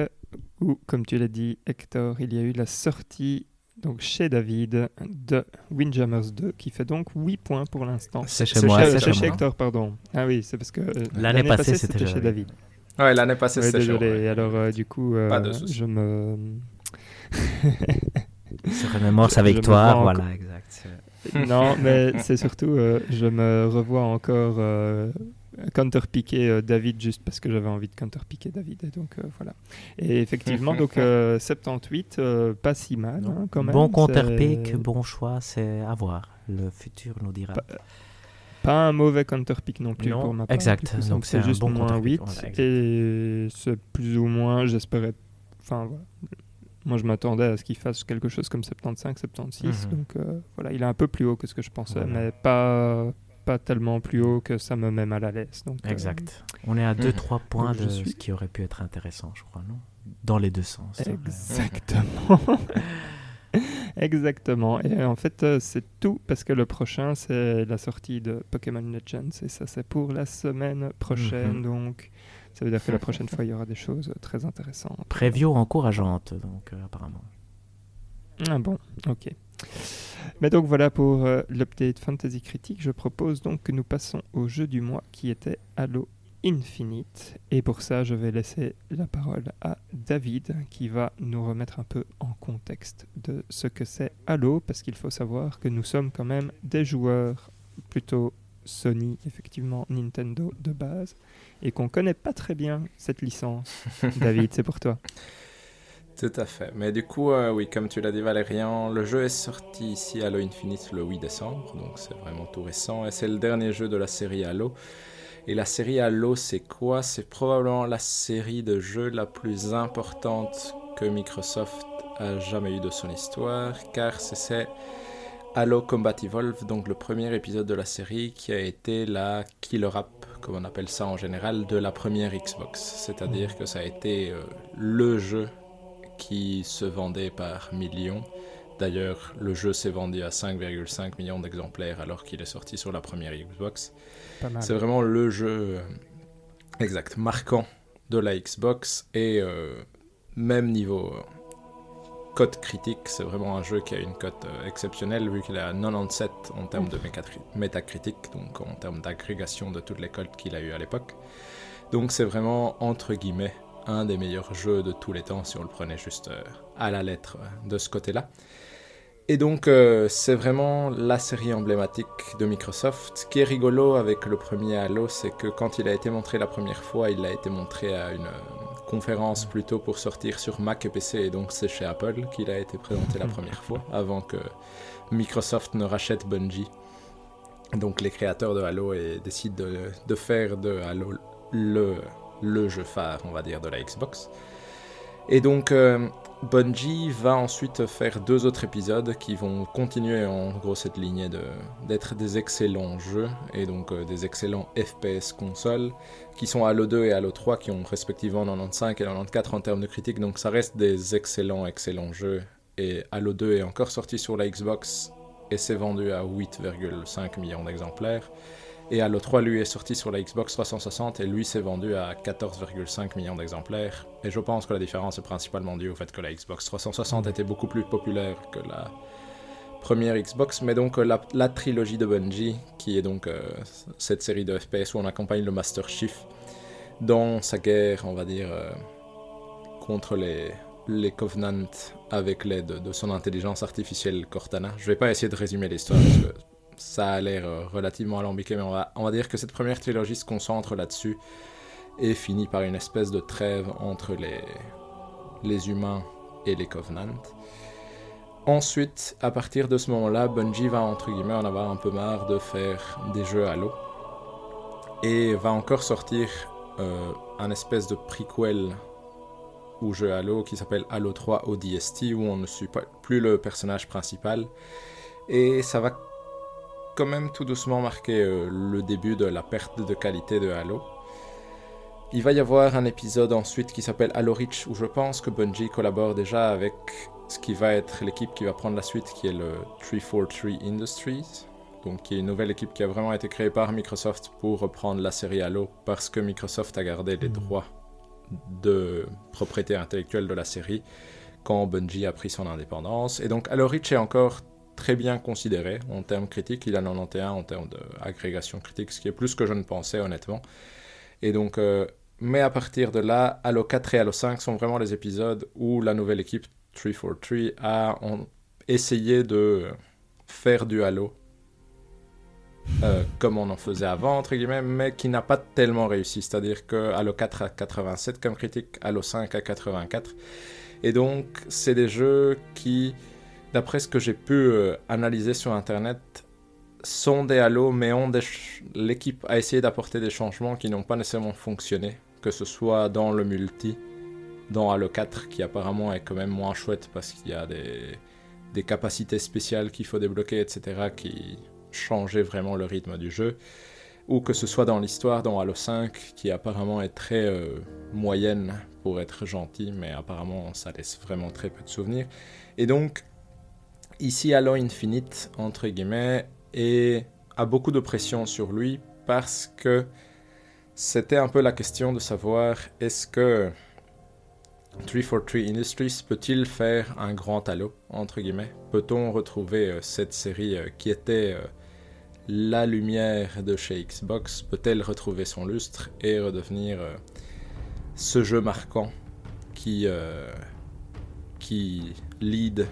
où, comme tu l'as dit, Hector, il y a eu la sortie donc chez David de Windjammers 2, qui fait donc 8 points pour l'instant. C'est chez moi, Euh, c'est chez. Hector, pardon. Ah oui, c'est parce que euh, L'année passée, c'était chez chez David. Ouais, l'année passée, Ouais, c'était chaud. ouais. Alors, euh, du coup, euh, Pas de je me. Se remémore sa victoire, vends voilà, exact. Non, mais c'est surtout, euh, je me revois encore euh, counterpiquer euh, David juste parce que j'avais envie de counterpiquer David. Et donc euh, voilà. Et effectivement, donc euh, 78, euh, pas si mal hein, quand même. bon counterpick, bon choix, c'est à voir. Le futur nous dira. Pas- Pas un mauvais counterpick non plus Non, pour ma part. exact. coup, Donc, c'est un juste bon moins counterpick, 8 voilà, exact. et c'est plus ou moins, j'espérais. Enfin voilà. Moi, je m'attendais à ce qu'il fasse quelque chose comme 75, 76. Mhm. Donc euh, voilà, il est un peu plus haut que ce que je pensais, Voilà. mais pas, pas tellement plus haut que ça me met mal à l'aise. Donc, euh, Exact. On est à 2-3 points de suis- ce qui aurait pu être intéressant, je crois, non? Dans les deux sens. hein. Exactement. Exactement. Et en fait, euh, c'est tout parce que le prochain, c'est la sortie de Pokémon Legends. Et ça, c'est pour la semaine prochaine. Mhm. Donc, ça veut dire que la prochaine fois, il y aura des choses très intéressantes. Preview encourageante, donc, euh, apparemment. Ah bon, ok. Mais donc voilà pour euh, l'update Fantasy Critique. Je propose donc que nous passons au jeu du mois qui était Halo Infinite. Et pour ça, je vais laisser la parole à David qui va nous remettre un peu en contexte de ce que c'est Halo, parce qu'il faut savoir que nous sommes quand même des joueurs plutôt Sony, effectivement Nintendo de base, et qu'on connaît pas très bien cette licence. David, c'est pour toi. Tout à fait. Mais du coup, euh, oui, comme tu l'as dit, Valérian, le jeu est sorti ici Halo Infinite le 8 décembre, donc c'est vraiment tout récent, et c'est le dernier jeu de la série Halo. Et la série Halo, c'est quoi? C'est probablement la série de jeux la plus importante que Microsoft a jamais eu de son histoire, car c'est- Halo Combat Evolve, donc le premier épisode de la série qui a été la killer app, comme on appelle ça en général, de la première Xbox. C'est-à-dire que ça a été euh, le jeu qui se vendait par millions. D'ailleurs, le jeu s'est vendu à 5,5 millions d'exemplaires alors qu'il est sorti sur la première Xbox. C'est vraiment le jeu euh, exact, marquant de la Xbox et euh, même niveau euh, cote critique, c'est vraiment un jeu qui a une cote euh, exceptionnelle vu qu'il est à 97 en termes de métacritique, donc en termes d'agrégation de toutes les cotes qu'il a eu à l'époque. Donc c'est vraiment entre guillemets un des meilleurs jeux de tous les temps si on le prenait juste à la lettre de ce côté-là. Et donc, euh, c'est vraiment la série emblématique de Microsoft. Ce qui est rigolo avec le premier Halo, c'est que quand il a été montré la première fois, il a été montré à une euh, conférence plutôt pour sortir sur Mac et PC, et donc c'est chez Apple qu'il a été présenté la première fois, avant que Microsoft ne rachète Bungie. Donc les créateurs de Halo et décident de, de faire de Halo le, le jeu phare, on va dire, de la Xbox. Et donc, euh, Bungie va ensuite faire deux autres épisodes qui vont continuer en gros cette lignée d'être des excellents jeux et donc euh, des excellents FPS console qui sont Halo 2 et Halo 3 qui ont respectivement 95 et 94 en termes de critique donc ça reste des excellents excellents jeux. Et Halo 2 est encore sorti sur la Xbox et s'est vendu à 8,5 millions d'exemplaires et Halo 3 lui est sorti sur la Xbox 360 et lui s'est vendu à 14,5 millions d'exemplaires. Et je pense que la différence est principalement due au fait que la Xbox 360 était beaucoup plus populaire que la première Xbox, mais donc euh, la, trilogie de Bungie, qui est donc euh, cette série de FPS où on accompagne le Master Chief dans sa guerre, on va dire, euh, contre les, les Covenants avec l'aide de son intelligence artificielle Cortana. Je vais pas essayer de résumer l'histoire parce que ça a l'air euh, relativement alambiqué, mais on va, on va dire que cette première trilogie se concentre là-dessus et finit par une espèce de trêve entre les, les humains et les Covenants. Ensuite, à partir de ce moment-là, Bungie va entre guillemets en avoir un peu marre de faire des jeux Halo et va encore sortir euh, un espèce de prequel au jeu Halo qui s'appelle Halo 3 ODST où on ne suit plus le personnage principal et ça va quand même tout doucement marquer euh, le début de la perte de qualité de Halo. Il va y avoir un épisode ensuite qui s'appelle Halo Reach où je pense que Bungie collabore déjà avec ce qui va être l'équipe qui va prendre la suite qui est le 343 Industries. Donc qui est une nouvelle équipe qui a vraiment été créée par Microsoft pour reprendre la série Halo parce que Microsoft a gardé les droits de propriété intellectuelle de la série quand Bungie a pris son indépendance. Et donc Halo Reach est encore très bien considéré en termes critiques. Il a 91 en termes d'agrégation critique, ce qui est plus que je ne pensais honnêtement. Et donc, euh, mais à partir de là, Halo 4 et Halo 5 sont vraiment les épisodes où la nouvelle équipe 343 a essayé de faire du Halo euh, comme on en faisait avant, entre guillemets, mais qui n'a pas tellement réussi. C'est-à-dire que Halo 4 à 87 comme critique, Halo 5 à 84. Et donc, c'est des jeux qui, d'après ce que j'ai pu euh, analyser sur Internet, sont des Halo, mais l'équipe a essayé d'apporter des changements qui n'ont pas nécessairement fonctionné, que ce soit dans le multi, dans Halo 4, qui apparemment est quand même moins chouette parce qu'il y a des, des capacités spéciales qu'il faut débloquer, etc., qui changeaient vraiment le rythme du jeu, ou que ce soit dans l'histoire, dans Halo 5, qui apparemment est très euh, moyenne pour être gentil, mais apparemment ça laisse vraiment très peu de souvenirs. Et donc, ici Halo Infinite, entre guillemets, et a beaucoup de pression sur lui parce que c'était un peu la question de savoir est-ce que 343 Industries peut-il faire un grand Halo entre guillemets? Peut-on retrouver euh, cette série euh, qui était euh, la lumière de chez Xbox? Peut-elle retrouver son lustre et redevenir ce jeu marquant qui, qui lead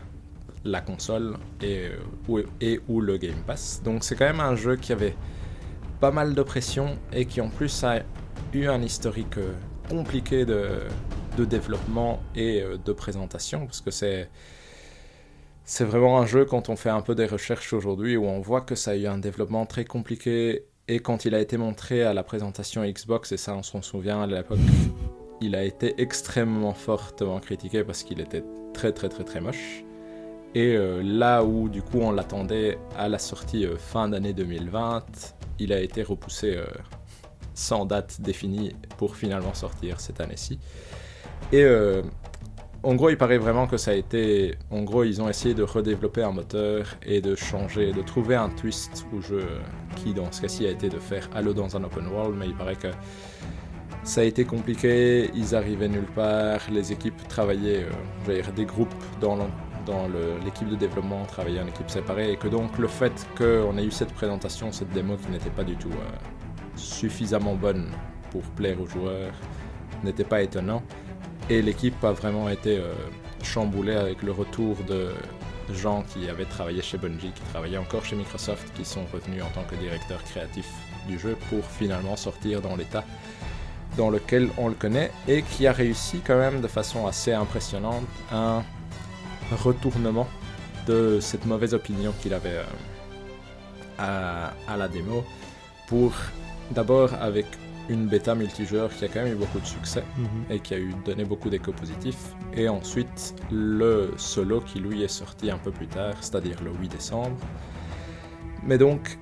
la console et, euh, et ou le Game Pass. Donc c'est quand même un jeu qui avait pas mal de pression et qui en plus a eu un historique euh, compliqué de, de développement et euh, de présentation parce que c'est c'est vraiment un jeu quand on fait un peu des recherches aujourd'hui où on voit que ça a eu un développement très compliqué et quand il a été montré à la présentation Xbox et ça on s'en souvient à l'époque il a été extrêmement fortement critiqué parce qu'il était très très très très moche et euh, là où du coup on l'attendait à la sortie euh, fin d'année 2020, il a été repoussé euh, sans date définie pour finalement sortir cette année-ci. Et en gros, il paraît vraiment que ça a été. En gros, ils ont essayé de redévelopper un moteur et de changer, de trouver un twist au jeu qui, dans ce cas-ci, a été de faire Halo dans un open world, mais il paraît que ça a été compliqué, ils arrivaient nulle part, les équipes travaillaient, euh, des groupes dans l'équipe de développement travaillaient en équipe séparée et que donc le fait qu'on ait eu cette présentation, cette démo qui n'était pas du tout euh, suffisamment bonne pour plaire aux joueurs n'était pas étonnant. Et l'équipe a vraiment été euh, chamboulée avec le retour de gens qui avaient travaillé chez Bungie, qui travaillaient encore chez Microsoft, qui sont revenus en tant que directeurs créatifs du jeu pour finalement sortir dans l'état dans lequel on le connaît et qui a réussi quand même de façon assez impressionnante un retournement de cette mauvaise opinion qu'il avait euh, à, à la démo pour d'abord avec une bêta multijoueur qui a quand même eu beaucoup de succès Mhm. et qui a eu donné beaucoup d'échos positifs et ensuite le solo qui lui est sorti un peu plus tard c'est-à-dire le 8 décembre mais donc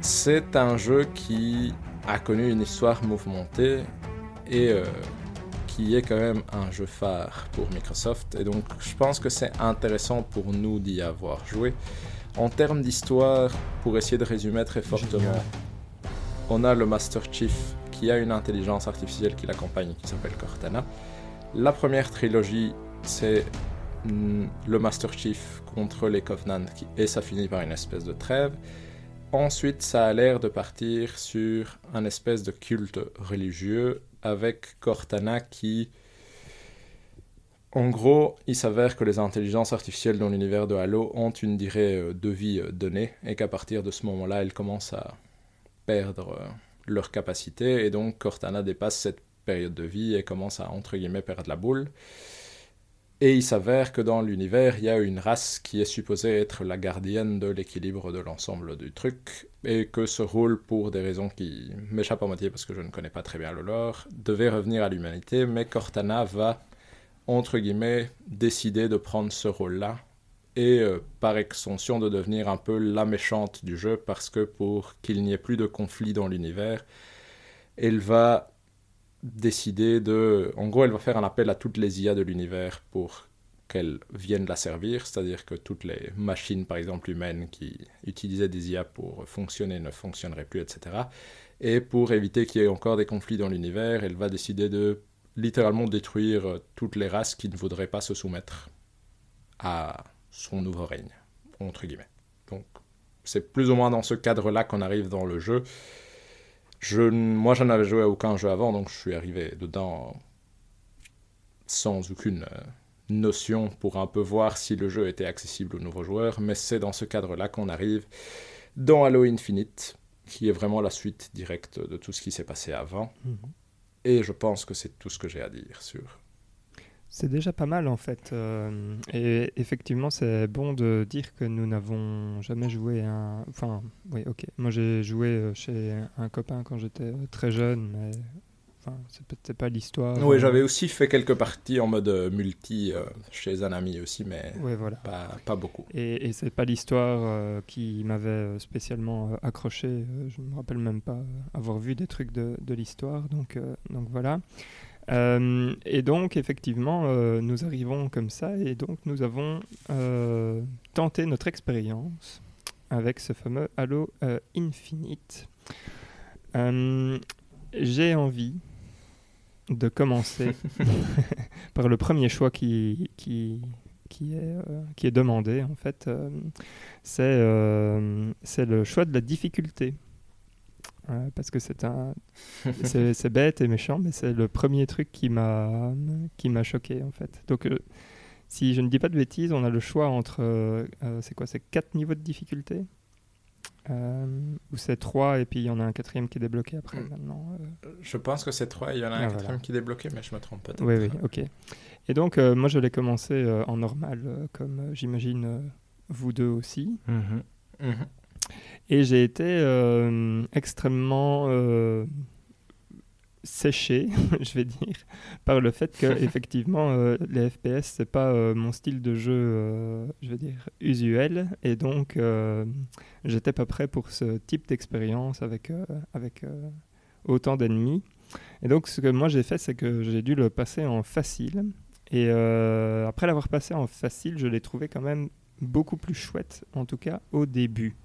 c'est un jeu qui a connu une histoire mouvementée et euh, qui est quand même un jeu phare pour Microsoft. Et donc je pense que c'est intéressant pour nous d'y avoir joué. En termes d'histoire, pour essayer de résumer très fortement, Génial. on a le Master Chief qui a une intelligence artificielle qui l'accompagne qui s'appelle Cortana. La première trilogie, c'est mm, le Master Chief contre les Covenants et ça finit par une espèce de trêve. Ensuite, ça a l'air de partir sur un espèce de culte religieux avec Cortana qui... En gros, il s'avère que les intelligences artificielles dans l'univers de Halo ont une durée euh, de vie euh, donnée et qu'à partir de ce moment-là, elles commencent à perdre euh, leur capacité et donc Cortana dépasse cette période de vie et commence à entre guillemets perdre la boule. Et il s'avère que dans l'univers, il y a une race qui est supposée être la gardienne de l'équilibre de l'ensemble du truc, et que ce rôle, pour des raisons qui m'échappent à moitié parce que je ne connais pas très bien le lore, devait revenir à l'humanité, mais Cortana va, entre guillemets, décider de prendre ce rôle-là, et euh, par extension de devenir un peu la méchante du jeu, parce que pour qu'il n'y ait plus de conflit dans l'univers, elle va décider de... En gros, elle va faire un appel à toutes les IA de l'univers pour qu'elles viennent la servir, c'est-à-dire que toutes les machines, par exemple humaines, qui utilisaient des IA pour fonctionner ne fonctionneraient plus, etc. Et pour éviter qu'il y ait encore des conflits dans l'univers, elle va décider de littéralement détruire toutes les races qui ne voudraient pas se soumettre à son nouveau règne, entre guillemets. Donc, c'est plus ou moins dans ce cadre-là qu'on arrive dans le jeu. Je, moi, j'en avais joué à aucun jeu avant, donc je suis arrivé dedans sans aucune euh, notion pour un peu voir si le jeu était accessible aux nouveaux joueurs, mais c'est dans ce cadre-là qu'on arrive dans Halo Infinite, qui est vraiment la suite directe de tout ce qui s'est passé avant. Mhm. Et je pense que c'est tout ce que j'ai à dire sur. C'est déjà pas mal en fait. euh, et effectivement, c'est bon de dire que nous n'avons jamais joué un. Enfin, oui, ok. Moi, j'ai joué euh, chez un copain quand j'étais euh, très jeune, mais. Enfin, c'est peut-être pas l'histoire. Oui, euh, j'avais aussi fait quelques parties en mode multi euh, chez un ami aussi, mais Ouais, voilà. pas, pas beaucoup. Et, et c'est pas l'histoire euh, qui m'avait spécialement accroché. je me rappelle même pas avoir vu des trucs de, de l'histoire. Donc, donc voilà. Euh, et donc effectivement, euh, nous arrivons comme ça et donc nous avons euh, tenté notre expérience avec ce fameux Halo Infinite. J'ai envie de commencer par le premier choix qui, qui, qui, est, qui est demandé en fait. c'est c'est le choix de la difficulté. Euh, parce que c'est un c'est bête et méchant mais c'est le premier truc qui m'a qui m'a choqué en fait donc euh, si je ne dis pas de bêtises on a le choix entre euh, euh, c'est quoi c'est quatre niveaux de difficulté ou c'est trois et puis il y en a un quatrième qui est débloqué après Mm. maintenant Je pense que c'est trois, il y en a Ah, un voilà. quatrième qui est débloqué, mais je me trompe peut-être. oui oui ok et donc moi je l'ai commencé en normal comme j'imagine vous deux aussi Mhm. Mhm. Et j'ai été euh, extrêmement euh, séché, je vais dire, par le fait que effectivement euh, les FPS c'est pas mon style de jeu, je vais dire usuel, et donc j'étais pas prêt pour ce type d'expérience avec avec autant d'ennemis. Et donc ce que moi j'ai fait, c'est que j'ai dû le passer en facile. Et après l'avoir passé en facile, je l'ai trouvé quand même beaucoup plus chouette, en tout cas au début.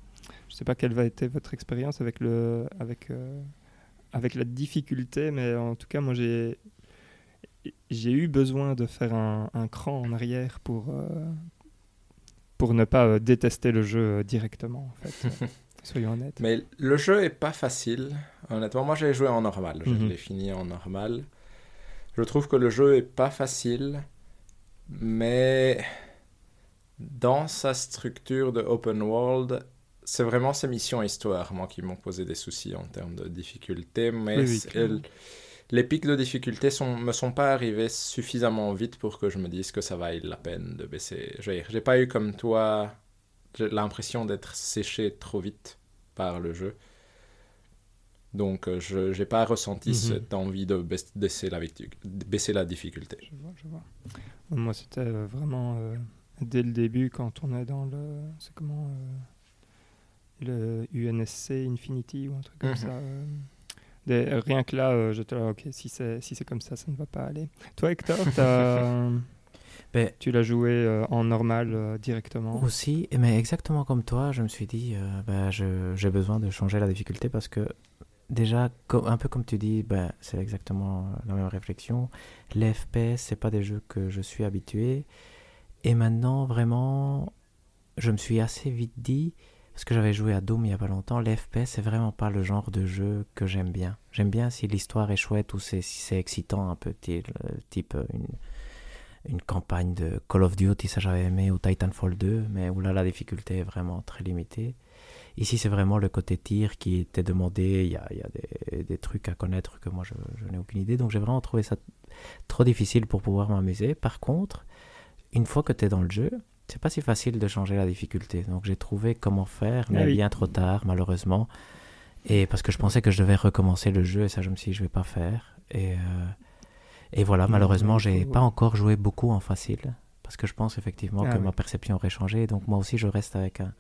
Je sais pas quelle va être votre expérience avec le avec euh, avec la difficulté, mais en tout cas moi j'ai j'ai eu besoin de faire un, un cran en arrière pour euh, pour ne pas euh, détester le jeu directement en fait. Soyons honnêtes. Mais le jeu est pas facile, honnêtement. Moi, j'ai joué en normal. Je Mhm. l'ai fini en normal. Je trouve que le jeu est pas facile, mais dans sa structure de open world, c'est vraiment ces missions histoire, moi, qui m'ont posé des soucis en termes de difficulté. Mais Oui, oui, les pics de difficulté sont, me sont pas arrivés suffisamment vite pour que je me dise que ça vaille la peine de baisser. Je veux dire, J'ai pas eu comme toi l'impression d'être séché trop vite par le jeu. Donc, euh, je n'ai pas ressenti Mhm. cette envie de baisse- baisser la, baisser difficulté. Je vois, je vois. Moi, c'était euh, vraiment euh, dès le début quand on est dans le. C'est comment euh, Le UNSC Infinity ou un truc comme Mhm. ça. euh, des- rien que là, euh, j'étais là, ok, si c'est si c'est comme ça, ça ne va pas aller. Toi, Hector, Ben, tu l'as joué euh, en normal euh, directement? Aussi, mais exactement comme toi, je me suis dit, euh, bah, je- j'ai besoin de changer la difficulté parce que déjà, un peu comme tu dis, bah, c'est exactement la même réflexion. Les FPS, c'est pas des jeux que je suis habitué. Et maintenant, vraiment, je me suis assez vite dit, parce que j'avais joué à Doom il y a pas longtemps, l'FP c'est vraiment pas le genre de jeu que j'aime bien. J'aime bien si l'histoire est chouette ou si c'est excitant un peu, type une, une campagne de Call of Duty, ça j'avais aimé, ou Titanfall 2, mais où là la difficulté est vraiment très limitée. Ici, c'est vraiment le côté tir qui était demandé. Il y a, des, trucs à connaître que moi, je, je n'ai aucune idée. Donc, j'ai vraiment trouvé ça trop difficile pour pouvoir m'amuser. Par contre, une fois que tu es dans le jeu, c'est pas si facile de changer la difficulté. Donc, j'ai trouvé comment faire, mais ah bien trop tard, malheureusement. Et parce que je pensais que je devais recommencer le jeu, et ça, je me suis dit, je vais pas faire. Et, euh, et voilà, malheureusement, j'ai pas encore joué beaucoup en facile. Parce que je pense effectivement ah que ma perception aurait changé. Donc, moi aussi, je reste avec un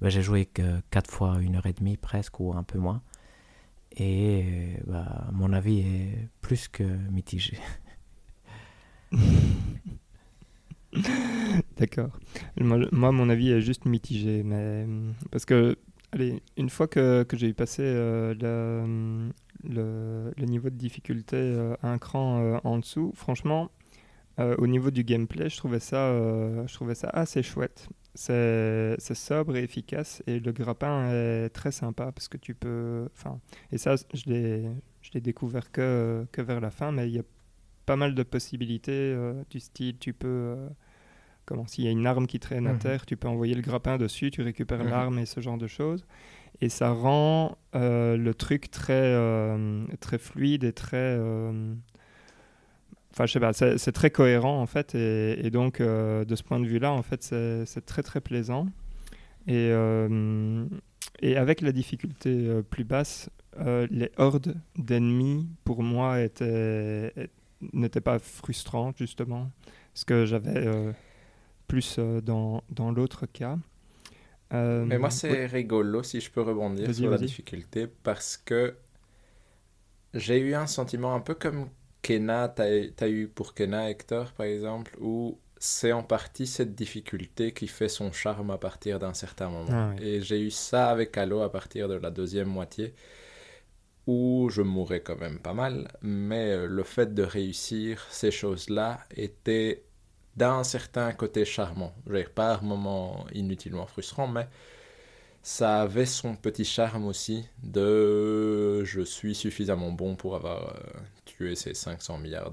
bah, j'ai joué que 4 fois une heure et demie presque ou un peu moins. Et bah, mon avis est plus que mitigé. D'accord. Moi, mon avis est juste mitigé. Mais, parce que, allez, une fois que, que j'ai passé euh, le, le, niveau de difficulté euh, un cran euh, en dessous, franchement, au niveau du gameplay, je trouvais ça, je trouvais ça assez chouette. C'est sobre et efficace et le grappin est très sympa parce que tu peux. Enfin, et ça, je l'ai découvert que, que vers la fin, mais il y a pas mal de possibilités euh, du style tu peux. Euh, comment S'il y a une arme qui traîne à mhm. terre, tu peux envoyer le grappin dessus, tu récupères mhm. l'arme et ce genre de choses. Et ça rend euh, le truc très, très fluide et très Enfin, je sais pas, c'est très cohérent en fait, et, donc de ce point de vue-là, en fait, c'est très très plaisant. Et, et avec la difficulté plus basse, les hordes d'ennemis pour moi n'étaient pas frustrantes justement, ce que j'avais plus dans, dans l'autre cas. Mais moi, c'est rigolo si je peux rebondir sur la difficulté parce que j'ai eu un sentiment un peu comme Kena, tu as, eu pour Kena, Hector, par exemple, où c'est en partie cette difficulté qui fait son charme à partir d'un certain moment. Ah Et j'ai eu ça avec Halo à partir de la deuxième moitié, où je mourais quand même pas mal, mais euh, le fait de réussir ces choses-là était d'un certain côté charmant. Je pas un moment inutilement frustrant, mais ça avait son petit charme aussi de je suis suffisamment bon pour avoir euh, tué ces 500 milliards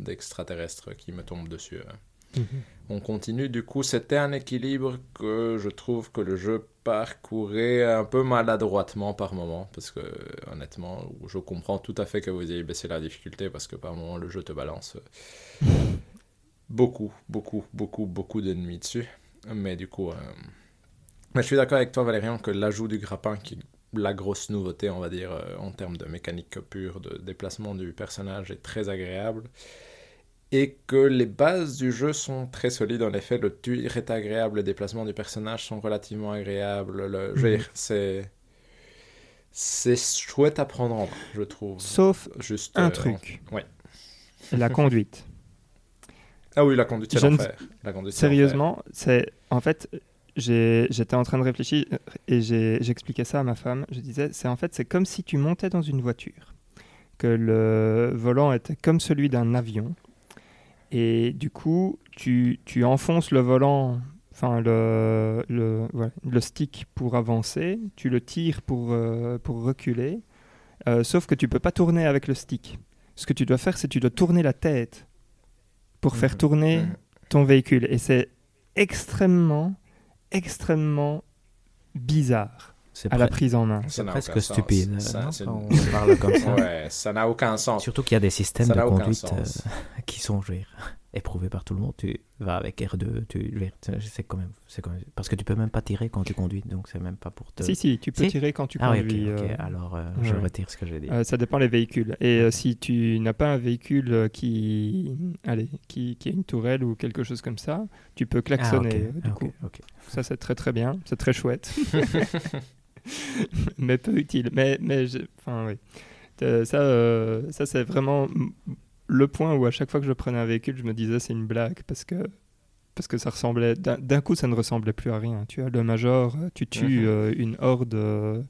d'extraterrestres qui me tombent dessus. Hein. Mhm. On continue, du coup, c'était un équilibre que je trouve que le jeu parcourait un peu maladroitement par moment, parce que honnêtement, je comprends tout à fait que vous ayez baissé la difficulté, parce que par moment, le jeu te balance beaucoup, beaucoup, beaucoup, beaucoup d'ennemis dessus. Mais du coup, euh, mais je suis d'accord avec toi, Valérian, que l'ajout du grappin, qui est la grosse nouveauté, on va dire, euh, en termes de mécanique pure, de déplacement du personnage, est très agréable. Et que les bases du jeu sont très solides. En effet, le tir est agréable, les déplacements du personnage sont relativement agréables. Le... Mhm. c'est. C'est chouette à prendre en main, je trouve. Sauf Juste, un euh, truc. Ouais. La conduite. Ah oui, la conduite, c'est l'enfer. Sérieusement, c'est en fait j'étais en train de réfléchir et j'expliquais ça à ma femme. Je disais, c'est en fait, c'est comme si tu montais dans une voiture, que le volant était comme celui d'un avion, et du coup, tu, tu enfonces le volant, enfin le, le, le, stick pour avancer, tu le tires pour, euh, pour reculer, euh, sauf que tu peux pas tourner avec le stick. Ce que tu dois faire, c'est tu dois tourner la tête pour faire mmh. tourner ton véhicule, et c'est extrêmement extrêmement bizarre à la prise en main. C'est presque stupide. Ça, on parle comme ça. Ouais, ça n'a aucun sens. Surtout qu'il y a des systèmes de conduite euh, qui sont, je éprouvé par tout le monde. Tu vas avec R2, tu, c'est quand même, c'est quand même, parce que tu peux même pas tirer quand tu conduis, donc c'est même pas pour te. Si si, tu peux tirer quand tu ah, conduis. Oui, euh, Alors euh, je retire ce que j'ai dit. Euh, ça dépend des véhicules. Et si tu n'as pas un véhicule qui, allez, qui, qui a une tourelle ou quelque chose comme ça, tu peux klaxonner. Ah, du coup, ça c'est très très bien, c'est très chouette. mais peu utile. Mais mais enfin oui. Ça, ça c'est vraiment le point où à chaque fois que je prenais un véhicule, je me disais c'est une blague parce que parce que ça ressemblait d'un coup ça ne ressemblait plus à rien. Tu as le major, tu tues mhm. euh, une horde, euh,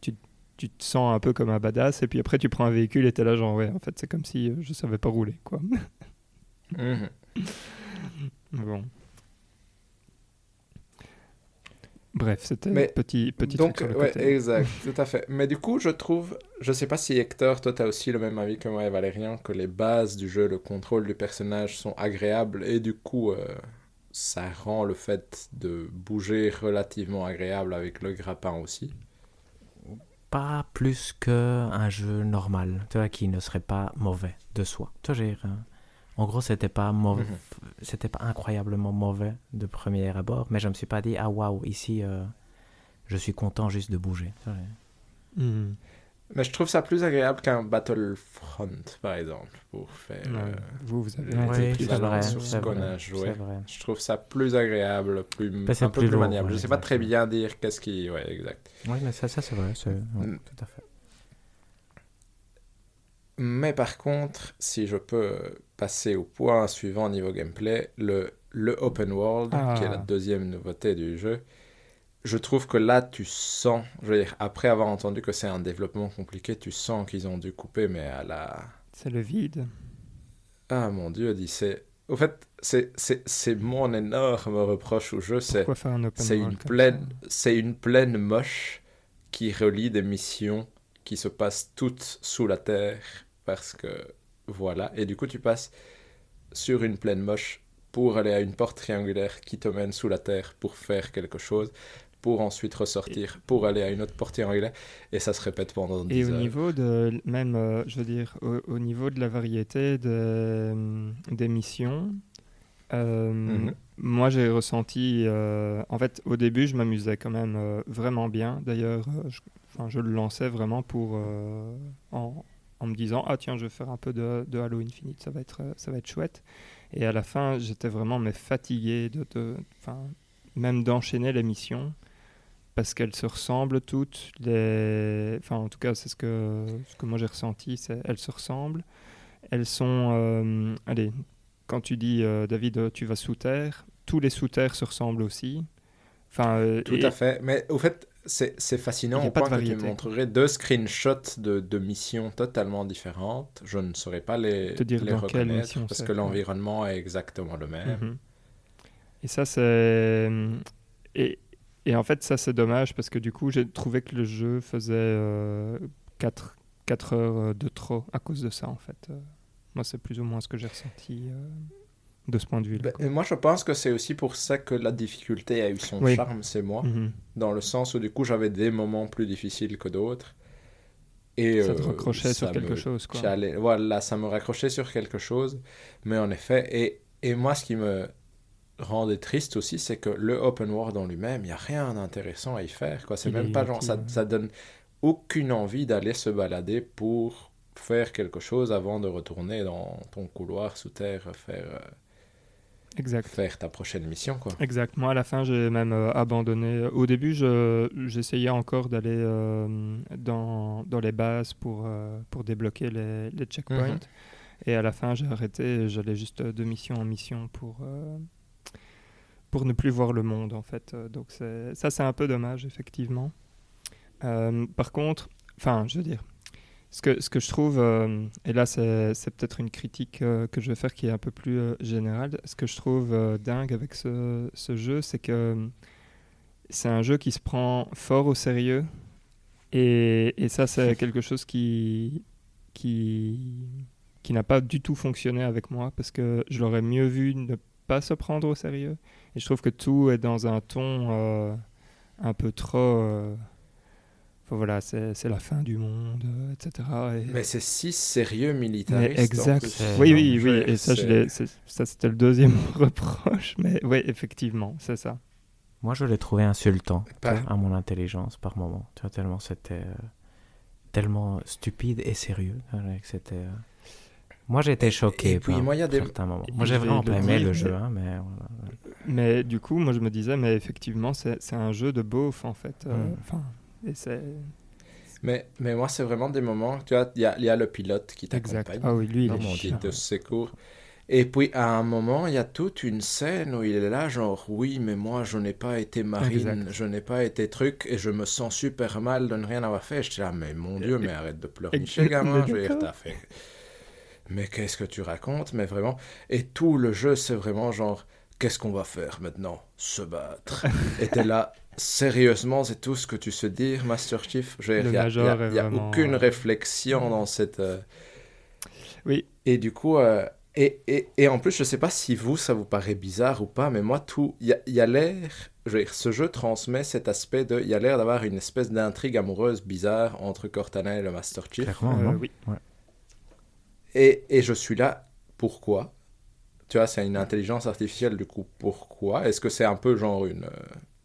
tu, tu, te sens un peu comme un badass et puis après tu prends un véhicule et t'es là genre ouais en fait c'est comme si euh, je savais pas rouler quoi. Mhm. Bon. Bref, c'était Mais petit, petit Donc, truc sur le ouais, côté. exact, tout à fait. Mais du coup, je trouve, je sais pas si Hector, toi, t'as aussi le même avis que moi et Valérien, que les bases du jeu, le contrôle du personnage sont agréables et du coup, euh, ça rend le fait de bouger relativement agréable avec le grappin aussi. Pas plus qu'un jeu normal, tu vois, qui ne serait pas mauvais de soi. Tu vois, en gros, c'était pas mauvais, Mhm. c'était pas incroyablement mauvais de premier abord, mais je me suis pas dit, ah waouh, ici, euh, je suis content juste de bouger. Hmm. Mais je trouve ça plus agréable qu'un Battlefront, par exemple, pour faire Ouais. euh, Vous, vous avez Ouais, été c'est vrai, sur ce qu'on vrai, a joué. c'est vrai. Je trouve ça plus agréable, plus, c'est un peu plus plus, lourd, maniable. ouais, je sais pas très bien dire qu'est-ce qui... Ouais, exact. Oui, mais ça, ça c'est vrai, c'est- ouais, Mm. tout à fait. Mais par contre, si je peux passer au point suivant niveau gameplay, le, le open world, Ah. qui est la deuxième nouveauté du jeu, je trouve que là, tu sens, je veux dire, après avoir entendu que c'est un développement compliqué, tu sens qu'ils ont dû couper, mais à la... C'est le vide. Ah mon dieu, dit c'est... Au fait, c'est- c'est c'est mon énorme reproche au jeu, c'est... Un C'est une plaine, ça c'est une plaine moche qui relie des missions qui se passent toutes sous la terre parce que voilà. Et du coup, tu passes sur une plaine moche pour aller à une porte triangulaire qui te mène sous la terre pour faire quelque chose, pour ensuite ressortir, pour aller à une autre porte triangulaire, et ça se répète pendant 10 Et au heures. niveau de, même, euh, je veux dire, au, au niveau de la variété des, des missions, euh, Mhm. moi j'ai ressenti, euh, en fait, au début, je m'amusais quand même euh, vraiment bien. D'ailleurs, euh, je, je le lançais vraiment pour, euh, en, en me disant, ah tiens, je vais faire un peu de, de Halo Infinite, ça va être, euh, ça va être chouette. Et à la fin, j'étais vraiment mais fatigué de, même d'enchaîner les missions parce qu'elles se ressemblent toutes. Les... Enfin, en tout cas, c'est ce que, ce que moi j'ai ressenti, c'est elles se ressemblent. Elles sont... euh, allez, quand tu dis, euh, David, tu vas sous terre, tous les sous terres se ressemblent aussi. Enfin, euh, Tout et- à fait. Mais au fait, c'est fascinant au point que tu me montrerais deux screenshots de, de missions totalement différentes. Je ne saurais pas les, Te dire les reconnaître parce que ouais. l'environnement est exactement le même. Mhm. Et ça, c'est. Et, et en fait, ça, c'est dommage parce que du coup, j'ai trouvé que le jeu faisait 4, heures de trop à cause de ça, en fait. Euh, Moi, c'est plus ou moins ce que j'ai ressenti euh, de ce point de vue-là. Ben, moi, je pense que c'est aussi pour ça que la difficulté a eu son Oui. charme, c'est moi, Mhm. dans le sens où du coup, j'avais des moments plus difficiles que d'autres. Et Ça te euh, raccrochait sur quelque me chose, quoi. Voilà, ça me raccrochait sur quelque chose. Mais en effet, et, et moi, ce qui me rendait triste aussi, c'est que le open world en lui-même, il n'y a rien d'intéressant à y faire. Quoi. C'est même pas genre, ça, ça donne aucune envie d'aller se balader pour faire quelque chose avant de retourner dans ton couloir sous terre, faire, euh, Exact. faire ta prochaine mission. Quoi. Exact. Moi, à la fin, j'ai même euh, abandonné. Au début, je- j'essayais encore d'aller euh, dans, dans les bases pour, euh, pour débloquer les, les checkpoints. Mhm. Et à la fin, j'ai arrêté. J'allais juste de mission en mission pour, pour ne plus voir le monde, en fait. Donc, ça, c'est un peu dommage, effectivement. Par contre, enfin, je veux dire, ce que, ce que je trouve, euh, et là, c'est c'est peut-être une critique euh, que je vais faire qui est un peu plus euh, générale. Ce que je trouve dingue avec ce, ce jeu, c'est que c'est un jeu qui se prend fort au sérieux. Et, et ça, c'est quelque chose qui, qui, qui n'a pas du tout fonctionné avec moi parce que je l'aurais mieux vu ne pas se prendre au sérieux. Et je trouve que tout est dans un ton un peu trop. Voilà, c'est c'est la fin du monde, euh, etc. Et- Mais c'est si sérieux mais militariste. en exact. Oui, oui, oui. Et ça, c'était le deuxième reproche. Mais oui, effectivement, c'est ça. Moi, je l'ai trouvé insultant Pas- à mon intelligence par moment. Tu vois, tellement c'était euh, tellement stupide et sérieux. C'était. euh, Moi, j'ai été choqué et puis, par moi, il y a des- certains moments. Moi, j'ai vraiment pas aimé le mais- jeu, hein, mais voilà. Mais du coup, moi, je me disais, mais effectivement, c'est c'est un jeu de beauf, en fait. Mm. Enfin, et c'est Mais, mais moi, c'est vraiment des moments, tu vois, il y a, il y a le pilote qui exact. t'accompagne. Ah oui, lui, il est mon te secourt. Et puis à un moment, il y a toute une scène où il est là, genre oui, mais moi je n'ai pas été marine, Exact. je n'ai pas été truc, et je me sens super mal de ne rien avoir fait. Je là, mais mon Dieu, mais arrête de pleurnicher, Et- gamin. Je veux dire, t'as fait. Mais qu'est-ce que tu racontes? Mais vraiment. Et tout le jeu, c'est vraiment genre qu'est-ce qu'on va faire maintenant? Se battre. Et t'es là, sérieusement, c'est tout ce que tu sais dire, Master Chief? Il n'y a, y a- est y a vraiment, aucune euh, réflexion dans cette... euh, Oui. Et du coup, euh, et, et, et en plus, je sais pas si vous, ça vous paraît bizarre ou pas, mais moi, tout, il y a, il y a l'air, je veux dire, ce jeu transmet cet aspect de, il y a l'air d'avoir une espèce d'intrigue amoureuse bizarre entre Cortana et le Master Chief. Clairement, Euh, non oui. Ouais. Et, et je suis là, pourquoi? Tu vois, c'est une intelligence artificielle, du coup, pourquoi? Est-ce que c'est un peu genre une...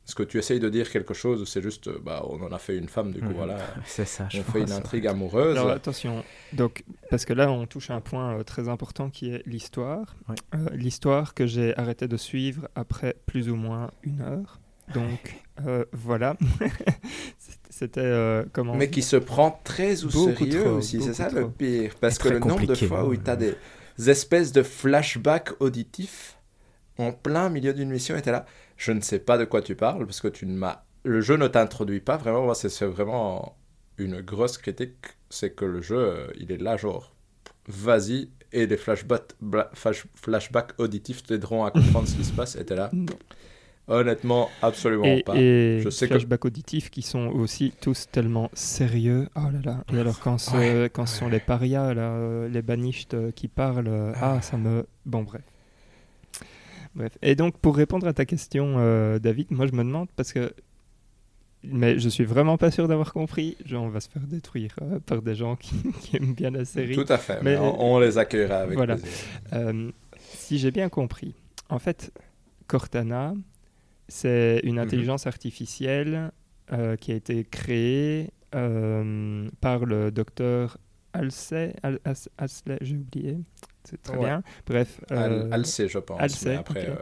Est-ce que tu essayes de dire quelque chose ou c'est juste, euh, bah, on en a fait une femme, du coup, Mhm. voilà, C'est ça, je on fait une intrigue amoureuse. Alors attention, donc, parce que là on touche à un point euh, très important qui est l'histoire. Euh, l'histoire que j'ai arrêté de suivre après plus ou moins une heure. Donc euh, voilà, c'était euh, comment Mais qui se prend très au Beaucoup sérieux trop, aussi, c'est ça le pire. Parce que le nombre de fois où tu as des espèces de flashbacks auditifs en plein milieu d'une mission et t'es là, je ne sais pas de quoi tu parles parce que tu ne m'as... Le jeu ne t'introduit pas vraiment, moi c'est vraiment une grosse critique, c'est que le jeu, euh, il est là genre, vas-y, et les flashbacks, bla- flash- flashbacks auditifs t'aideront à comprendre ce qui se passe et t'es là. Honnêtement, absolument et, pas. et Je sais que- flashbacks auditifs qui sont aussi tous tellement sérieux. Oh là là. Et alors quand, ce, Ouais, quand sont les parias, là, euh, les banistes euh, qui parlent, euh, ah ça me... Bon bref. Bref. Et donc pour répondre à ta question, euh, David, moi je me demande parce que... Mais je suis vraiment pas sûr d'avoir compris. Genre, on va se faire détruire euh, par des gens qui, qui aiment bien la série. Tout à fait, Mais- mais on, on les accueillera avec Voilà. plaisir. Euh, si j'ai bien compris, en fait, Cortana, c'est une Mhm. intelligence artificielle euh, qui a été créée euh, par le docteur Halsey, Al- As- Halsey, j'ai oublié, c'est très Ouais. bien. Bref, euh, Al sait, je pense. Al mais sait, après, euh,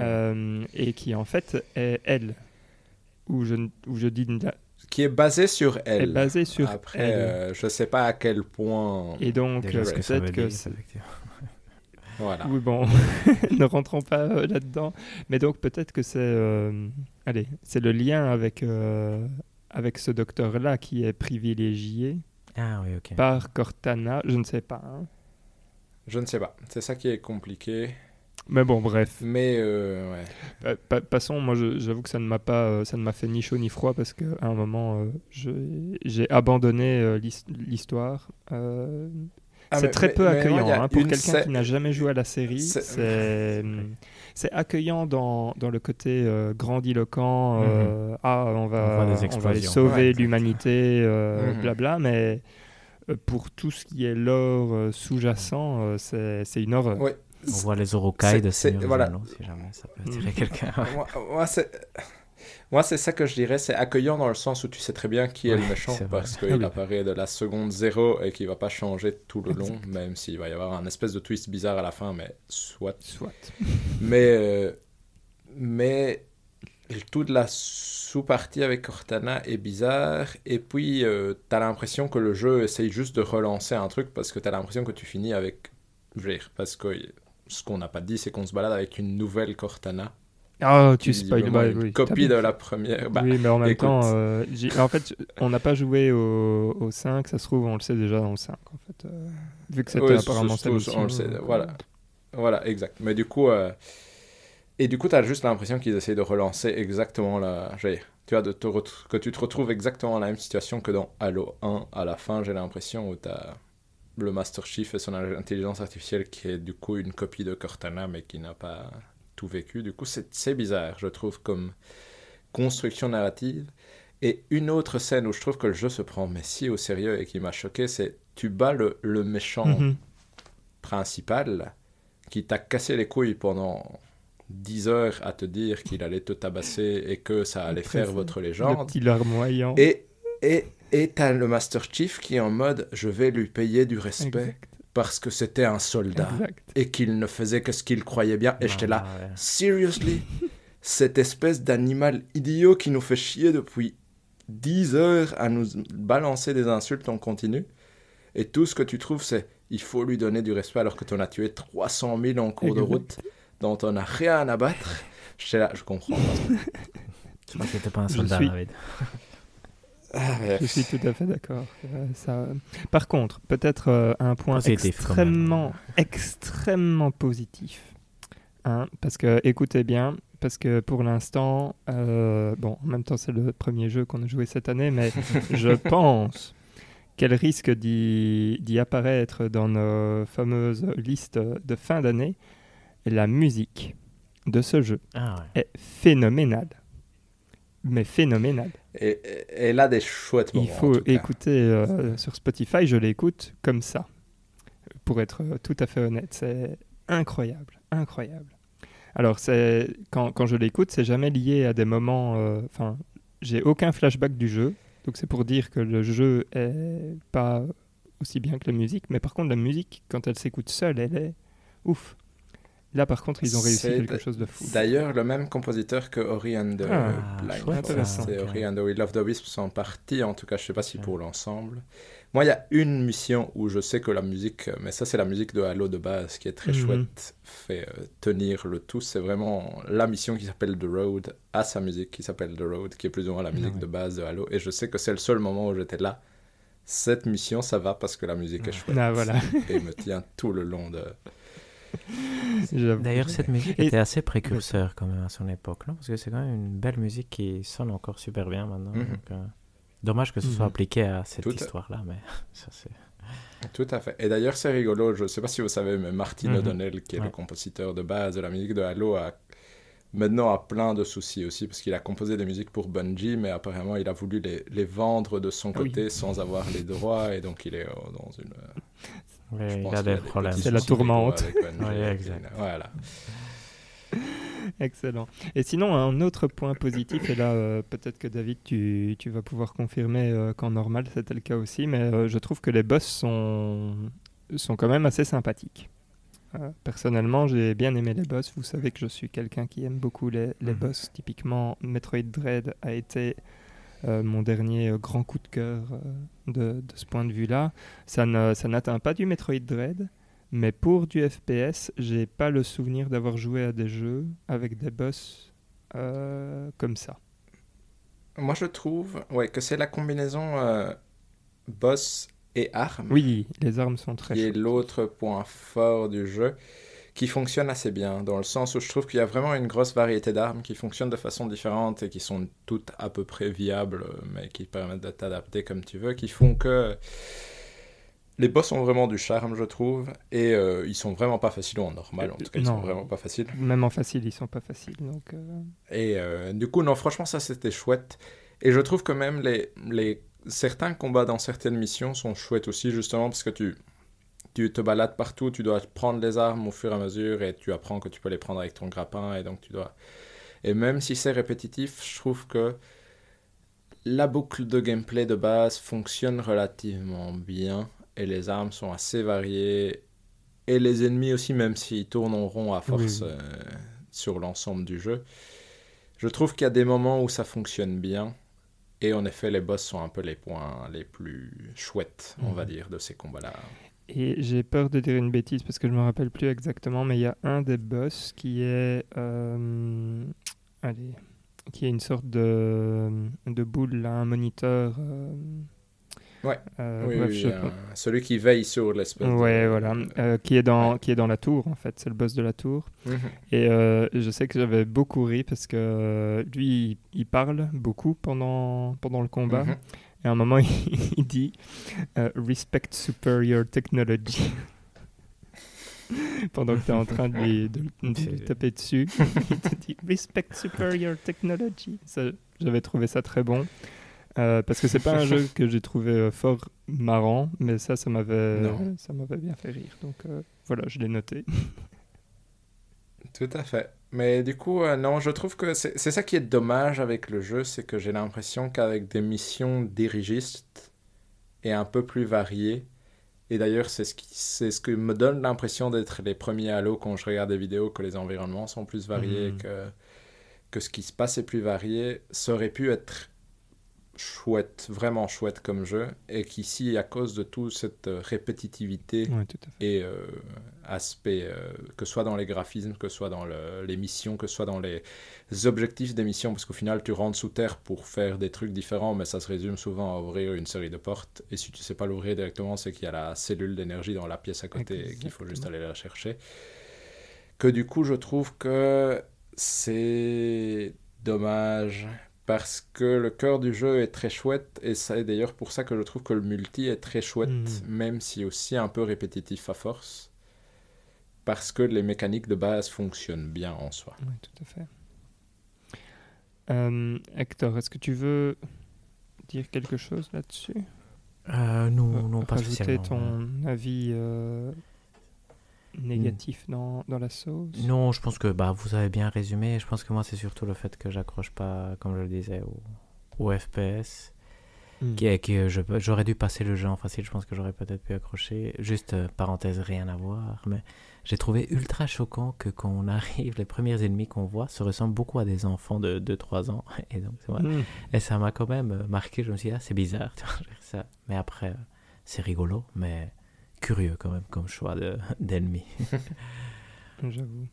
euh, et qui en fait est elle, où je, où je dis qui est basé sur est elle. basée sur Après, elle. euh, je sais pas à quel point. Et donc, peut-être que dire. Voilà. Oui, bon, ne rentrons pas euh, là-dedans. Mais donc, peut-être que c'est. euh, allez, c'est le lien avec, euh, avec ce docteur-là qui est privilégié Ah oui, ok. par Cortana. Je ne sais pas. hein. Je ne sais pas. C'est ça qui est compliqué. Mais bon, bref. Mais euh, ouais. Pa- pa- passons, moi, je- j'avoue que ça ne m'a pas. euh, ça ne m'a fait ni chaud ni froid parce qu'à un moment, euh, je- j'ai abandonné euh, l'his- l'histoire. Euh, Ah, c'est très mais- peu mais accueillant hein, pour quelqu'un qui n'a jamais joué à la série. C'est- c'est accueillant dans, dans le côté euh, grandiloquent. euh, Ah, on va, On on va sauver Ouais, l'humanité, euh, Mhm. blabla. Mais pour tout ce qui est lore euh, sous-jacent, euh, c'est une horreur. Ouais. On voit les Orokai C'est- de Seigneur voilà. Si jamais ça peut Mm. attirer quelqu'un. moi, moi, c'est. Moi, c'est ça que je dirais, c'est accueillant dans le sens où tu sais très bien qui est le méchant parce Ah qu'il oui. apparaît de la seconde zéro et qu'il va pas changer tout le long, même s'il va y avoir un espèce de twist bizarre à la fin, mais soit. Soit. Mais, euh, mais toute la sous-partie avec Cortana est bizarre. Et puis, euh, t'as l'impression que le jeu essaye juste de relancer un truc parce que t'as l'impression que tu finis avec. Je veux dire, parce que ce qu'on n'a pas dit, c'est qu'on se balade avec une nouvelle Cortana. Ah, tu qui est spoil. Bah, une oui, copie de la première. Bah, oui, mais en même écoute. temps, euh, en fait, on n'a pas joué au, au 5, ça se trouve, on le sait déjà dans le 5, en fait. euh, vu que c'était Ouais, apparemment mission. on le sait, voilà. Voilà, exact. Mais du coup, euh, et du coup, t'as juste l'impression qu'ils essayent de relancer exactement la. tu vois, de te que tu te retrouves exactement dans la même situation que dans Halo 1 à la fin, j'ai l'impression, où t'as le Master Chief et son intelligence artificielle qui est du coup une copie de Cortana, mais qui n'a pas tout vécu. Du coup, c'est c'est bizarre, je trouve, comme construction narrative. Et une autre scène où je trouve que le jeu se prend mais si au sérieux et qui m'a choqué, c'est tu bats le, le méchant Mhm. principal qui t'a cassé les couilles pendant 10 heures à te dire qu'il allait te tabasser et que ça allait Très faire votre Le légende. petit larmoyant. Et et et t'as le Master Chief qui est en mode je vais lui payer du respect Exact, parce que c'était un soldat exact. et qu'il ne faisait que ce qu'il croyait bien et j'étais là Ah, ouais. seriously? Cette espèce d'animal idiot qui nous fait chier depuis 10 heures à nous balancer des insultes en continu et tout ce que tu trouves c'est il faut lui donner du respect alors que tu en as tué 300 000 en cours de route dont on n'a rien à battre là je comprends pas Je que t'es pas un soldat, suis- David. Ah. Je suis tout à fait d'accord. Euh, ça... Par contre, peut-être euh, un point Positif, extrêmement, extrêmement positif. hein, parce que écoutez bien, parce que pour l'instant, euh, bon, en même temps c'est le premier jeu qu'on a joué cette année, mais je pense qu'elle risque d'y apparaître dans nos fameuses listes de fin d'année. Et La musique de ce jeu Ah ouais. est phénoménale. Mais phénoménale. Et, et- a des chouettes moments. Il en faut tout cas. écouter euh, sur Spotify, je l'écoute comme ça, pour être euh, tout à fait honnête. C'est incroyable, incroyable. Alors, c'est quand, quand je l'écoute, c'est jamais lié à des moments. euh, Enfin, j'ai aucun flashback du jeu, donc c'est pour dire que le jeu est pas aussi bien que la musique. Mais par contre, la musique, quand elle s'écoute seule, elle est ouf. Là, par contre, ils ont réussi quelque chose de fou. D'ailleurs, le même compositeur que Ori and the Ah, Blind. C'est. Ori and the Will of the Wisps en partie, en tout cas, je sais pas si pour l'ensemble. Moi, il y a une mission où je sais que la musique, mais ça, c'est la musique de Halo de base qui est très Mhm. chouette, fait euh, tenir le tout. C'est vraiment la mission qui s'appelle The Road, à sa musique qui s'appelle The Road, qui est plus ou moins la musique ouais. de base de Halo. Et je sais que c'est le seul moment où j'étais là. Cette mission, ça va parce que la musique est chouette. Ah, voilà. Et me tient tout le long de. D'ailleurs, cette musique Et- était assez précurseur quand même à son époque, non? Parce que c'est quand même une belle musique qui sonne encore super bien maintenant. Mhm. donc, euh, Dommage que ce soit Mhm. appliqué à cette histoire-là, mais ça c'est. Tout à fait. Et d'ailleurs, c'est rigolo, je ne sais pas si vous savez, mais Martin Mhm. O'Donnell, qui est le compositeur de base de la musique de Halo, a maintenant a plein de soucis aussi, parce qu'il a composé des musiques pour Bungie, mais apparemment, il a voulu les, les vendre de son Ah oui. côté sans avoir les droits, et donc il est euh, dans une... il a des problèmes. C'est la tourmente. Ouais, exact. Voilà. Excellent. Et sinon, un autre point positif, et là, euh, peut-être que David, tu, tu vas pouvoir confirmer euh, qu'en normal, c'était le cas aussi, mais euh, je trouve que les boss sont, sont quand même assez sympathiques. Euh, personnellement, j'ai bien aimé les boss. Vous savez que je suis quelqu'un qui aime beaucoup les, les Mhm. boss. Typiquement, Metroid Dread a été euh, mon dernier euh, grand coup de cœur euh, de, de ce point de vue-là. Ça n'atteint pas du Metroid Dread, mais pour du FPS, j'ai pas le souvenir d'avoir joué à des jeux avec des boss euh, comme ça. Moi, je trouve ouais, que c'est la combinaison euh, boss et arme. Oui, les armes sont très qui est l'autre point fort du jeu, qui fonctionne assez bien, dans le sens où je trouve qu'il y a vraiment une grosse variété d'armes qui fonctionnent de façon différente et qui sont toutes à peu près viables, mais qui permettent de t'adapter comme tu veux, qui font que les boss ont vraiment du charme, je trouve, et euh, ils sont vraiment pas faciles en normal, en tout cas, ils sont vraiment pas faciles. Même en facile, ils sont pas faciles. Donc, euh, Et euh, du coup, non, franchement, ça c'était chouette. Et je trouve que même les, les, certains combats dans certaines missions sont chouettes aussi, justement, parce que tu, tu te balades partout, tu dois prendre les armes au fur et à mesure, et tu apprends que tu peux les prendre avec ton grappin, et donc tu dois. Et même si c'est répétitif, je trouve que la boucle de gameplay de base fonctionne relativement bien, et les armes sont assez variées, et les ennemis aussi, même s'ils tournent en rond à force Oui, euh, sur l'ensemble du jeu. Je trouve qu'il y a des moments où ça fonctionne bien. Et en effet, les boss sont un peu les points les plus chouettes, on Mhm. va dire, de ces combats-là. Et j'ai peur de dire une bêtise parce que je me rappelle plus exactement, mais il y a un des boss qui est, euh, allez, qui est une sorte de, de boule, là, un moniteur. euh, Ouais. euh, oui, bref, oui, je- celui qui veille sur l'espèce de- Ouais, voilà, euh, qui est dans Ouais. qui est dans la tour en fait, c'est le boss de la tour. Mhm. Et je sais que j'avais beaucoup ri parce que lui, il, parle beaucoup pendant pendant le combat. Mhm. Et à un moment, il, dit euh, Respect superior technology. Pendant que tu es en train de lui, de, de lui C'est- taper dessus, il te dit Respect superior technology. J'avais trouvé ça très bon. Euh, parce que c'est pas un jeu que j'ai trouvé euh, fort marrant, mais ça, ça m'avait, ça m'avait bien fait rire. Donc euh, voilà, je l'ai noté. Tout à fait. Mais du coup, euh, non, je trouve que c'est ça qui est dommage avec le jeu, c'est que j'ai l'impression qu'avec des missions dirigistes et un peu plus variées, et d'ailleurs c'est ce, qui- ce que me donne l'impression d'être les premiers Halo quand je regarde des vidéos, que les environnements sont plus variés, Mhm. que, que ce qui se passe est plus varié, ça aurait pu être chouette, vraiment chouette comme jeu, et qu'ici, à cause de toute cette euh, répétitivité, Ouais, tout et euh, aspect, euh, que ce soit dans les graphismes, que ce soit dans le- les missions, que ce soit dans les objectifs des missions, parce qu'au final, tu rentres sous terre pour faire des trucs différents, mais ça se résume souvent à ouvrir une série de portes. Et si tu sais pas l'ouvrir directement, c'est qu'il y a la cellule d'énergie dans la pièce à côté et qu'il faut juste aller la chercher. que du coup, je trouve que c'est dommage parce que le cœur du jeu est très chouette et c'est d'ailleurs pour ça que je trouve que le multi est très chouette, Mm. même si aussi un peu répétitif à force, parce que les mécaniques de base fonctionnent bien en soi. Oui, tout à fait. Euh, Hector, est-ce que tu veux dire quelque chose là-dessus? Euh, non, non, pas Rajouter spécialement. ton avis euh, négatif dans, dans la sauce Non, je pense que bah, vous avez bien résumé. Je pense que moi, c'est surtout le fait que j'accroche pas, comme je le disais, au, au FPS. Mm. Qui, qui, J'aurais dû passer le jeu en facile. Je pense que j'aurais peut-être pu accrocher. Juste, euh, parenthèse, rien à voir. Mais j'ai trouvé ultra choquant que quand on arrive, les premiers ennemis qu'on voit se ressemblent beaucoup à des enfants de 2-3 ans. Et donc, voilà. Mm. Et ça m'a quand même euh, marqué. Je me suis dit, ah, c'est bizarre. ça. Mais après, euh, c'est rigolo, mais curieux quand même comme choix de- d'ennemis. J'avoue.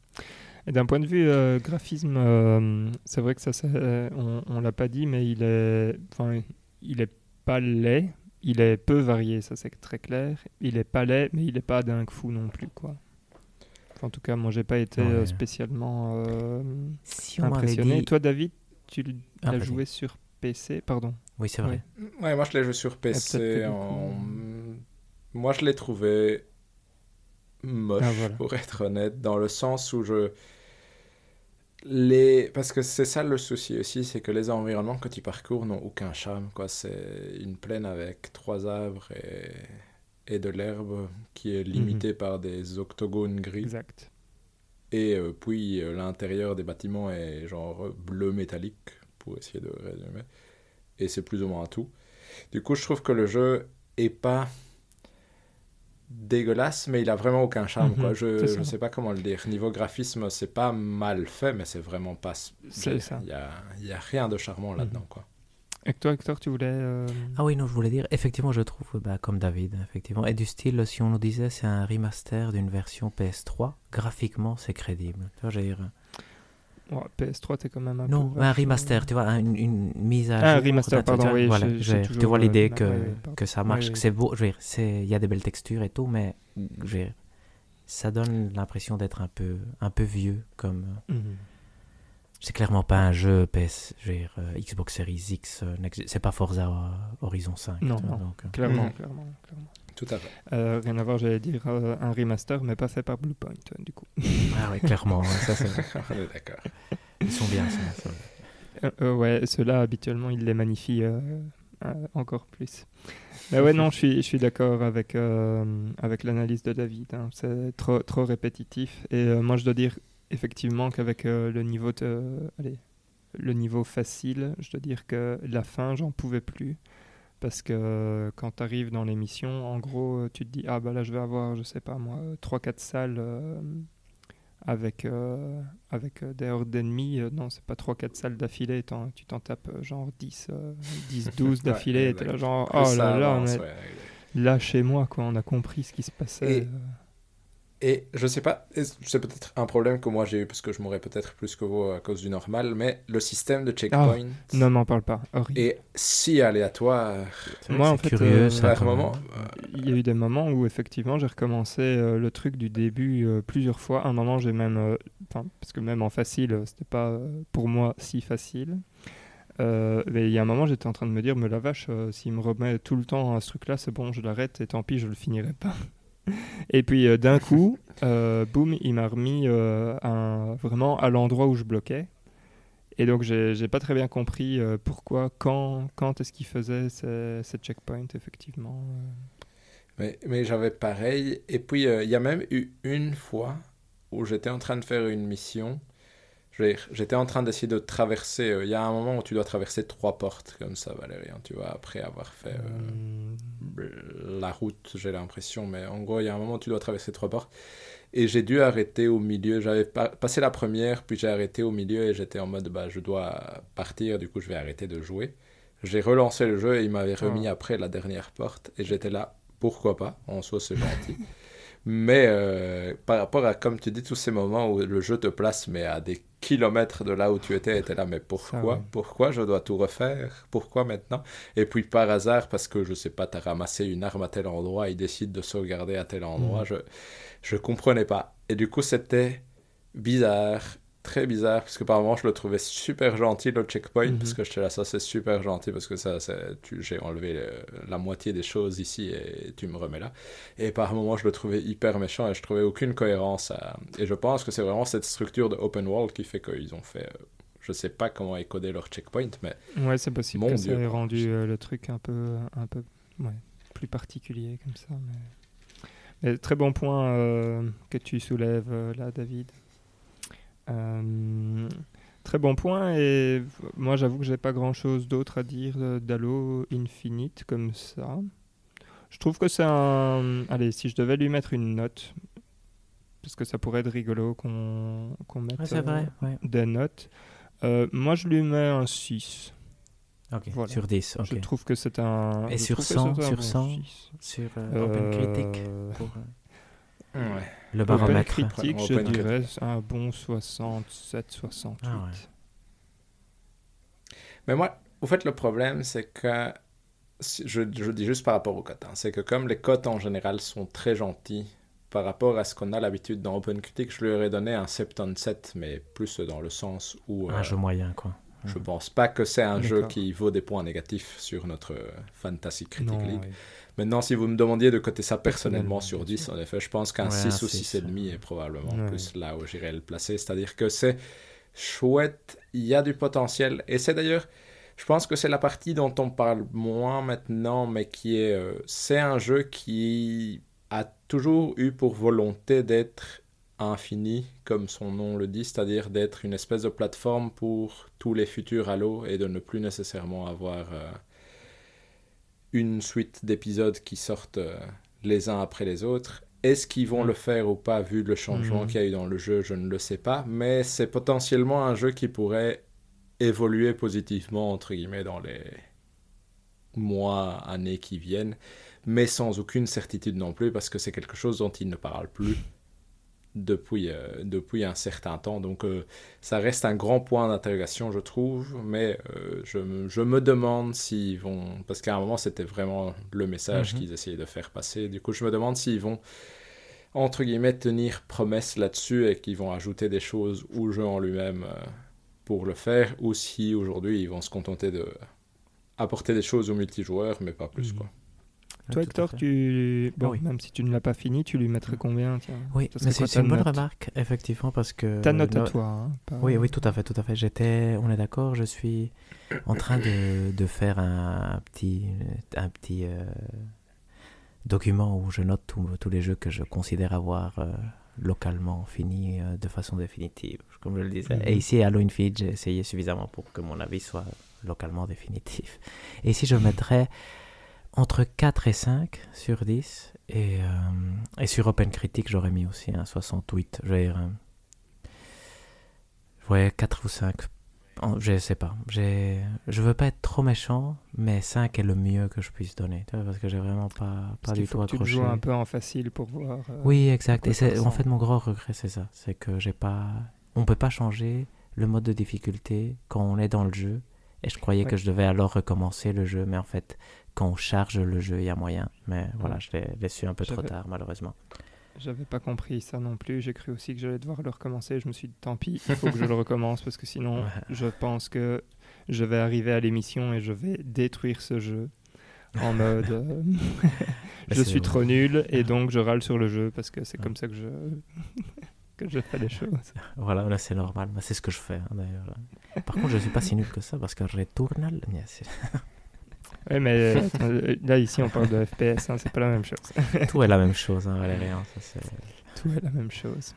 Et d'un point de vue euh, graphisme, euh, c'est vrai que ça, euh, on, on l'a pas dit, mais il est, enfin, il est pas laid. Il est peu varié, ça c'est très clair. Il est pas laid, mais il est pas dingue fou non plus, quoi. Enfin, en tout cas, moi, j'ai pas été Ouais. spécialement euh, Si on m'avait impressionné. dit... Toi, David, tu Ah, l'as vas-y. joué sur PC, pardon. Oui, c'est vrai. Ouais, moi je l'ai joué sur PC. du en... Moi je l'ai trouvé moche, Ah, voilà. pour être honnête, dans le sens où je. Les... Parce que c'est ça le souci aussi, c'est que les environnements que tu parcours n'ont aucun charme. quoi. C'est une plaine avec trois arbres et, et de l'herbe qui est limitée par des octogones gris. Exact. Et euh, puis euh, l'intérieur des bâtiments est genre bleu métallique, pour essayer de résumer. Et c'est plus ou moins tout. Du coup, je trouve que le jeu est pas dégueulasse, mais il a vraiment aucun charme. Mhm, quoi. Je ne sais pas comment le dire. Niveau graphisme, c'est pas mal fait, mais c'est vraiment pas. C'est ça. Il y a, rien de charmant là-dedans. quoi. Et toi, Hector, tu voulais. euh, Ah oui, non, je voulais dire, effectivement, je trouve, bah, comme David, effectivement, et du style, si on nous disait c'est un remaster d'une version PS3, graphiquement, c'est crédible. Tu vois, ouais, PS3, t'es quand même un non, peu. mais un remaster, tu vois, un- une, une mise à Ah, un remaster, tu vois, pardon, oui, voilà, je- tu vois l'idée que, ouais, pardon. que ça marche, Oui, que c'est beau, il y a des belles textures et tout, mais je veux dire, ça donne l'impression d'être un peu, un peu vieux, comme... Mhm. C'est clairement pas un jeu PS, je veux dire, euh, Xbox Series X, euh, c'est pas Forza euh, Horizon 5. Non, non. donc, euh, Clairement, Mhm. clairement, clairement. Tout à fait. Euh, rien à voir, j'allais dire euh, un remaster, mais pas fait par Bluepoint, euh, du coup. Ah oui, clairement, ça, c'est- On est d'accord. ils sont bien. ça. Euh, euh, ouais, ceux-là, habituellement, ils les magnifient euh, euh, encore plus. Mais ouais, non, je suis, je suis d'accord avec, euh, avec l'analyse de David. hein. C'est trop, trop répétitif. Et euh, moi, je dois dire, effectivement, qu'avec euh, le niveau de, allez, le niveau facile, je dois dire que la fin, j'en pouvais plus. Parce que euh, quand tu arrives dans l'émission, en gros, euh, tu te dis, ah bah là, je vais avoir, je sais pas moi, 3-4 salles euh, avec, euh, avec euh, des hordes d'ennemis. Non, c'est pas 3-4 salles d'affilée, t'en- tu t'en tapes genre 10, euh, 10 12 Ouais, d'affilée, et t'es là genre, oh là là, mais ouais. là chez moi, quoi, on a compris ce qui se passait. Et- euh. Et je sais pas, et c'est peut-être un problème que moi j'ai eu parce que je mourrais peut-être plus que vous à cause du normal, mais le système de checkpoint Non, m'en parle pas, horrible. est si aléatoire. Moi, en fait, curieux, euh, ça. moment. Il y a eu des moments où effectivement j'ai recommencé euh, le truc du début euh, plusieurs fois. À un moment j'ai même, euh, parce que même en facile c'était pas euh, pour moi si facile. Euh, mais il y a un moment j'étais en train de me dire mais la vache euh, s'il me remet tout le temps à ce truc là c'est bon je l'arrête et tant pis je le finirai pas. Et puis euh, d'un coup euh, boum il m'a remis euh, vraiment à l'endroit où je bloquais. Et donc j'ai pas très bien compris pourquoi, quand, quand est-ce qu'il faisait ces, ces checkpoints effectivement. Mais, mais j'avais pareil. Et puis, il y a même eu une fois où j'étais en train de faire une mission. J'étais en train d'essayer de traverser. euh, Il y a un moment où tu dois traverser trois portes comme ça, Valérian, tu vois, après avoir fait euh, Hmm. la route, j'ai l'impression. Mais en gros, il y a un moment où tu dois traverser trois portes. Et j'ai dû arrêter au milieu. J'avais pa- passé la première, puis j'ai arrêté au milieu et j'étais en mode, bah, je dois partir, du coup, je vais arrêter de jouer. J'ai relancé le jeu et il m'avait remis Ah. après la dernière porte. Et j'étais là, pourquoi pas En soi, c'est gentil. mais euh, par rapport à, comme tu dis, tous ces moments où le jeu te place, mais à des kilomètres de là où tu étais, et t'es là, mais pourquoi? Pourquoi je dois tout refaire? Pourquoi maintenant? Et puis par hasard, parce que je sais pas, t'as ramassé une arme à tel endroit, il décide de sauvegarder à tel endroit, Mhm. je je comprenais pas. Et du coup, c'était bizarre, très bizarre, parce que par moments je le trouvais super gentil le checkpoint, Mhm. parce que j'étais là, ça c'est super gentil, parce que ça, c'est- tu- j'ai enlevé euh, la moitié des choses ici et tu me remets là. Et par moments je le trouvais hyper méchant et je trouvais aucune cohérence. à- Et je pense que c'est vraiment cette structure de open world qui fait qu'ils ont fait. euh, Je sais pas comment écoder leur checkpoint, mais Ouais, c'est possible Mon que Dieu, ça ait rendu euh, le truc un peu, un peu ouais, plus particulier comme ça. Mais... mais très bon point euh, que tu soulèves là, David. Euh, très bon point et moi j'avoue que j'ai pas grand chose d'autre à dire euh, d'Halo Infinite comme ça. Je trouve que c'est un... Allez, si je devais lui mettre une note, parce que ça pourrait être rigolo qu'on qu'on mette Ouais, c'est euh, vrai, ouais. des notes, euh, moi je lui mets un 6. Ok, Voilà. sur 10, ok. Je trouve que c'est un. Et je sur trouve que 100, c'est un sur bon 100, six. Sur euh, Open Critic, pour ouais. Le Open baromètre. Critique, je dirais un bon 67, 68. Ah ouais. Mais moi, au fait, le problème, c'est que. Je, je dis juste par rapport aux cotes. hein, c'est que comme les cotes en général sont très gentils par rapport à ce qu'on a l'habitude dans Open Critic, je lui aurais donné un 77, mais plus dans le sens où. Un euh, jeu moyen, quoi. je pense pas que c'est un jeu qui vaut des points négatifs sur notre euh, Fantasy Critic Non, League. Maintenant, si vous me demandiez de coter ça personnellement sur bien 10, sûr. en effet, je pense qu'un Ouais, 6 un ou 6, 6,5 est probablement Ouais. plus là où j'irais le placer. C'est-à-dire que c'est chouette, il y a du potentiel. Et c'est d'ailleurs, je pense que c'est la partie dont on parle moins maintenant, mais qui est. euh, c'est un jeu qui a toujours eu pour volonté d'être infini, comme son nom le dit, c'est-à-dire d'être une espèce de plateforme pour tous les futurs Halo et de ne plus nécessairement avoir. euh, une suite d'épisodes qui sortent euh, les uns après les autres. Est-ce qu'ils vont Mm. le faire ou pas, vu le changement Mhm. qu'il y a eu dans le jeu, je ne le sais pas. Mais c'est potentiellement un jeu qui pourrait évoluer positivement, entre guillemets, dans les mois, années qui viennent, mais sans aucune certitude non plus, parce que c'est quelque chose dont ils ne parlent plus depuis, euh, depuis un certain temps. Donc euh, ça reste un grand point d'interrogation, je trouve, mais euh, je, me- je me demande s'ils vont... Parce qu'à un moment, c'était vraiment le message Mhm. qu'ils essayaient de faire passer. Du coup, je me demande s'ils vont, entre guillemets, tenir promesse là-dessus et qu'ils vont ajouter des choses au jeu en lui-même pour le faire, ou si aujourd'hui, ils vont se contenter de apporter des choses aux multijoueurs, mais pas plus, Mhm. quoi. Toi, Hector, tu... Bon, Ah oui. même si tu ne l'as pas fini, tu lui mettrais combien tiens Oui, c'est une bonne remarque, effectivement, parce que... Ta note à toi. hein, pas- Oui, oui, tout à fait, tout à fait. J'étais, on est d'accord, je suis en train de, de faire un, un petit, un petit euh, document où je note tous les jeux que je considère avoir euh, localement finis euh, de façon définitive, comme je le disais. Mhm. Et ici, à Halo Feed, j'ai essayé suffisamment pour que mon avis soit localement définitif. Et ici, je mettrais entre 4 et 5 sur 10. Et, euh, et sur Open Critic, j'aurais mis aussi un 68. Je euh, Ouais, 4 ou 5. En- Je sais pas. Je veux pas être trop méchant, mais 5 est le mieux que je puisse donner. parce que j'ai vraiment pas, pas du tout que tu accroché. joues un peu en facile pour voir. euh, Oui, exact. Et en fait, mon gros regret, c'est ça. C'est que j'ai pas. On peut pas changer le mode de difficulté quand on est dans le jeu. Et je croyais Ouais. que je devais alors recommencer le jeu, mais en fait, quand on charge le jeu, il y a moyen. Mais voilà, je l'ai, su un peu trop tard, malheureusement. J'avais pas compris ça non plus. J'ai cru aussi que j'allais devoir le recommencer. Je me suis dit, tant pis, il faut que je le recommence parce que sinon, Ouais. je pense que je vais arriver à l'émission et je vais détruire ce jeu en mode euh, je suis trop nul et donc je râle sur le jeu parce que c'est Ouais. comme ça que je que je fais les choses. Voilà, là, c'est normal. C'est ce que je fais, hein, d'ailleurs. Par contre, je suis pas si nul que ça parce que Returnal. Oui, mais euh, là ici on parle de FPS, hein, c'est pas la même chose. Tout est la même chose, hein, Valérian. ça, c'est- Tout est la même chose.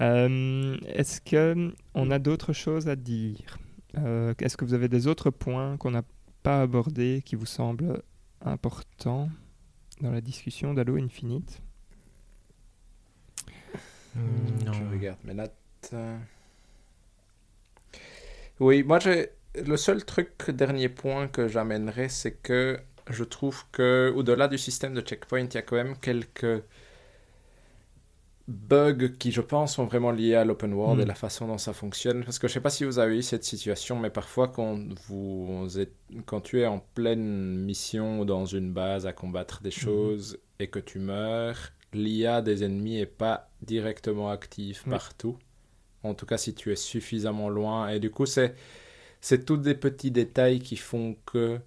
Euh, Est-ce que on a d'autres choses à dire? Euh, Est-ce que vous avez des autres points qu'on n'a pas abordés qui vous semblent importants dans la discussion d'Halo Infinite? Hmm, non. Je regarde mes notes. euh. Oui, moi, j'ai... le seul truc, dernier point que j'amènerais, c'est que je trouve que au-delà du système de checkpoint, il y a quand même quelques bugs qui, je pense, sont vraiment liés à l'open world Mm. et la façon dont ça fonctionne. Parce que je sais pas si vous avez eu cette situation, mais parfois, quand, vous êtes... quand tu es en pleine mission ou dans une base à combattre des choses et que tu meurs, l'IA des ennemis est pas directement active Oui. partout. En tout cas, si tu es suffisamment loin. Et du coup, c'est, c'est tous des petits détails qui font que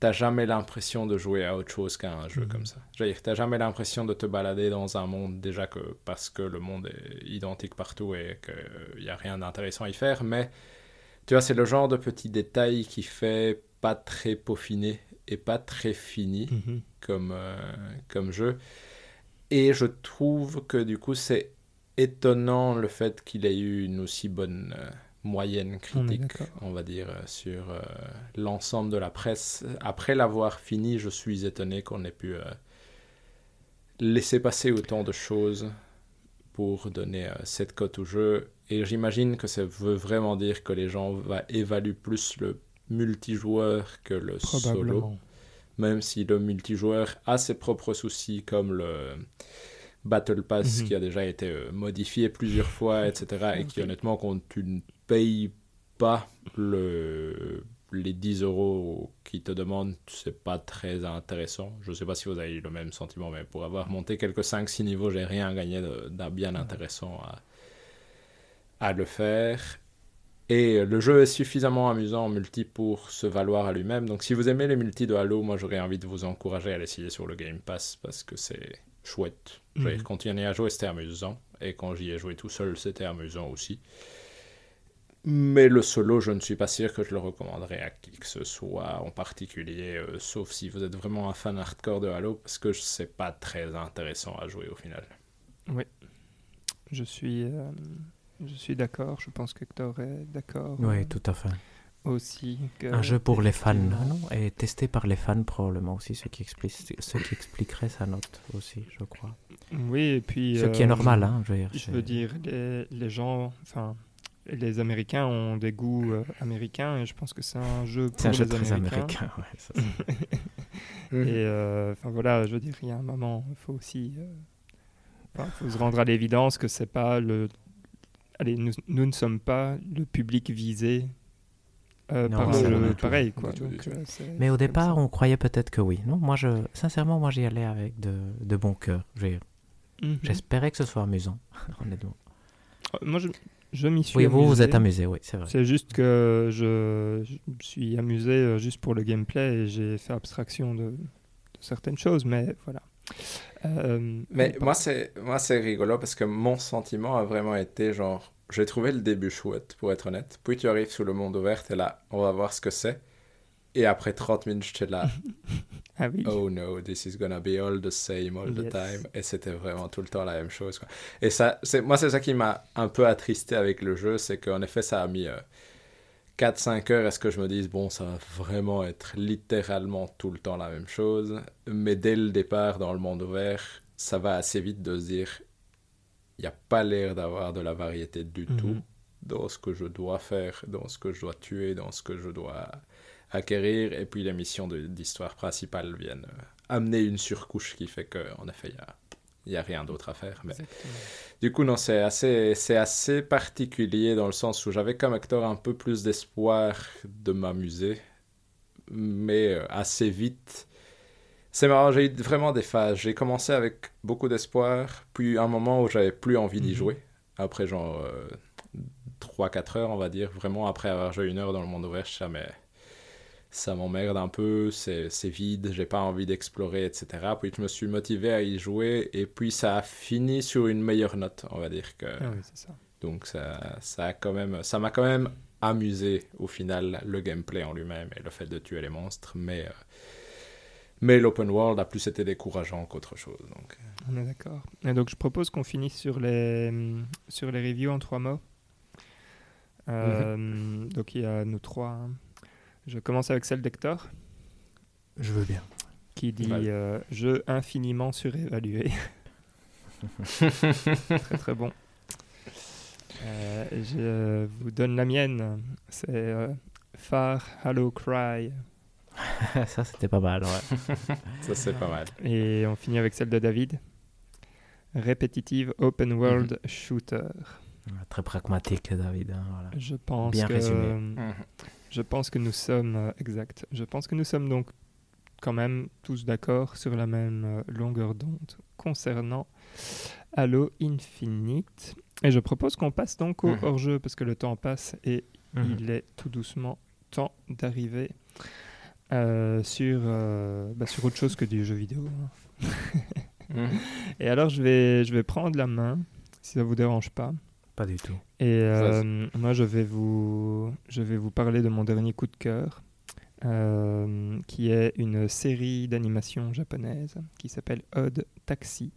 t'as jamais l'impression de jouer à autre chose qu'à un jeu Mhm. comme ça. Je veux dire, t'as jamais l'impression de te balader dans un monde déjà que parce que le monde est identique partout et qu'il n'y a rien d'intéressant à y faire, mais tu vois, c'est le genre de petit détail qui fait pas très peaufiné et pas très fini Mhm. comme, euh, comme jeu. Et je trouve que du coup, c'est étonnant le fait qu'il ait eu une aussi bonne euh, moyenne critique, on, va dire, euh, sur euh, l'ensemble de la presse. Après l'avoir fini, je suis étonné qu'on ait pu euh, laisser passer autant de choses pour donner euh, cette cote au jeu. Et j'imagine que ça veut vraiment dire que les gens va, évaluent plus le multijoueur que le solo même si le multijoueur a ses propres soucis comme le Battle Pass Mhm. qui a déjà été modifié plusieurs fois, etc. Et qui honnêtement, quand tu ne payes pas le, les 10 euros qu'ils te demandent, c'est pas très intéressant. Je sais pas si vous avez eu le même sentiment, mais pour avoir monté quelques 5-6 niveaux, j'ai rien gagné d'un bien intéressant à, à le faire. Et le jeu est suffisamment amusant en multi pour se valoir à lui-même. Donc si vous aimez les multis de Halo, moi j'aurais envie de vous encourager à l'essayer sur le Game Pass parce que c'est chouette. Mhm. dire, continuer à jouer, c'était amusant. Et quand j'y ai joué tout seul, c'était amusant aussi. Mais le solo, je ne suis pas sûr que je le recommanderais à qui que ce soit en particulier, euh, sauf si vous êtes vraiment un fan hardcore de Halo, parce que c'est pas très intéressant à jouer au final. Je suis, euh, je suis d'accord. Je pense que Hector est d'accord. Oui, euh, tout à fait. Aussi. que- Un jeu pour les fans, non Et testé par les fans probablement aussi, ce qui, explique, ce qui expliquerait sa note aussi, je crois. Oui, et puis. Ce qui est normal, hein, je veux dire. Je veux dire, les, les gens, enfin, les Américains ont des goûts euh, américains et je pense que c'est un jeu pour C'est un jeu les très Américains. américain. ouais, ça, Et euh, enfin voilà, je veux dire, il y a un moment, il faut aussi, euh, faut se rendre à l'évidence que c'est pas le, allez, nous, nous ne sommes pas le public visé euh, Non, par un jeu pareil, quoi. Donc, euh, Mais au départ, ça. on croyait peut-être que oui. Non, moi, je, sincèrement, moi, j'y allais avec de, de bon cœur. Mhm. J'espérais que ce soit amusant, honnêtement. Moi, je, je m'y suis Oui, vous, vous êtes amusé, oui, c'est vrai. C'est juste que je, je me suis amusé euh, juste pour le gameplay et j'ai fait abstraction de, de certaines choses, mais voilà. Euh, Mais moi, c'est moi c'est rigolo parce que mon sentiment a vraiment été genre, j'ai trouvé le début chouette, pour être honnête. Puis tu arrives sous le monde ouvert, et là, on va voir ce que c'est. Et après 30 minutes, j'étais là, ah oui. oh no, this is gonna be all the same all the time. Et c'était vraiment tout le temps la même chose. Quoi. Et ça, c'est, moi, c'est ça qui m'a un peu attristé avec le jeu, c'est qu'en effet, ça a mis euh, 4-5 heures à ce que je me dise, bon, ça va vraiment être littéralement tout le temps la même chose. Mais dès le départ, dans le monde ouvert, ça va assez vite de se dire, il n'y a pas l'air d'avoir de la variété du Mhm. tout dans ce que je dois faire, dans ce que je dois tuer, dans ce que je dois acquérir. Et puis les missions de- d'histoire principale viennent euh, amener une surcouche qui fait qu'en effet, il y a, il y a rien d'autre à faire. Mais Exactement. du coup, non, c'est assez, c'est assez particulier dans le sens où j'avais comme acteur un peu plus d'espoir de m'amuser, mais euh, assez vite. C'est marrant, j'ai eu vraiment des phases. J'ai commencé avec beaucoup d'espoir, puis un moment où j'avais plus envie d'y Mhm. jouer. Après, genre 3-4 heures, on va dire, vraiment après avoir joué une heure dans le monde ouvert, je suis là, mais ça m'emmerde un peu, c'est vide, j'ai pas envie d'explorer, etc. Puis je me suis motivé à y jouer, et puis ça a fini sur une meilleure note, on va dire que. Ah oui, c'est ça. Donc ça, ça a quand même, ça m'a quand même amusé au final le gameplay en lui-même et le fait de tuer les monstres, mais euh, mais l'open world a plus été décourageant qu'autre chose. Donc On est d'accord. Et donc, je propose qu'on finisse sur les, sur les reviews en trois mots. Euh, Donc, il y a nous trois. hein. Je commence avec celle d'Hector, Je veux bien. qui dit euh, jeu infiniment surévalué. très très bon. Euh, je vous donne la mienne. C'est euh, Far Halo Cry. ça, c'était pas mal, ouais. ça c'est pas mal. Et on finit avec celle de David. Répétitive Open World Mhm. Shooter. Très pragmatique, David. hein, voilà. Je pense Bien que résumé. Je pense que nous sommes euh, exact. Je pense que nous sommes donc quand même tous d'accord sur la même euh, longueur d'onde concernant Halo Infinite. Et je propose qu'on passe donc au Mhm. hors-jeu parce que le temps passe et Mhm. il est tout doucement temps d'arriver euh, sur, euh, bah, sur autre chose que du jeu vidéo. hein. Mhm. Et alors, je vais, je vais prendre la main, si ça vous dérange pas. Pas du tout. Et euh, moi, je vais, vous, je vais vous parler de mon dernier coup de cœur, euh, qui est une série d'animation japonaise qui s'appelle Odd Taxi,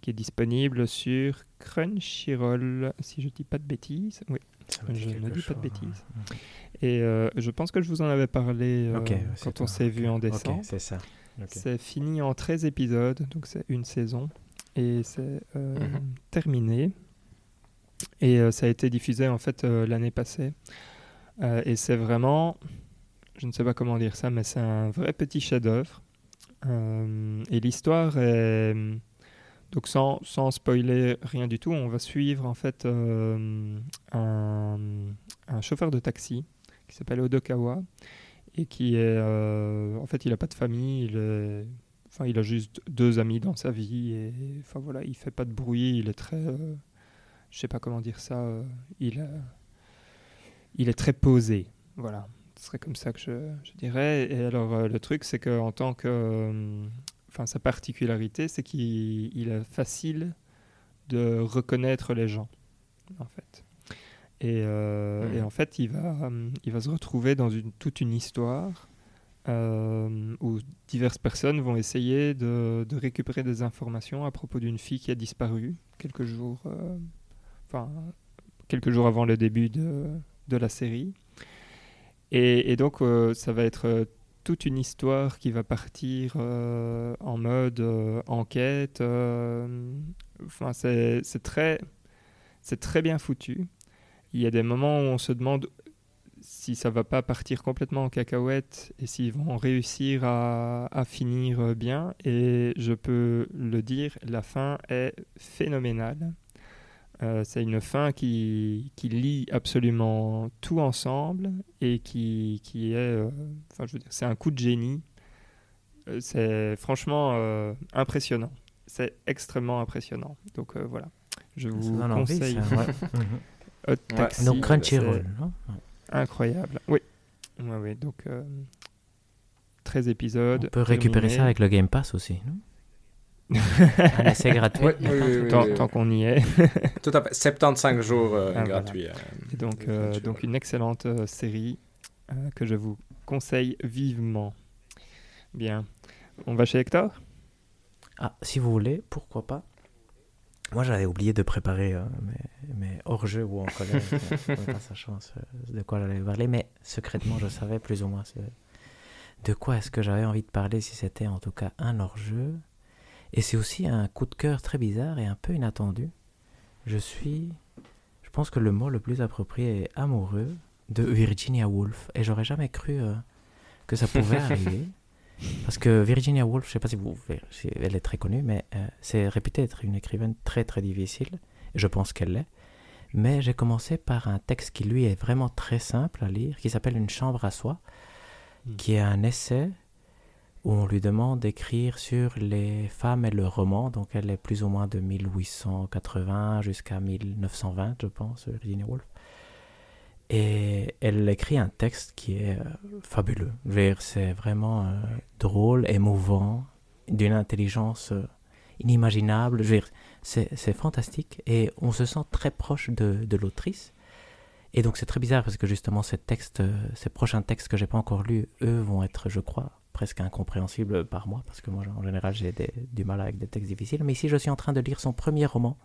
qui est disponible sur Crunchyroll, si je dis pas de bêtises. Oui. Je ne dis pas de chose, bêtises. hein. Et euh, je pense que je vous en avais parlé euh, quand on s'est vu en décembre. c'est ça. C'est fini en 13 épisodes, donc c'est une saison. Et c'est euh, Mhm. terminé. Et euh, ça a été diffusé en fait euh, l'année passée. Euh, et c'est vraiment, je ne sais pas comment dire ça, mais c'est un vrai petit chef-d'œuvre. Et l'histoire est. Donc sans, sans spoiler rien du tout, on va suivre en fait un, chauffeur de taxi qui s'appelle Odokawa et qui est en fait il a pas de famille, il enfin il a juste deux amis dans sa vie et enfin voilà il fait pas de bruit, il est très je sais pas comment dire ça, euh, il a- il est très posé, voilà. Ce serait comme ça que je, je dirais. Et alors euh, le truc c'est que en tant que euh, enfin sa particularité c'est qu'il il est facile de reconnaître les gens en fait. Et, euh, Mhm. et en fait, il va, euh, il va se retrouver dans une, toute une histoire euh, où diverses personnes vont essayer de, de récupérer des informations à propos d'une fille qui a disparu quelques jours, euh, enfin, quelques jours avant le début de, de la série. Et, donc, euh, ça va être euh, toute une histoire qui va partir euh, en mode enquête. Enfin, c'est très, c'est très bien foutu. Il y a des moments où on se demande si ça va pas partir complètement en cacahuète et s'ils vont réussir à, à finir bien. Et je peux le dire, la fin est phénoménale. Euh, c'est une fin qui, qui lie absolument tout ensemble et qui, qui est, euh, enfin je veux dire, c'est un coup de génie. Euh, c'est franchement impressionnant. C'est extrêmement impressionnant. Donc voilà, je vous conseille ouais. Mhm. Hot Taxi. Donc Crunchyroll, non Incroyable. Oui. Ouais, ouais, donc euh, 13 On épisodes. peut récupérer ça avec le Game Pass aussi, non? Un essai gratuit. Oui, oui, oui, oui, tant, qu'on y est. Tout à fait. 75 jours euh, Ah, voilà. gratuits. euh, Et donc, euh, donc une excellente euh, série euh, que je vous conseille vivement. Bien. On va chez Hector? Ah, si vous voulez, pourquoi pas? Moi, j'avais oublié de préparer euh, mes, mes hors-jeux ou en collège. euh, pas sa chance euh, de quoi j'allais parler, mais secrètement, je savais plus ou moins ce- de quoi est-ce que j'avais envie de parler si c'était en tout cas un hors-jeu. Et c'est aussi un coup de cœur très bizarre et un peu inattendu. Je suis, je pense que le mot le plus approprié est amoureux de Virginia Woolf. Et j'aurais jamais cru euh, que ça pouvait arriver. Parce que Virginia Woolf, je sais pas si vous, si elle est très connue, mais euh, c'est réputé être une écrivaine très très difficile. Et je pense qu'elle l'est. Mais j'ai commencé par un texte qui lui est vraiment très simple à lire, qui s'appelle Une chambre à soi, Mm. qui est un essai où on lui demande d'écrire sur les femmes et le roman. Donc elle est plus ou moins de 1880 jusqu'à 1920, je pense, Virginia Woolf. Et elle écrit un texte qui est euh, fabuleux. C'est vraiment euh, drôle, émouvant, d'une intelligence euh, inimaginable. C'est fantastique et on se sent très proche de, de l'autrice. Et donc c'est très bizarre parce que justement ces textes, ces prochains textes que j'ai pas encore lus, eux vont être, je crois, presque incompréhensibles par moi parce que moi en général j'ai du mal avec des textes difficiles. Mais ici je suis en train de lire son premier roman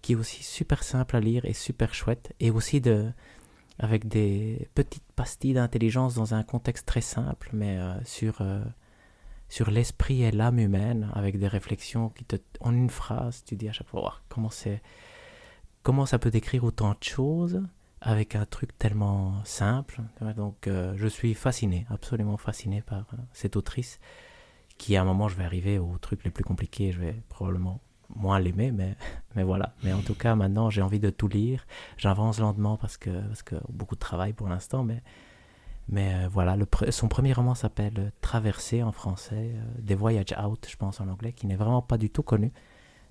qui est aussi super simple à lire et super chouette et aussi de avec des petites pastilles d'intelligence dans un contexte très simple mais euh, sur euh, sur l'esprit et l'âme humaine avec des réflexions qui te en une phrase tu dis à chaque fois comment c'est comment ça peut décrire autant de choses avec un truc tellement simple. Donc euh, je suis fasciné, absolument fasciné par euh, cette autrice qui à un moment je vais arriver aux trucs les plus compliqués, je vais probablement moins l'aimer, mais, mais voilà. Mais en tout cas maintenant j'ai envie de tout lire. J'avance lentement parce que, parce que beaucoup de travail pour l'instant, mais, mais euh, voilà. Son premier roman s'appelle Traversée en français, Des Voyages Out je pense en anglais, qui n'est vraiment pas du tout connu.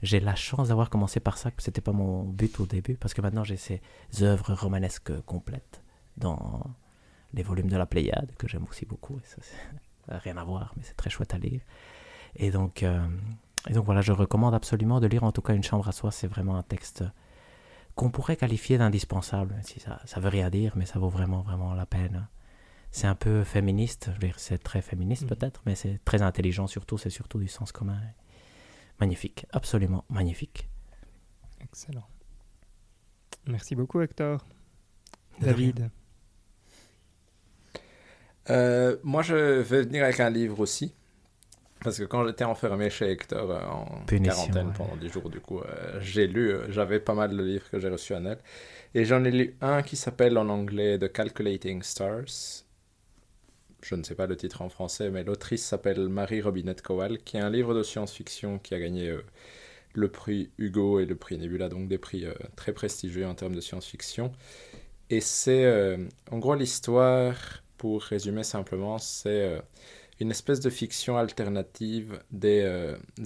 J'ai la chance d'avoir commencé par ça, que c'était pas mon but au début, parce que maintenant j'ai ces œuvres romanesques complètes dans les volumes de la Pléiade, que j'aime aussi beaucoup. Et ça, ça rien à voir, mais c'est très chouette à lire. Et donc, euh, et donc voilà, je recommande absolument de lire en tout cas Une chambre à soi. C'est vraiment un texte qu'on pourrait qualifier d'indispensable, si ça, ça veut rien dire, mais ça vaut vraiment, vraiment la peine. C'est un peu féministe, je veux dire, c'est très féministe Mhm. peut-être, mais c'est très intelligent surtout, c'est surtout du sens commun. Magnifique, absolument magnifique. Excellent. Merci beaucoup, Hector. David. Euh, moi, je vais venir avec un livre aussi. Parce que quand j'étais enfermé chez Hector euh, en Punition, quarantaine ouais. pendant 10 jours, du coup, euh, j'ai lu, euh, j'avais pas mal de livres que j'ai reçus à Noël. Et j'en ai lu un qui s'appelle en anglais The Calculating Stars. Je ne sais pas le titre en français, mais l'autrice s'appelle Marie Robinette Kowal, qui est un livre de science-fiction qui a gagné euh, le prix Hugo et le prix Nebula, donc des prix euh, très prestigieux en termes de science-fiction. Et c'est, euh, en gros, l'histoire, pour résumer simplement, c'est une espèce de fiction alternative des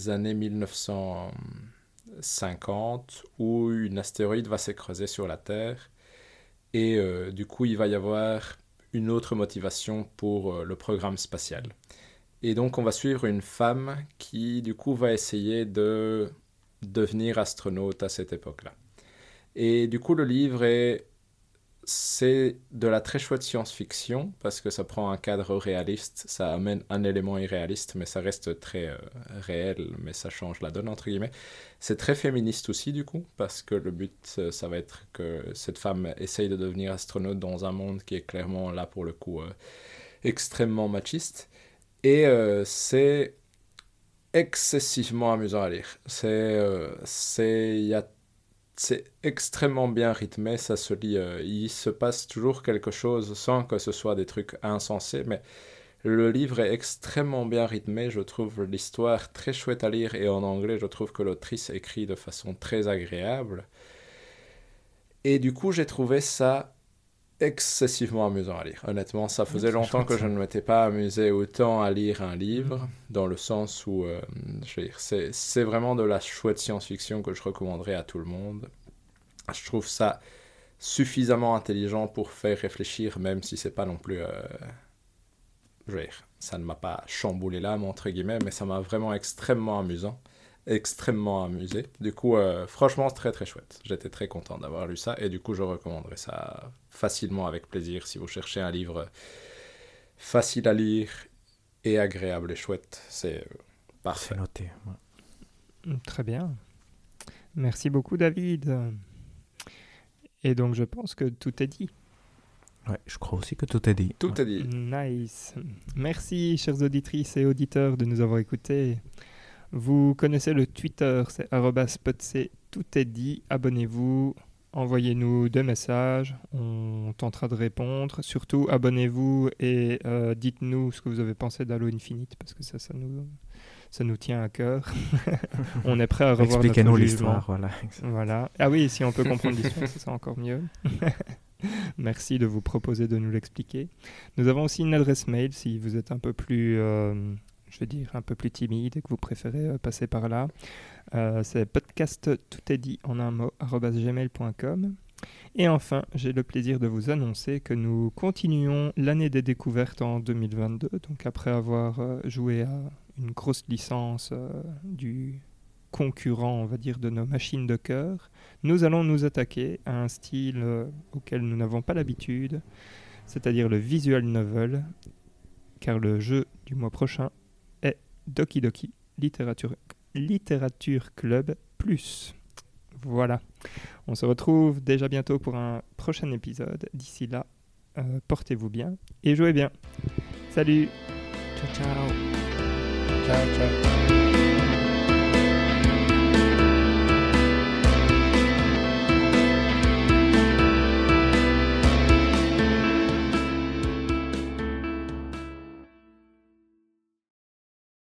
années 1950 où une astéroïde va s'écraser sur la Terre et du coup il va y avoir une autre motivation pour euh, le programme spatial. Et donc on va suivre une femme qui du coup va essayer de devenir astronaute à cette époque-là. Et du coup le livre est c'est de la très chouette science-fiction parce que ça prend un cadre réaliste, ça amène un élément irréaliste, mais ça reste très euh, réel, mais ça change la donne entre guillemets. C'est très féministe aussi du coup parce que le but euh, ça va être que cette femme essaye de devenir astronaute dans un monde qui est clairement là pour le coup euh, extrêmement machiste et c'est excessivement amusant à lire. C'est il y a c'est extrêmement bien rythmé, ça se lit. euh, il se passe toujours quelque chose sans que ce soit des trucs insensés, mais le livre est extrêmement bien rythmé. Je trouve l'histoire très chouette à lire et en anglais, je trouve que l'autrice écrit de façon très agréable. Et du coup, j'ai trouvé ça excessivement amusant à lire. Honnêtement, ça faisait longtemps que ça. je ne m'étais pas amusé autant à lire un livre, dans le sens où euh, je veux dire, c'est c'est vraiment de la chouette science-fiction que je recommanderais à tout le monde. Je trouve ça suffisamment intelligent pour faire réfléchir, même si c'est pas non plus. euh, je veux dire, ça ne m'a pas chamboulé l'âme, entre guillemets, mais ça m'a vraiment extrêmement amusant. Extrêmement amusé. Du coup, euh, franchement, très très chouette. J'étais très content d'avoir lu ça et du coup, je recommanderais ça facilement avec plaisir si vous cherchez un livre facile à lire et agréable et chouette. C'est euh, parfait. C'est noté. ouais. Très bien. Merci beaucoup, David. Et donc, je pense que tout est dit. Ouais, je crois aussi que tout est dit. Tout Ouais. est dit. Nice. Merci, chers auditrices et auditeurs, de nous avoir écoutés. Vous connaissez le Twitter, c'est podc, tout est dit. Abonnez-vous, envoyez-nous des messages, on tentera de répondre. Surtout, abonnez-vous et euh, dites-nous ce que vous avez pensé d'Halo Infinite, parce que ça, ça nous, ça nous tient à cœur. on est prêt à revoir Expliquez-nous l'histoire, voilà. Voilà. Ah oui, si on peut comprendre l'histoire, c'est encore mieux. Merci de vous proposer de nous l'expliquer. Nous avons aussi une adresse mail si vous êtes un peu plus, euh, je vais dire, un peu plus timide et que vous préférez euh, passer par là. Euh, c'est podcast tout est dit en un mot. Et enfin, j'ai le plaisir de vous annoncer que nous continuons l'année des découvertes en 2022. Donc après avoir euh, joué à une grosse licence du concurrent, on va dire, de nos machines de cœur, nous allons nous attaquer à un style auquel nous n'avons pas l'habitude, c'est-à-dire le visual novel, car le jeu du mois prochain Doki Doki Littérature, Littérature Club Plus. Voilà. On se retrouve déjà bientôt pour un prochain épisode. D'ici là, euh, portez-vous bien et jouez bien. Salut Ciao, ciao. Ciao, ciao.